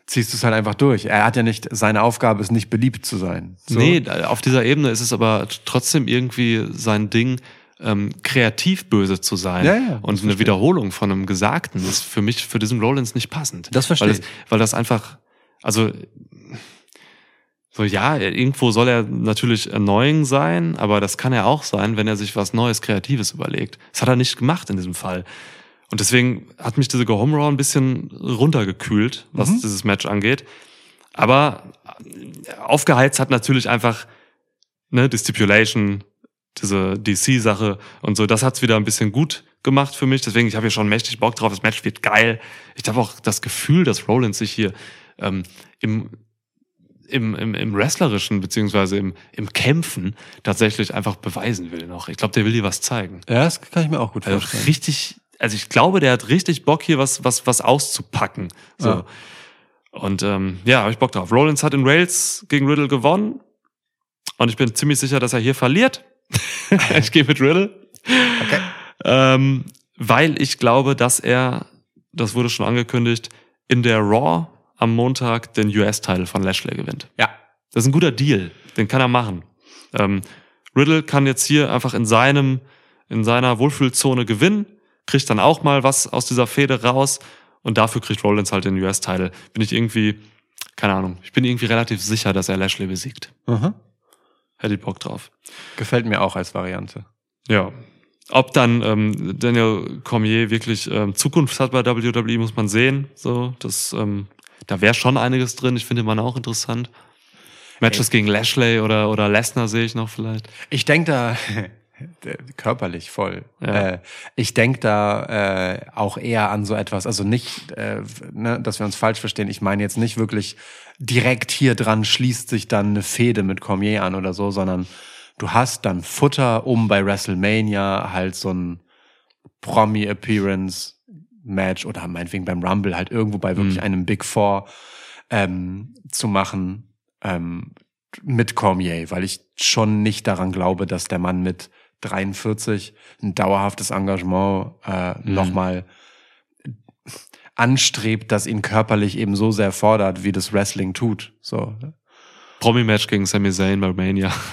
ziehst du es halt einfach durch. Er hat ja nicht, seine Aufgabe ist nicht beliebt zu sein. So. Nee, auf dieser Ebene ist es aber trotzdem irgendwie sein Ding, ähm, kreativ böse zu sein. Ja, ja, und eine verstehe Wiederholung von einem Gesagten ist für mich, für diesen Rollins nicht passend. Das verstehe weil das, weil das einfach, also so ja, irgendwo soll er natürlich annoying sein, aber das kann er auch sein, wenn er sich was Neues, Kreatives überlegt. Das hat er nicht gemacht in diesem Fall. Und deswegen hat mich diese Go Home Raw ein bisschen runtergekühlt, was Mhm. dieses Match angeht. Aber aufgeheizt hat natürlich einfach ne, die Stipulation, diese DC-Sache und so. Das hat's wieder ein bisschen gut gemacht für mich. Deswegen, ich habe hier schon mächtig Bock drauf. Das Match wird geil. Ich habe auch das Gefühl, dass Rollins sich hier ähm, im im, im, im Wrestlerischen beziehungsweise im, im Kämpfen tatsächlich einfach beweisen will noch. Ich glaube, der will dir was zeigen. Ja, das kann ich mir auch gut Also vorstellen. richtig, also ich glaube, der hat richtig Bock hier was, was, was auszupacken. So. Ja. Und ähm, ja, habe ich Bock drauf. Rollins hat in Rails gegen Riddle gewonnen. Und ich bin ziemlich sicher, dass er hier verliert. ich gehe mit Riddle. Okay. Ähm, weil ich glaube, dass er, das wurde schon angekündigt, in der Raw am Montag den US-Title von Lashley gewinnt. Ja. Das ist ein guter Deal. Den kann er machen. Ähm, Riddle kann jetzt hier einfach in seinem, in seiner Wohlfühlzone gewinnen, kriegt dann auch mal was aus dieser Fehde raus und dafür kriegt Rollins halt den US-Title. Bin ich irgendwie, keine Ahnung, ich bin irgendwie relativ sicher, dass er Lashley besiegt. Mhm. Hätte ich Bock drauf. Gefällt mir auch als Variante. Ja. Ob dann ähm, Daniel Cormier wirklich ähm, Zukunft hat bei WWE, muss man sehen. So, das, ähm, da wäre schon einiges drin. Ich finde man auch interessant. Matches gegen Lashley oder, oder Lesnar sehe ich noch vielleicht. Ich denke da körperlich voll. Ja. Äh, ich denke da äh, auch eher an so etwas, also nicht, äh, ne, dass wir uns falsch verstehen. Ich meine jetzt nicht wirklich direkt hier dran schließt sich dann eine Fehde mit Cormier an oder so, sondern du hast dann Futter, um bei WrestleMania halt so ein Promi-Appearance Match oder meinetwegen beim Rumble halt irgendwo bei wirklich Mhm. einem Big Four ähm, zu machen ähm, mit Cormier, weil ich schon nicht daran glaube, dass der Mann mit 43 ein dauerhaftes Engagement äh, Mhm. nochmal anstrebt, das ihn körperlich eben so sehr fordert, wie das Wrestling tut. So. Promi-Match gegen Sami Zayn bei Mania.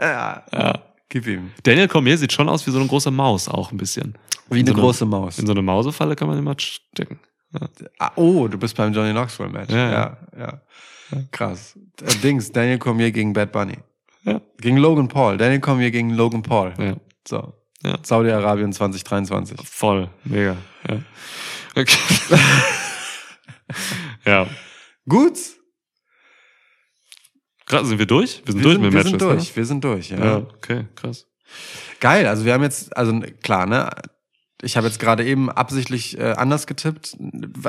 Ja, Ja. gib ihm. Daniel Cormier sieht schon aus wie so eine große Maus, auch ein bisschen. Wie In eine so große Maus. In so eine Mausefalle kann man immer stecken. Ah, oh, du bist beim Johnny Knoxville Match. Ja, Ja, ja. Krass. Äh, Dings, Daniel Cormier gegen Bad Bunny. Ja. Gegen Logan Paul. Daniel Cormier gegen Logan Paul. Ja. So. Ja. Saudi-Arabien 2023. Voll, mega. Ja. Okay. ja. Gut. Krass, sind wir durch? Wir sind Wir durch sind, mit wir Matches, sind durch. Wir sind durch, Ja. ja. okay, krass. Geil, also wir haben jetzt, also klar, ne? Ich habe jetzt gerade eben absichtlich äh, anders getippt.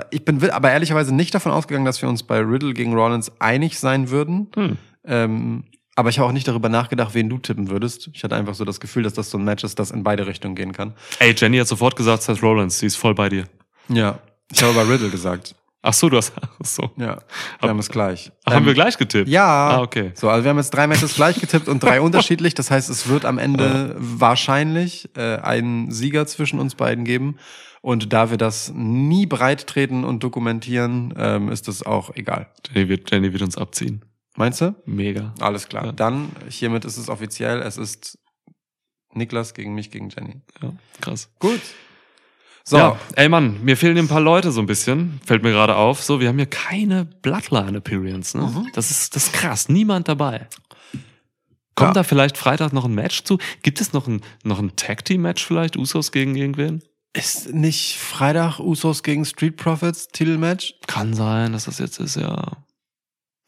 Ich bin aber ehrlicherweise nicht davon ausgegangen, dass wir uns bei Riddle gegen Rollins einig sein würden. Hm. Ähm, aber ich habe auch nicht darüber nachgedacht, wen du tippen würdest. Ich hatte einfach so das Gefühl, dass das so ein Match ist, das in beide Richtungen gehen kann. Ey, Jenny hat sofort gesagt, Seth Rollins, sie ist voll bei dir. Ja. Ich habe aber Riddle gesagt. Ach so, du hast, ach so. Ja. Wir haben es gleich. Ach, haben Ähm, wir gleich getippt? Ja. Ah, okay. So, also wir haben jetzt drei Matches gleich getippt und drei unterschiedlich. Das heißt, es wird am Ende wahrscheinlich äh, einen Sieger zwischen uns beiden geben. Und da wir das nie breit treten und dokumentieren, ähm, ist das auch egal. Jenny wird, Jenny wird uns abziehen. Meinst du? Mega. Alles klar. Ja. Dann, hiermit ist es offiziell, es ist Niklas gegen mich gegen Jenny. Ja, krass. Gut. So, Ja, ey Mann, mir fehlen ein paar Leute so ein bisschen. Fällt mir gerade auf. So, wir haben hier keine Bloodline-Appearance. Ne? Mhm. Das, ist, das ist krass. Niemand dabei. Kommt Ja. da vielleicht Freitag noch ein Match zu? Gibt es noch ein, noch ein Tag-Team-Match vielleicht? Usos gegen irgendwen? ist nicht Freitag Usos gegen Street Profits Titelmatch? Kann sein, dass das jetzt ist, ja.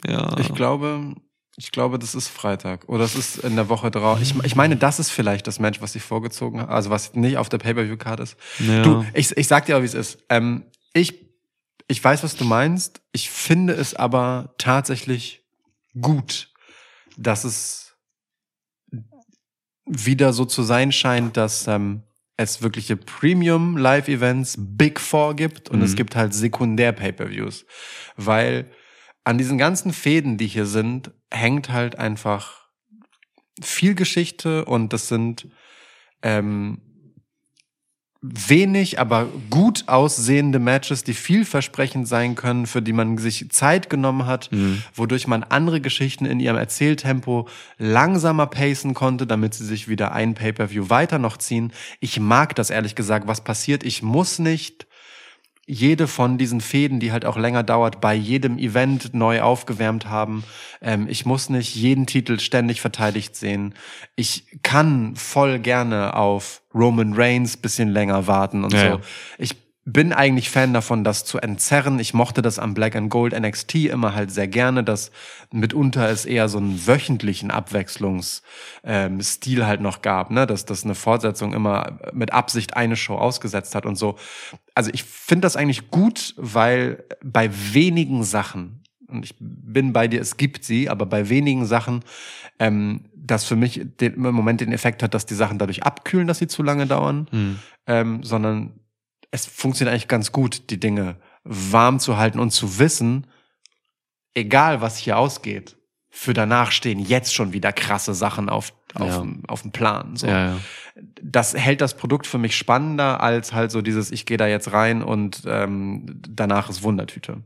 Ja. Ich glaube, ich glaube, das ist Freitag. Oder es ist in der Woche drauf. Ich, ich meine, das ist vielleicht das Match, was ich vorgezogen habe. Also was nicht auf der Pay-Per-View-Card ist. ja. Du, ich, ich sag dir auch, wie es ist. Ähm, ich, ich weiß, was du meinst. Ich finde es aber tatsächlich gut, dass es wieder so zu sein scheint, dass ähm, es wirkliche Premium Live-Events, Big Four gibt und Mhm. es gibt halt Sekundär-Pay-Per-Views. Weil an diesen ganzen Fäden, die hier sind, hängt halt einfach viel Geschichte und das sind ähm, wenig, aber gut aussehende Matches, die vielversprechend sein können, für die man sich Zeit genommen hat, Mhm. wodurch man andere Geschichten in ihrem Erzähltempo langsamer pacen konnte, damit sie sich wieder ein Pay-per-View weiter noch ziehen. Ich mag das ehrlich gesagt, was passiert. Ich muss nicht jede von diesen Fäden, die halt auch länger dauert, bei jedem Event neu aufgewärmt haben. Ähm, ich muss nicht jeden Titel ständig verteidigt sehen. Ich kann voll gerne auf Roman Reigns bisschen länger warten und Ja, so. ja. Ich bin eigentlich Fan davon, das zu entzerren. Ich mochte das am Black and Gold NXT immer halt sehr gerne, dass mitunter es eher so einen wöchentlichen Abwechslungsstil ähm, Stil halt noch gab, ne? dass das eine Fortsetzung immer mit Absicht eine Show ausgesetzt hat und so. Also ich finde das eigentlich gut, weil bei wenigen Sachen, und ich bin bei dir, es gibt sie, aber bei wenigen Sachen, ähm, das für mich den, im Moment den Effekt hat, dass die Sachen dadurch abkühlen, dass sie zu lange dauern, Hm. ähm, sondern es funktioniert eigentlich ganz gut, die Dinge warm zu halten und zu wissen, egal was hier ausgeht, für danach stehen jetzt schon wieder krasse Sachen auf, auf, Ja. dem, auf dem Plan. So. Ja, ja. Das hält das Produkt für mich spannender als halt so dieses, ich gehe da jetzt rein und ähm, danach ist Wundertüte.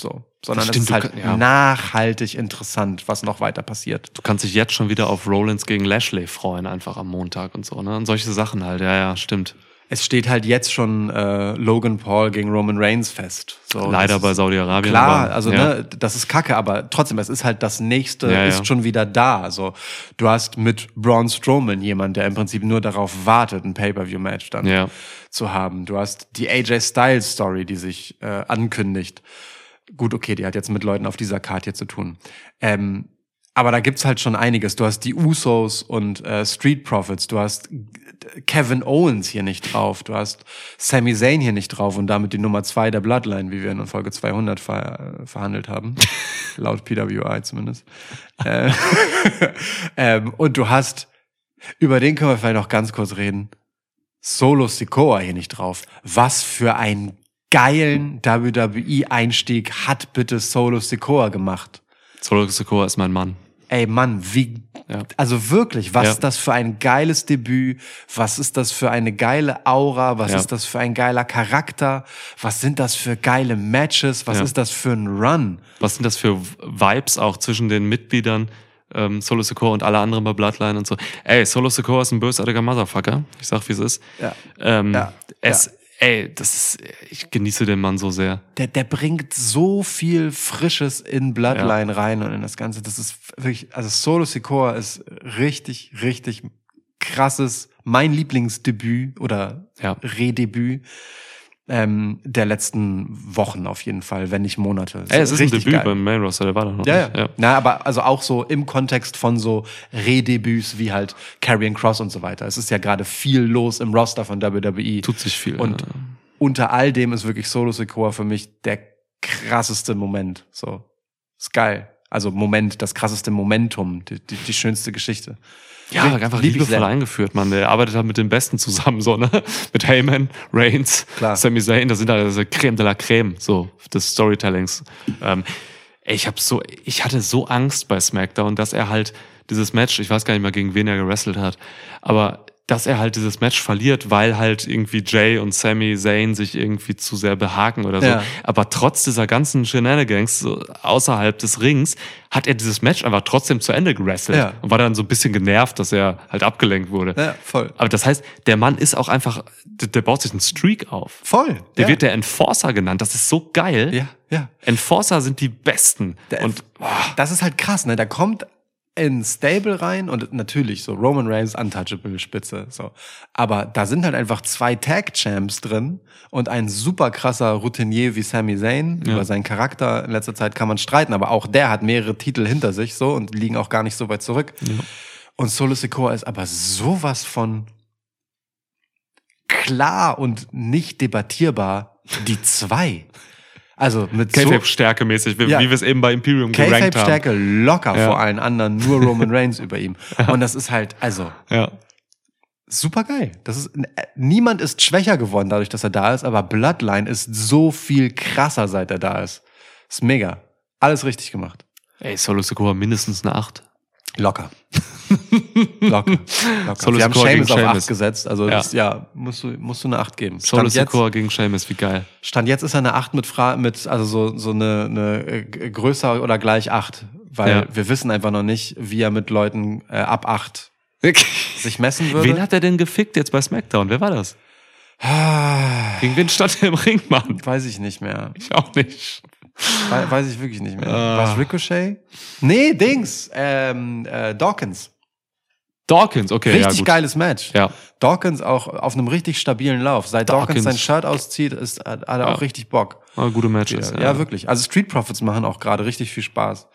So. Sondern es ist halt kann- nachhaltig interessant, was noch weiter passiert. Du kannst dich jetzt schon wieder auf Rollins gegen Lashley freuen, einfach am Montag und so, ne? Und solche Sachen halt, ja, ja, stimmt. Es steht halt jetzt schon äh, Logan Paul gegen Roman Reigns fest. So, Leider bei Saudi-Arabien. Klar, also ja. ne, das ist Kacke, aber trotzdem, es ist halt das nächste, Ja, ja. ist schon wieder da. Also du hast mit Braun Strowman jemand, der im Prinzip nur darauf wartet, ein Pay-per-view-Match dann Ja. zu haben. Du hast die AJ Styles Story, die sich äh, ankündigt. Gut, okay, die hat jetzt mit Leuten auf dieser Karte hier zu tun. Ähm, aber da gibt's halt schon einiges. Du hast die Usos und äh, Street Profits. Du hast Kevin Owens hier nicht drauf. Du hast Sami Zayn hier nicht drauf und damit die Nummer zwei der Bloodline, wie wir in Folge 200 ver äh, verhandelt haben. Laut PWI zumindest. äh, ähm, und du hast, über den können wir vielleicht noch ganz kurz reden, Solo Sikoa hier nicht drauf. Was für einen geilen WWE-Einstieg hat bitte Solo Sikoa gemacht? Solo Sikoa ist mein Mann. Ey Mann, wie, Ja. also wirklich, was Ja. ist das für ein geiles Debüt? Was ist das für eine geile Aura? Was Ja. ist das für ein geiler Charakter? Was sind das für geile Matches? Was ist das für ein Run? Was sind das für Vibes auch zwischen den Mitgliedern ähm, Solo Sikoa und alle anderen bei Bloodline und so? Ey, Solo Sikoa ist ein bösartiger Motherfucker. Ich sag, wie es ist. Ja. Ähm, Ja. Es, ey, das ist, ich genieße den Mann so sehr. Der, der bringt so viel Frisches in Bloodline rein und in das Ganze. Das ist wirklich, also Solo Sikoa ist richtig, richtig krasses, mein Lieblingsdebüt oder Ja. Redebüt ähm, der letzten Wochen auf jeden Fall, wenn nicht Monate. Ey, es ist ein Debüt geil. beim Main Roster, der war da noch Ja, nicht. ja. Na, aber also auch so im Kontext von so Redebüts wie halt Karrion Cross und so weiter. Es ist ja gerade viel los im Roster von WWE. Tut sich viel. Und ja. unter all dem ist wirklich Solo Sikoa für mich der krasseste Moment. So. Ist geil. Also Moment, das krasseste Momentum, die, die, die schönste Geschichte. Ja, einfach liebevoll eingeführt, Mann. Der arbeitet halt mit den Besten zusammen, so, ne? Mit Heyman, Reigns, Klar. Sami Zayn, das sind halt diese Creme de la Creme, so, des Storytellings. Ähm, ich hab so, ich hatte so Angst bei SmackDown, dass er halt dieses Match, ich weiß gar nicht mehr, gegen wen er gewrestelt hat, aber dass er halt dieses Match verliert, weil halt irgendwie Jay und Sami Zayn sich irgendwie zu sehr behaken oder so. Ja. Aber trotz dieser ganzen Shenanigans so außerhalb des Rings hat er dieses Match einfach trotzdem zu Ende gewrestelt Ja. und war dann so ein bisschen genervt, dass er halt abgelenkt wurde. Ja, voll. Aber das heißt, der Mann ist auch einfach, der, der baut sich einen Streak auf. Voll. Der ja. wird der Enforcer genannt. Das ist so geil. Ja, ja. Enforcer sind die Besten. Der- und das ist halt krass, ne? Da kommt in Stable rein und natürlich so Roman Reigns untouchable Spitze, so. Aber da sind halt einfach zwei Tag Champs drin und ein super krasser Routinier wie Sami Zayn. Ja. Über seinen Charakter in letzter Zeit kann man streiten, aber auch der hat mehrere Titel hinter sich, so, und liegen auch gar nicht so weit zurück. Und Solo Sikoa ist aber sowas von klar und nicht debattierbar die zwei. Also mit so K-Fape-Stärke-mäßig, wie, Ja. wie wir es eben bei Imperium gerankt haben. K-Fape-Stärke locker Ja. vor allen anderen, nur Roman Reigns über ihm. Und das ist halt, also, Ja. super geil. Das ist, äh, niemand ist schwächer geworden dadurch, dass er da ist, aber Bloodline ist so viel krasser, seit er da ist. Ist mega. Alles richtig gemacht. Ey, Solo Sikoa mindestens eine 8. Locker. locker. locker. Solo Wir haben Seamus auf Sheamus. 8 gesetzt, also Ja. Das, ja, musst du, musst du eine 8 geben. Solo Stand jetzt, Sikoa gegen Sheamus, wie geil. Stand jetzt ist er eine 8 mit, Fra mit also so, so eine, eine äh, größer oder gleich 8, weil Ja. wir wissen einfach noch nicht, wie er mit Leuten äh, ab 8 sich messen würde. Wen hat er denn gefickt jetzt bei SmackDown? Wer war das? Ah, Gegen wen stand er im Ring, Mann? Weiß ich nicht mehr. Ich auch nicht. We weiß ich wirklich nicht mehr. Ah. War es Ricochet? Nee, Dings. Ähm, äh, Dawkins. Dawkins, okay, ja Richtig gut. geiles Match. Ja. Dawkins auch auf einem richtig stabilen Lauf. Seit Dawkins, Dawkins. sein Shirt auszieht, ist, hat er auch richtig Bock. Ah, gute Matches. Ja, ja, wirklich. Also Street Profits machen auch gerade richtig viel Spaß.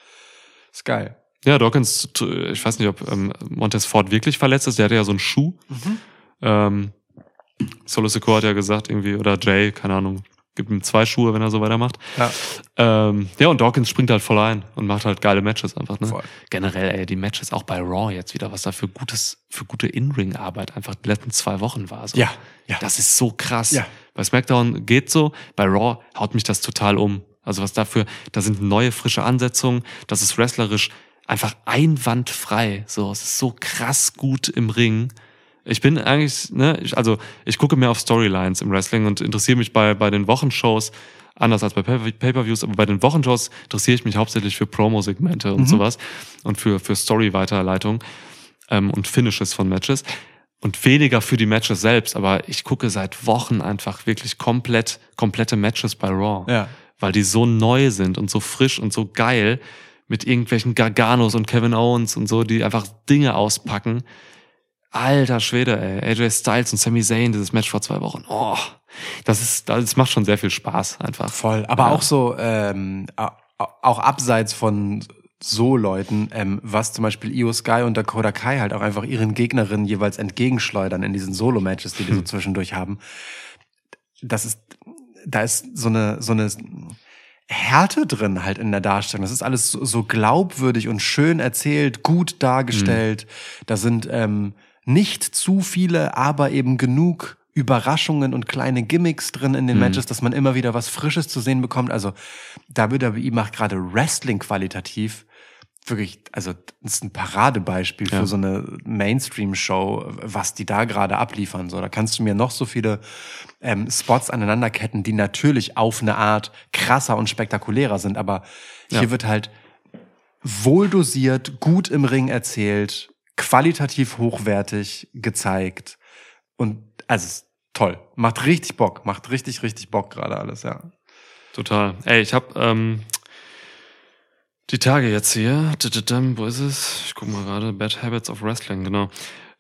Ist geil. Ja, Dawkins, ich weiß nicht, ob ähm, Montez Ford wirklich verletzt ist. Der hatte ja so einen Schuh. Ähm, Solo Secure hat ja gesagt, irgendwie, oder Jay, keine Ahnung, gibt ihm zwei Schuhe, wenn er so weitermacht. Ja. Ähm, ja, und Dawkins springt halt voll ein und macht halt geile Matches einfach, ne? Voll. Generell, ey, die Matches auch bei Raw jetzt wieder, was da für gutes, für gute In-Ring-Arbeit einfach die letzten zwei Wochen war. So. Ja, ja. Das ist so krass. Ja. Bei SmackDown geht so, bei Raw haut mich das total um. Also was dafür, da sind neue, frische Ansetzungen, das ist wrestlerisch einfach einwandfrei. So, es ist so krass gut im Ring. Ich bin eigentlich, ne, ich, also ich gucke mehr auf Storylines im Wrestling und interessiere mich bei, bei den Wochenshows, anders als bei Pay- Pay-Per-Views, aber bei den Wochenshows interessiere ich mich hauptsächlich für Promo-Segmente und sowas und für, für Story-Weiterleitung ähm, und Finishes von Matches und weniger für die Matches selbst, aber ich gucke seit Wochen einfach wirklich komplett, komplette Matches bei Raw. Ja. Weil die so neu sind und so frisch und so geil mit irgendwelchen Garganos und Kevin Owens und so, die einfach Dinge auspacken. Alter Schwede, ey. AJ Styles und Sami Zayn, dieses Match vor zwei Wochen. Oh, das ist, das macht schon sehr viel Spaß einfach. Voll. Aber Ja. auch so, ähm, au- au- auch abseits von so Leuten, ähm, was zum Beispiel Io Sky und Dakota Kai halt auch einfach ihren Gegnerinnen jeweils entgegenschleudern in diesen Solo-Matches, die die so zwischendurch haben. Das ist, da ist so eine, so eine Härte drin halt in der Darstellung. Das ist alles so, so glaubwürdig und schön erzählt, gut dargestellt. Da sind ähm, nicht zu viele, aber eben genug Überraschungen und kleine Gimmicks drin in den Matches, dass man immer wieder was Frisches zu sehen bekommt. Also WWE macht gerade Wrestling qualitativ wirklich, also das ist ein Paradebeispiel für Ja. so eine Mainstream-Show, was die da gerade abliefern. So, da kannst du mir noch so viele ähm, Spots aneinanderketten, die natürlich auf eine Art krasser und spektakulärer sind, aber hier Ja. wird halt wohldosiert, gut im Ring erzählt, qualitativ hochwertig gezeigt und also es ist toll, macht richtig Bock, macht richtig richtig Bock gerade alles, ja. Total. Ey, ich habe ähm, die Tage jetzt hier. Wo ist es? Ich guck mal gerade. Bad Habits of Wrestling, genau.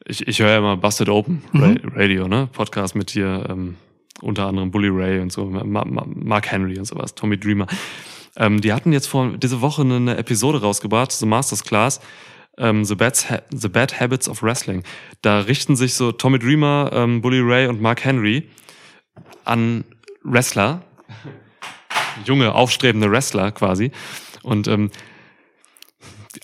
Ich, ich höre ja immer Busted Open Ra Radio, ne? Podcast mit hier, ähm, unter anderem Bully Ray und so, Ma Ma Mark Henry und sowas, Tommy Dreamer. Ähm, die hatten jetzt vor diese Woche eine Episode rausgebracht, so Masters Class. Ähm, The, Bad The Bad Habits of Wrestling. Da richten sich so Tommy Dreamer, ähm, Bully Ray und Mark Henry an Wrestler, junge, aufstrebende Wrestler quasi. Und ähm,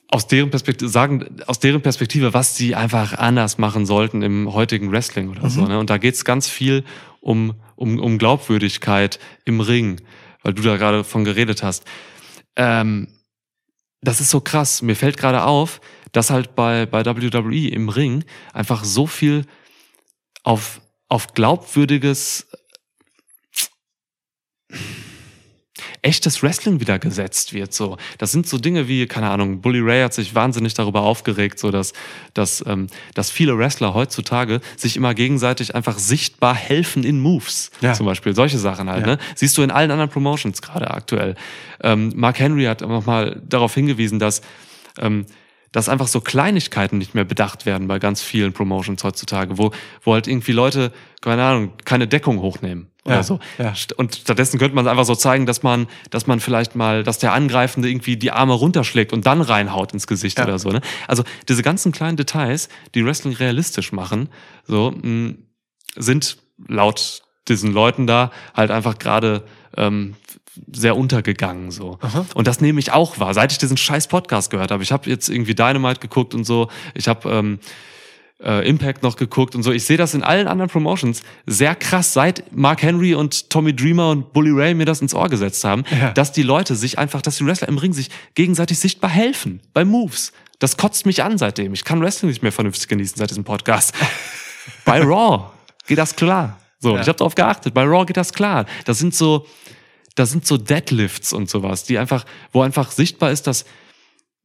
aus deren Perspektive sagen, aus deren Perspektive, was sie einfach anders machen sollten im heutigen Wrestling oder so. Ne? Und da geht's ganz viel um, um, um Glaubwürdigkeit im Ring, weil du da gerade von geredet hast. Ähm, das ist so krass. Mir fällt gerade auf, dass halt bei, bei WWE im Ring einfach so viel auf, auf glaubwürdiges echtes Wrestling wieder gesetzt wird. So, das sind so Dinge wie, keine Ahnung, Bully Ray hat sich wahnsinnig darüber aufgeregt, so dass, dass, ähm, dass viele Wrestler heutzutage sich immer gegenseitig einfach sichtbar helfen in Moves. Ja. Zum Beispiel solche Sachen halt. Ja. Ne? Siehst du in allen anderen Promotions gerade aktuell. Ähm, Mark Henry hat nochmal darauf hingewiesen, dass ähm, dass einfach so Kleinigkeiten nicht mehr bedacht werden bei ganz vielen Promotions heutzutage, wo, wo halt irgendwie Leute, keine Ahnung, keine Deckung hochnehmen oder Ja, so. ja. Und stattdessen könnte man einfach so zeigen, dass man, dass man vielleicht mal, dass der Angreifende irgendwie die Arme runterschlägt und dann reinhaut ins Gesicht Ja. oder so. Ne? Also diese ganzen kleinen Details, die Wrestling realistisch machen, so mh, sind laut diesen Leuten da halt einfach gerade ähm, sehr untergegangen so. Und das nehme ich auch wahr, seit ich diesen scheiß Podcast gehört habe. Ich habe jetzt irgendwie Dynamite geguckt und so. Ich habe ähm, äh, Impact noch geguckt und so. Ich sehe das in allen anderen Promotions sehr krass, seit Mark Henry und Tommy Dreamer und Bully Ray mir das ins Ohr gesetzt haben, Ja. dass die Leute sich einfach, dass die Wrestler im Ring sich gegenseitig sichtbar helfen bei Moves. Das kotzt mich an seitdem. Ich kann Wrestling nicht mehr vernünftig genießen seit diesem Podcast. bei Raw geht das klar. So, Ja. ich habe darauf geachtet. Bei Raw geht das klar. Das sind so, das sind so Deadlifts und sowas, die einfach, wo einfach sichtbar ist, dass,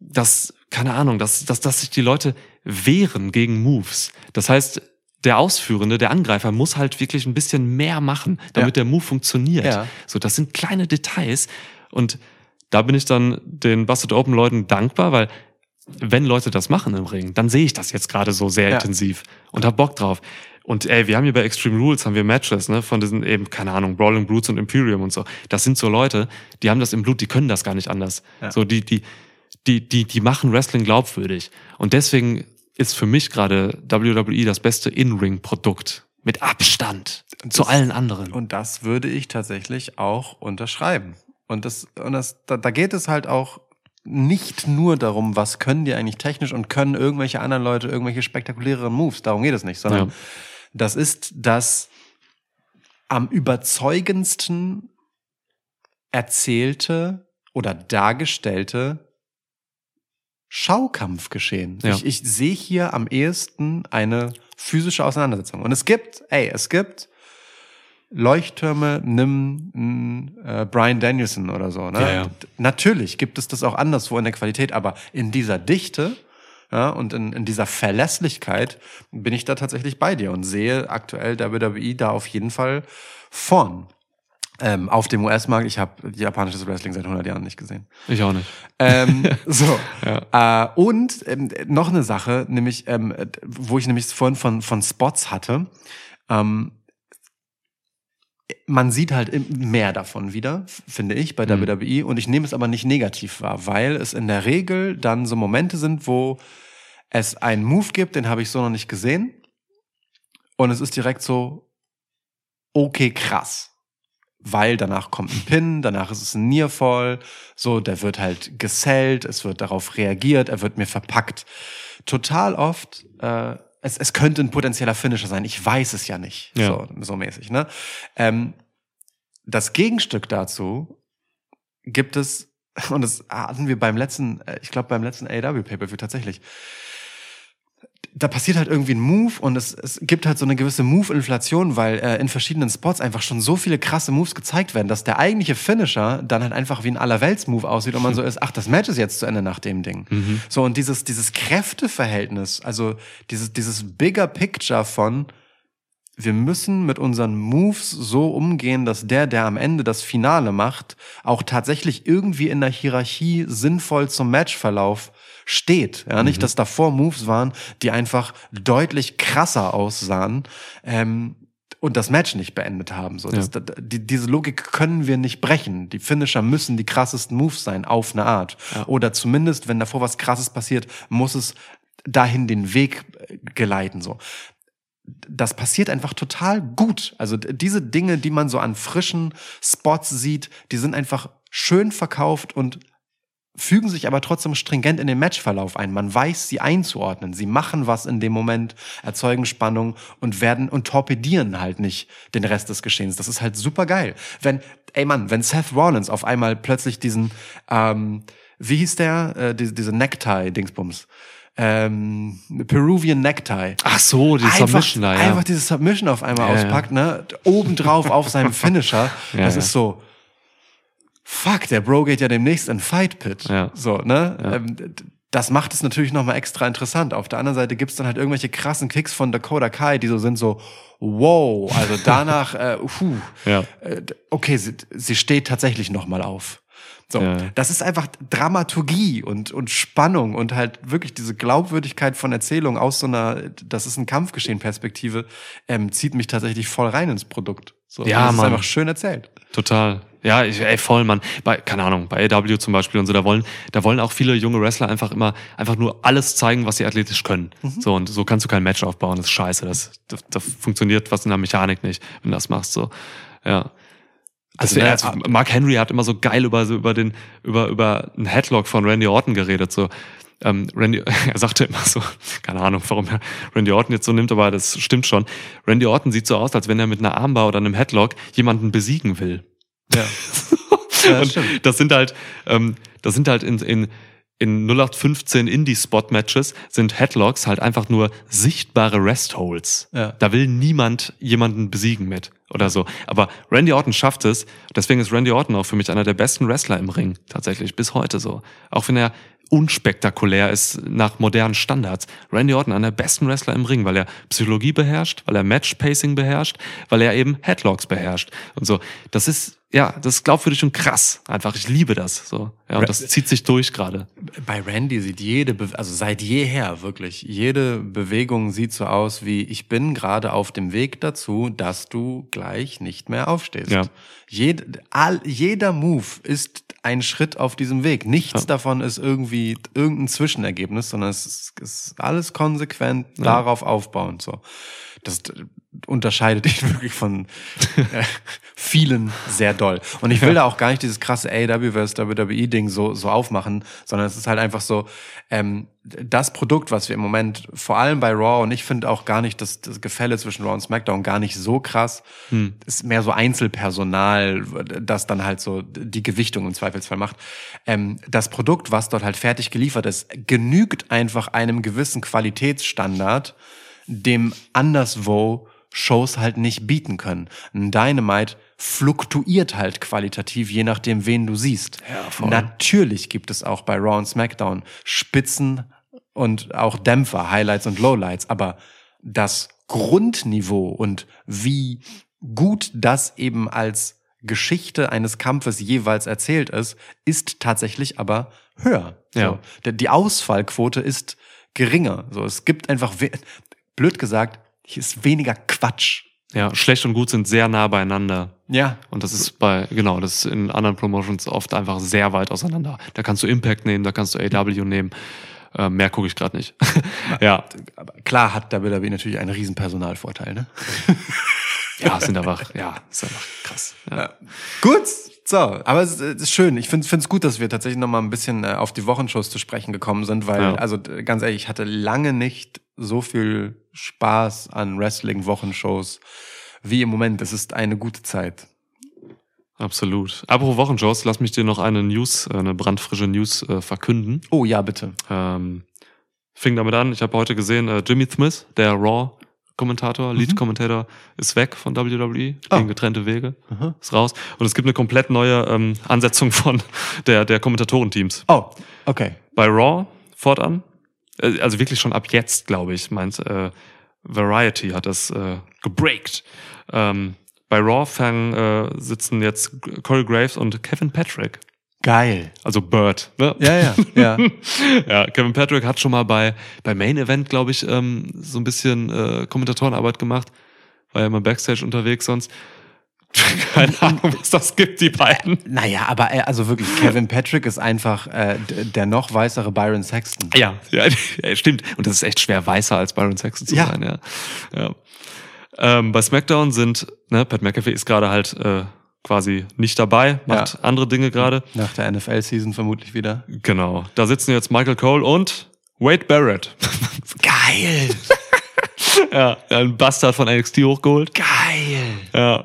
dass keine Ahnung, dass, dass, dass sich die Leute wehren gegen Moves. Das heißt, der Ausführende, der Angreifer muss halt wirklich ein bisschen mehr machen, damit der Move funktioniert. Ja. So, das sind kleine Details und da bin ich dann den Busted Open Leuten dankbar, weil wenn Leute das machen im Ring, dann sehe ich das jetzt gerade so sehr Ja. intensiv und hab Bock drauf. Und ey, wir haben hier bei Extreme Rules haben wir Matches, ne, von diesen eben, keine Ahnung, Brawling Brutes und Imperium und so. Das sind so Leute, die haben das im Blut, die können das gar nicht anders. Ja. So, die, die, die, die, die machen Wrestling glaubwürdig. Und deswegen ist für mich gerade WWE das beste In-Ring-Produkt. Mit Abstand. zu allen anderen. Und das würde ich tatsächlich auch unterschreiben. Und das, und das, da, da geht es halt auch nicht nur darum, was können die eigentlich technisch und können irgendwelche anderen Leute irgendwelche spektakuläreren Moves. Darum geht es nicht, sondern Ja. Das ist das am überzeugendsten erzählte oder dargestellte Schaukampfgeschehen. Ja. Ich, ich sehe hier am ehesten eine physische Auseinandersetzung. Und es gibt, ey, es gibt Leuchttürme, nimm mm, äh, Brian Danielson oder so. Ne? Ja, ja. Natürlich gibt es das auch anderswo in der Qualität, aber in dieser Dichte ja, und in, in dieser Verlässlichkeit bin ich da tatsächlich bei dir und sehe aktuell WWE da auf jeden Fall vorn. Ähm, auf dem US-Markt, ich habe japanisches Wrestling seit 100 Jahren nicht gesehen. Ich auch nicht. Ähm, so. äh, und ähm, noch eine Sache, nämlich, ähm, äh, wo ich nämlich vorhin von, von Spots hatte. Ähm, man sieht halt mehr davon wieder, finde ich, bei Mhm. WWE. Und ich nehme es aber nicht negativ wahr, weil es in der Regel dann so Momente sind, wo es einen Move gibt, den habe ich so noch nicht gesehen. Und es ist direkt so, okay, krass. Weil danach kommt ein Pin, danach ist es ein Nearfall, so, der wird halt gesellt, es wird darauf reagiert, er wird mir verpackt. Total oft, äh, es, es könnte ein potenzieller Finisher sein, ich weiß es ja nicht, Ja. so, so mäßig, ne? Ähm, das Gegenstück dazu gibt es, und das hatten wir beim letzten, äh, ich glaube beim letzten AEW Pay-Per-View tatsächlich, da passiert halt irgendwie ein Move und es, es gibt halt so eine gewisse Move-Inflation, weil äh, in verschiedenen Spots einfach schon so viele krasse Moves gezeigt werden, dass der eigentliche Finisher dann halt einfach wie ein Allerwelts-Move aussieht und man so ist, ach, das Match ist jetzt zu Ende nach dem Ding. So, und dieses, dieses Kräfteverhältnis, also dieses, dieses bigger Picture von, wir müssen mit unseren Moves so umgehen, dass der, der am Ende das Finale macht, auch tatsächlich irgendwie in der Hierarchie sinnvoll zum Matchverlauf steht. Ja, nicht, dass davor Moves waren, die einfach deutlich krasser aussahen. Ähm, und das Match nicht beendet haben. So, das, Ja. die, diese Logik können wir nicht brechen. Die Finisher müssen die krassesten Moves sein, auf eine Art. Oder zumindest, wenn davor was Krasses passiert, muss es dahin den Weg äh, geleiten. So das passiert einfach total gut. Also diese Dinge, die man so an frischen Spots sieht, die sind einfach schön verkauft und fügen sich aber trotzdem stringent in den Matchverlauf ein. Man weiß, sie einzuordnen. Sie machen was in dem Moment, erzeugen Spannung und werden und torpedieren halt nicht den Rest des Geschehens. Das ist halt super geil. Wenn, ey Mann, wenn Seth Rollins auf einmal plötzlich diesen, ähm, wie hieß der, äh, diese, diese Necktie-Dingsbums, ähm, Peruvian Necktie Ach so, die Submission ja. einfach diese Submission auf einmal Ja, ja. auspackt, ne? Obendrauf auf seinem Finisher. Ja, das ja. ist so, fuck, der Bro geht ja demnächst in Fight Pit. Ja. So, ne? Ähm, d- das macht es natürlich nochmal extra interessant. Auf der anderen Seite gibt's dann halt irgendwelche krassen Kicks von Dakota Kai, die so sind so, wow, also danach, äh, puh, Ja. äh, okay, sie, sie steht tatsächlich nochmal auf. So, Ja. das ist einfach Dramaturgie und, und Spannung und halt wirklich diese Glaubwürdigkeit von Erzählung aus so einer, das ist ein Kampfgeschehen Perspektive, ähm, zieht mich tatsächlich voll rein ins Produkt. So, Ja, das ist Mann. einfach schön erzählt. Total. Ja, ich, ey, voll, Mann. Bei, keine Ahnung, bei AW zum Beispiel und so, da wollen, da wollen auch viele junge Wrestler einfach immer, einfach nur alles zeigen, was sie athletisch können. So, und so kannst du kein Match aufbauen, das ist scheiße. Das, das, das funktioniert was in der Mechanik nicht, wenn du das machst, so. Ja. Also, Also, ne, also Mark Henry hat immer so geil über, so über den, über, über einen Headlock von Randy Orton geredet, so. Ähm, Randy, er sagte immer so, keine Ahnung, warum er Randy Orton jetzt so nimmt, aber das stimmt schon. Randy Orton sieht so aus, als wenn er mit einer Armbar oder einem Headlock jemanden besiegen will. Ja. Ja, stimmt. das sind halt, ähm, das sind halt in, in, in 0815 Indie-Spot-Matches sind Headlocks halt einfach nur sichtbare Rest-Holds. Ja. Da will niemand jemanden besiegen mit oder so. Aber Randy Orton schafft es. Deswegen ist Randy Orton auch für mich einer der besten Wrestler im Ring. Tatsächlich. Bis heute so. Auch wenn er unspektakulär ist nach modernen Standards. Randy Orton einer der besten Wrestler im Ring, weil er Psychologie beherrscht, weil er Match-Pacing beherrscht, weil er eben Headlocks beherrscht und so. Das ist, ja, das ist glaubwürdig und krass. Einfach, ich liebe das. So. Ja, und das zieht sich durch gerade. Bei Randy sieht jede, Be also seit jeher wirklich, jede Bewegung sieht so aus wie, ich bin gerade auf dem Weg dazu, dass du gleich nicht mehr aufstehst. Ja. Jed, all, jeder Move ist ein Schritt auf diesem Weg. Nichts Ja. davon ist irgendwie irgendein Zwischenergebnis, sondern es ist, ist alles konsequent darauf aufbauend. So. Das unterscheidet ihn wirklich von äh, vielen sehr doll. Und ich will da auch gar nicht dieses krasse AEW vs. WWE-Ding so, so aufmachen, sondern es ist halt einfach so, ähm, das Produkt, was wir im Moment, vor allem bei Raw, und ich finde auch gar nicht das, das Gefälle zwischen Raw und SmackDown gar nicht so krass, ist mehr so Einzelpersonal, das dann halt so die Gewichtung im Zweifelsfall macht. Ähm, das Produkt, was dort halt fertig geliefert ist, genügt einfach einem gewissen Qualitätsstandard, dem anderswo Shows halt nicht bieten können. Ein Dynamite fluktuiert halt qualitativ, je nachdem, wen du siehst. Ja. Natürlich gibt es auch bei Raw und SmackDown Spitzen und auch Dämpfer, Highlights und Lowlights, aber das Grundniveau und wie gut das eben als Geschichte eines Kampfes jeweils erzählt ist, ist tatsächlich aber höher. Ja. So. Die Ausfallquote ist geringer. So, es gibt einfach, blöd gesagt, hier ist weniger Quatsch. Ja, schlecht und gut sind sehr nah beieinander. Ja. Und das ist bei, genau, das ist in anderen Promotions oft einfach sehr weit auseinander. Da kannst du Impact nehmen, da kannst du AW nehmen. Äh, mehr gucke ich gerade nicht. ja, Aber klar hat WWE natürlich einen riesen Personalvorteil, ne? ja, sind einfach, ja, ist einfach krass. Ja. Gut, so, aber es ist, schön. Ich finde es gut, dass wir tatsächlich noch mal ein bisschen äh, auf die Wochenshows zu sprechen gekommen sind, weil, Ja. also ganz ehrlich, ich hatte lange nicht so viel Spaß an Wrestling-Wochenshows wie im Moment. Es ist eine gute Zeit. Absolut. Apropos Wochenshows, lass mich dir noch eine News, äh, eine brandfrische News äh, verkünden. Oh ja, bitte. Ähm, fing damit an, ich habe heute gesehen, äh, Jimmy Smith, der Raw-Kommentator, Lead-Kommentator, ist weg von WWE, gehen Oh. getrennte Wege, Aha. ist raus. Und es gibt eine komplett neue ähm, Ansetzung von der, der Kommentatorenteams. Oh, okay. Bei Raw fortan, äh, also wirklich schon ab jetzt, glaube ich, meint äh, Variety hat das äh, gebreakt. Ähm, bei Raw fangen, äh, sitzen jetzt Corey Graves und Kevin Patrick. Geil. Also Bird, ne? Ja, ja, ja. ja, Kevin Patrick hat schon mal bei, bei Main Event, glaube ich, ähm, so ein bisschen äh, Kommentatorenarbeit gemacht. War ja immer Backstage unterwegs sonst. Keine Ahnung, was das gibt, die beiden. naja, aber äh, also wirklich, Kevin Patrick ist einfach äh, der noch weißere Byron Sexton. Ja, ja, stimmt. Und das ist echt schwer, weißer als Byron Saxon zu Ja. sein, ja. ja. Ähm, bei SmackDown sind, ne, Pat McAfee ist gerade halt äh, quasi nicht dabei, macht Ja. andere Dinge gerade. Nach der NFL-Season vermutlich wieder. Genau. Da sitzen jetzt Michael Cole und Wade Barrett. Geil. ja, ein Bastard von NXT hochgeholt. Geil. Ja,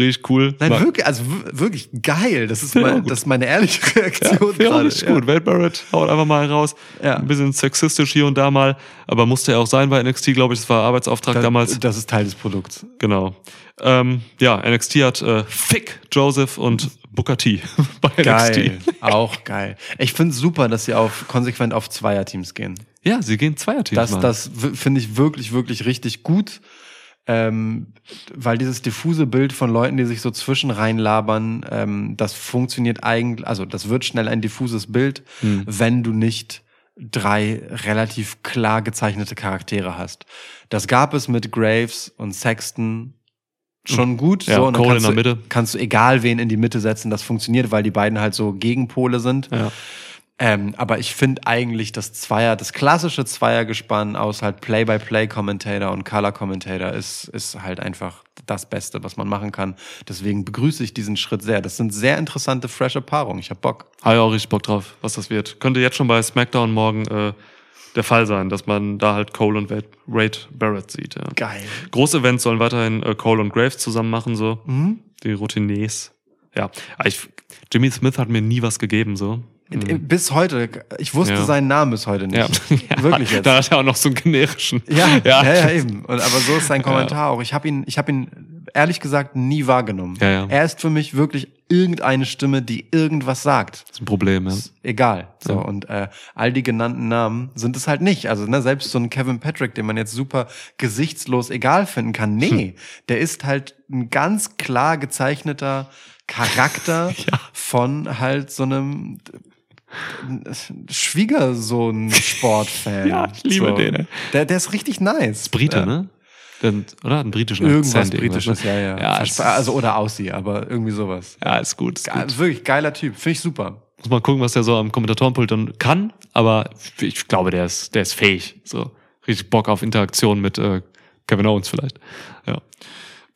richtig cool. Nein, Ma- wirklich, also wirklich geil. Das ist, Ja, mein, das ist meine ehrliche Reaktion Ja, gerade. richtig gut. Wade Barrett haut einfach mal raus. Ja. Ein bisschen sexistisch hier und da mal, aber musste er auch sein bei NXT, glaube ich. Das war Arbeitsauftrag Da- damals. Das ist Teil des Produkts. Genau. Ähm, ja, NXT hat äh, Fick, Joseph und Booker T bei Geil. NXT. Auch geil. Ich finde es super, dass sie auf, konsequent auf Zweierteams gehen. Ja, sie gehen Zweierteams Das, machen. das finde ich wirklich, wirklich richtig gut. Ähm, weil dieses diffuse Bild von Leuten, die sich so zwischen reinlabern, ähm, das funktioniert eigentlich, also das wird schnell ein diffuses Bild, Hm. wenn du nicht drei relativ klar gezeichnete Charaktere hast. Das gab es mit Graves und Sexton schon gut. Ja, so, und dann Cole kannst in der du, Mitte. Kannst du egal wen in die Mitte setzen, das funktioniert, weil die beiden halt so Gegenpole sind. Ja. Ähm, aber ich finde eigentlich das Zweier, das klassische Zweiergespann aus halt Play-by-Play-Commentator und Color-Commentator ist, ist halt einfach das Beste, was man machen kann. Deswegen begrüße ich diesen Schritt sehr. Das sind sehr interessante, frische Paarungen. Ich hab Bock. Habe ich auch richtig Bock drauf, was das wird. Könnte jetzt schon bei SmackDown morgen äh, der Fall sein, dass man da halt Cole und Wade, Wade Barrett sieht. Ja. Geil. Großevents sollen weiterhin äh, Cole und Graves zusammen machen, so. Mhm. Die Routiniers. Ja. Ich, Jimmy Smith hat mir nie was gegeben, so. Äh, Bis heute, ich wusste Ja. seinen Namen bis heute nicht. Ja. Wirklich jetzt. Da hat er auch noch so einen generischen. Ja, ja, ja. eben. Und, aber so ist sein Kommentar auch. Ich habe ihn, ich habe ihn ehrlich gesagt nie wahrgenommen. Ja, ja. Er ist für mich wirklich irgendeine Stimme, die irgendwas sagt. Das ist ein Problem, ja. Egal. So Ja. und äh, all die genannten Namen sind es halt nicht. Also ne, selbst so ein Kevin Patrick, den man jetzt super gesichtslos egal finden kann. Nee, der ist halt ein ganz klar gezeichneter Charakter Ja. von halt so einem Schwiegersohn-Sportfan. Ja, ich liebe den, ey. Der, der ist richtig nice. Brite, ja. ne? Der, oder? Hat einen britischen Irgendwas Akzent, Britisches, ja, ja. Ja, also, oder Aussie, aber irgendwie sowas. ja, ist gut. Ist Ge gut. wirklich geiler Typ. Finde ich super. Muss mal gucken, was der so am Kommentatorenpult dann kann, aber ich glaube, der ist, der ist fähig. So richtig Bock auf Interaktion mit äh, Kevin Owens vielleicht. Ja.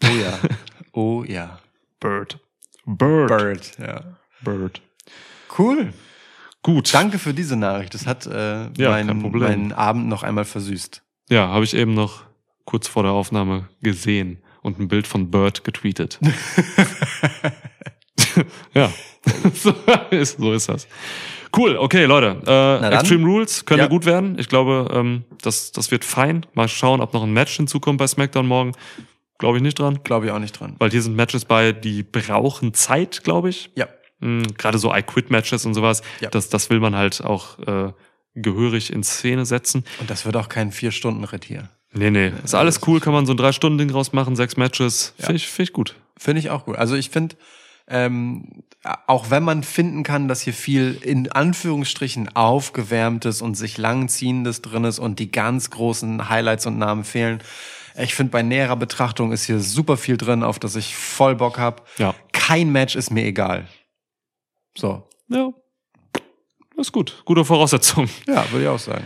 Oh ja. Oh ja. Bird. Bird. Bird, ja. Bird. Cool. Gut. Danke für diese Nachricht. Das hat äh, Ja, meinen, meinen Abend noch einmal versüßt. Ja, habe ich eben noch kurz vor der Aufnahme gesehen und ein Bild von Bird getweetet. ja, so ist, so ist das. Cool, okay, Leute. Äh. Extreme Rules könnte Ja. gut werden. Ich glaube, ähm, das, das wird fein. Mal schauen, ob noch ein Match hinzukommt bei SmackDown morgen. Glaube ich nicht dran. Glaube ich auch nicht dran. Weil hier sind Matches bei, die brauchen Zeit, glaube ich. Ja. Mhm, Gerade so I-Quit-Matches und sowas. Ja. Das, das will man halt auch äh, gehörig in Szene setzen. Und das wird auch kein Vier-Stunden-Ritt hier. Nee, nee. Ist alles cool, kann man so ein Drei-Stunden-Ding rausmachen, sechs Matches. Ja. Finde ich, find ich gut. Finde ich auch gut. Also ich finde, ähm, auch wenn man finden kann, dass hier viel in Anführungsstrichen aufgewärmtes und sich langziehendes drin ist und die ganz großen Highlights und Namen fehlen, ich finde, bei näherer Betrachtung ist hier super viel drin, auf das ich voll Bock hab. Ja. Kein Match ist mir egal. So. Ja. Das ist gut. Gute Voraussetzung. Ja, würde ich auch sagen.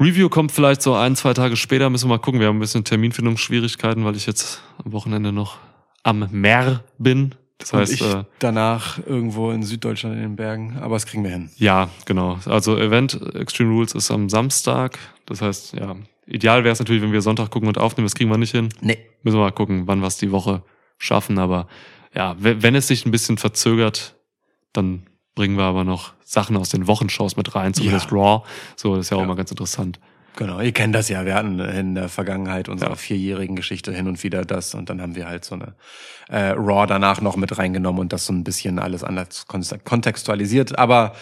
Review kommt vielleicht so ein, zwei Tage später. Müssen wir mal gucken. Wir haben ein bisschen Terminfindungsschwierigkeiten, weil ich jetzt am Wochenende noch am Meer bin. Das Und heißt, ich äh, danach irgendwo in Süddeutschland in den Bergen, aber das kriegen wir hin. ja, genau. Also Event Extreme Rules ist am Samstag. Das heißt, ja, ideal wäre es natürlich, wenn wir Sonntag gucken und aufnehmen. Das kriegen wir nicht hin. Nee. Müssen wir mal gucken, wann wir es die Woche schaffen. Aber ja, we- wenn es sich ein bisschen verzögert, dann bringen wir aber noch Sachen aus den Wochenshows mit rein, zumindest Ja. Raw. So, das ist ja auch Ja. mal ganz interessant. Genau, ihr kennt das ja. Wir hatten in der Vergangenheit unserer Ja. vierjährigen Geschichte hin und wieder das und dann haben wir halt so eine äh, Raw danach noch mit reingenommen und das so ein bisschen alles anders kon- kontextualisiert. Aber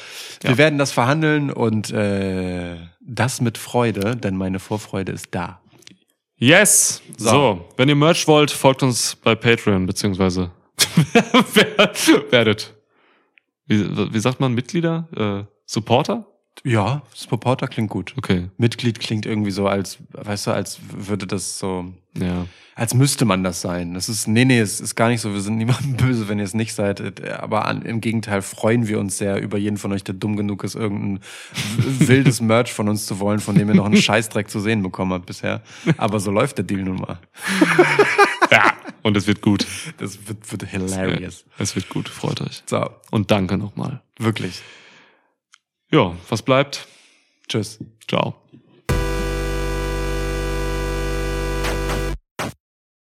wir Ja. werden das verhandeln und äh, das mit Freude, denn meine Vorfreude ist da. Yes! So. So. wenn ihr Merch wollt, folgt uns bei Patreon, beziehungsweise wer- werdet. Wie, wie sagt man, Mitglieder? Äh, Supporter? Ja, Supporter klingt gut. Okay, Mitglied klingt irgendwie so, als, weißt du, als würde das so, ja. als müsste man das sein. Das ist, nee, nee, es ist gar nicht so. Wir sind niemandem böse, wenn ihr es nicht seid. Aber an, im Gegenteil freuen wir uns sehr über jeden von euch, der dumm genug ist, irgendein wildes Merch von uns zu wollen, von dem ihr noch einen Scheißdreck zu sehen bekommen habt bisher. Aber so läuft der Deal nun mal. Ja, und es wird gut. Das wird, wird hilarious. Es wird gut, freut euch. So, Und danke nochmal. wirklich. Ja, was bleibt? Tschüss. Ciao.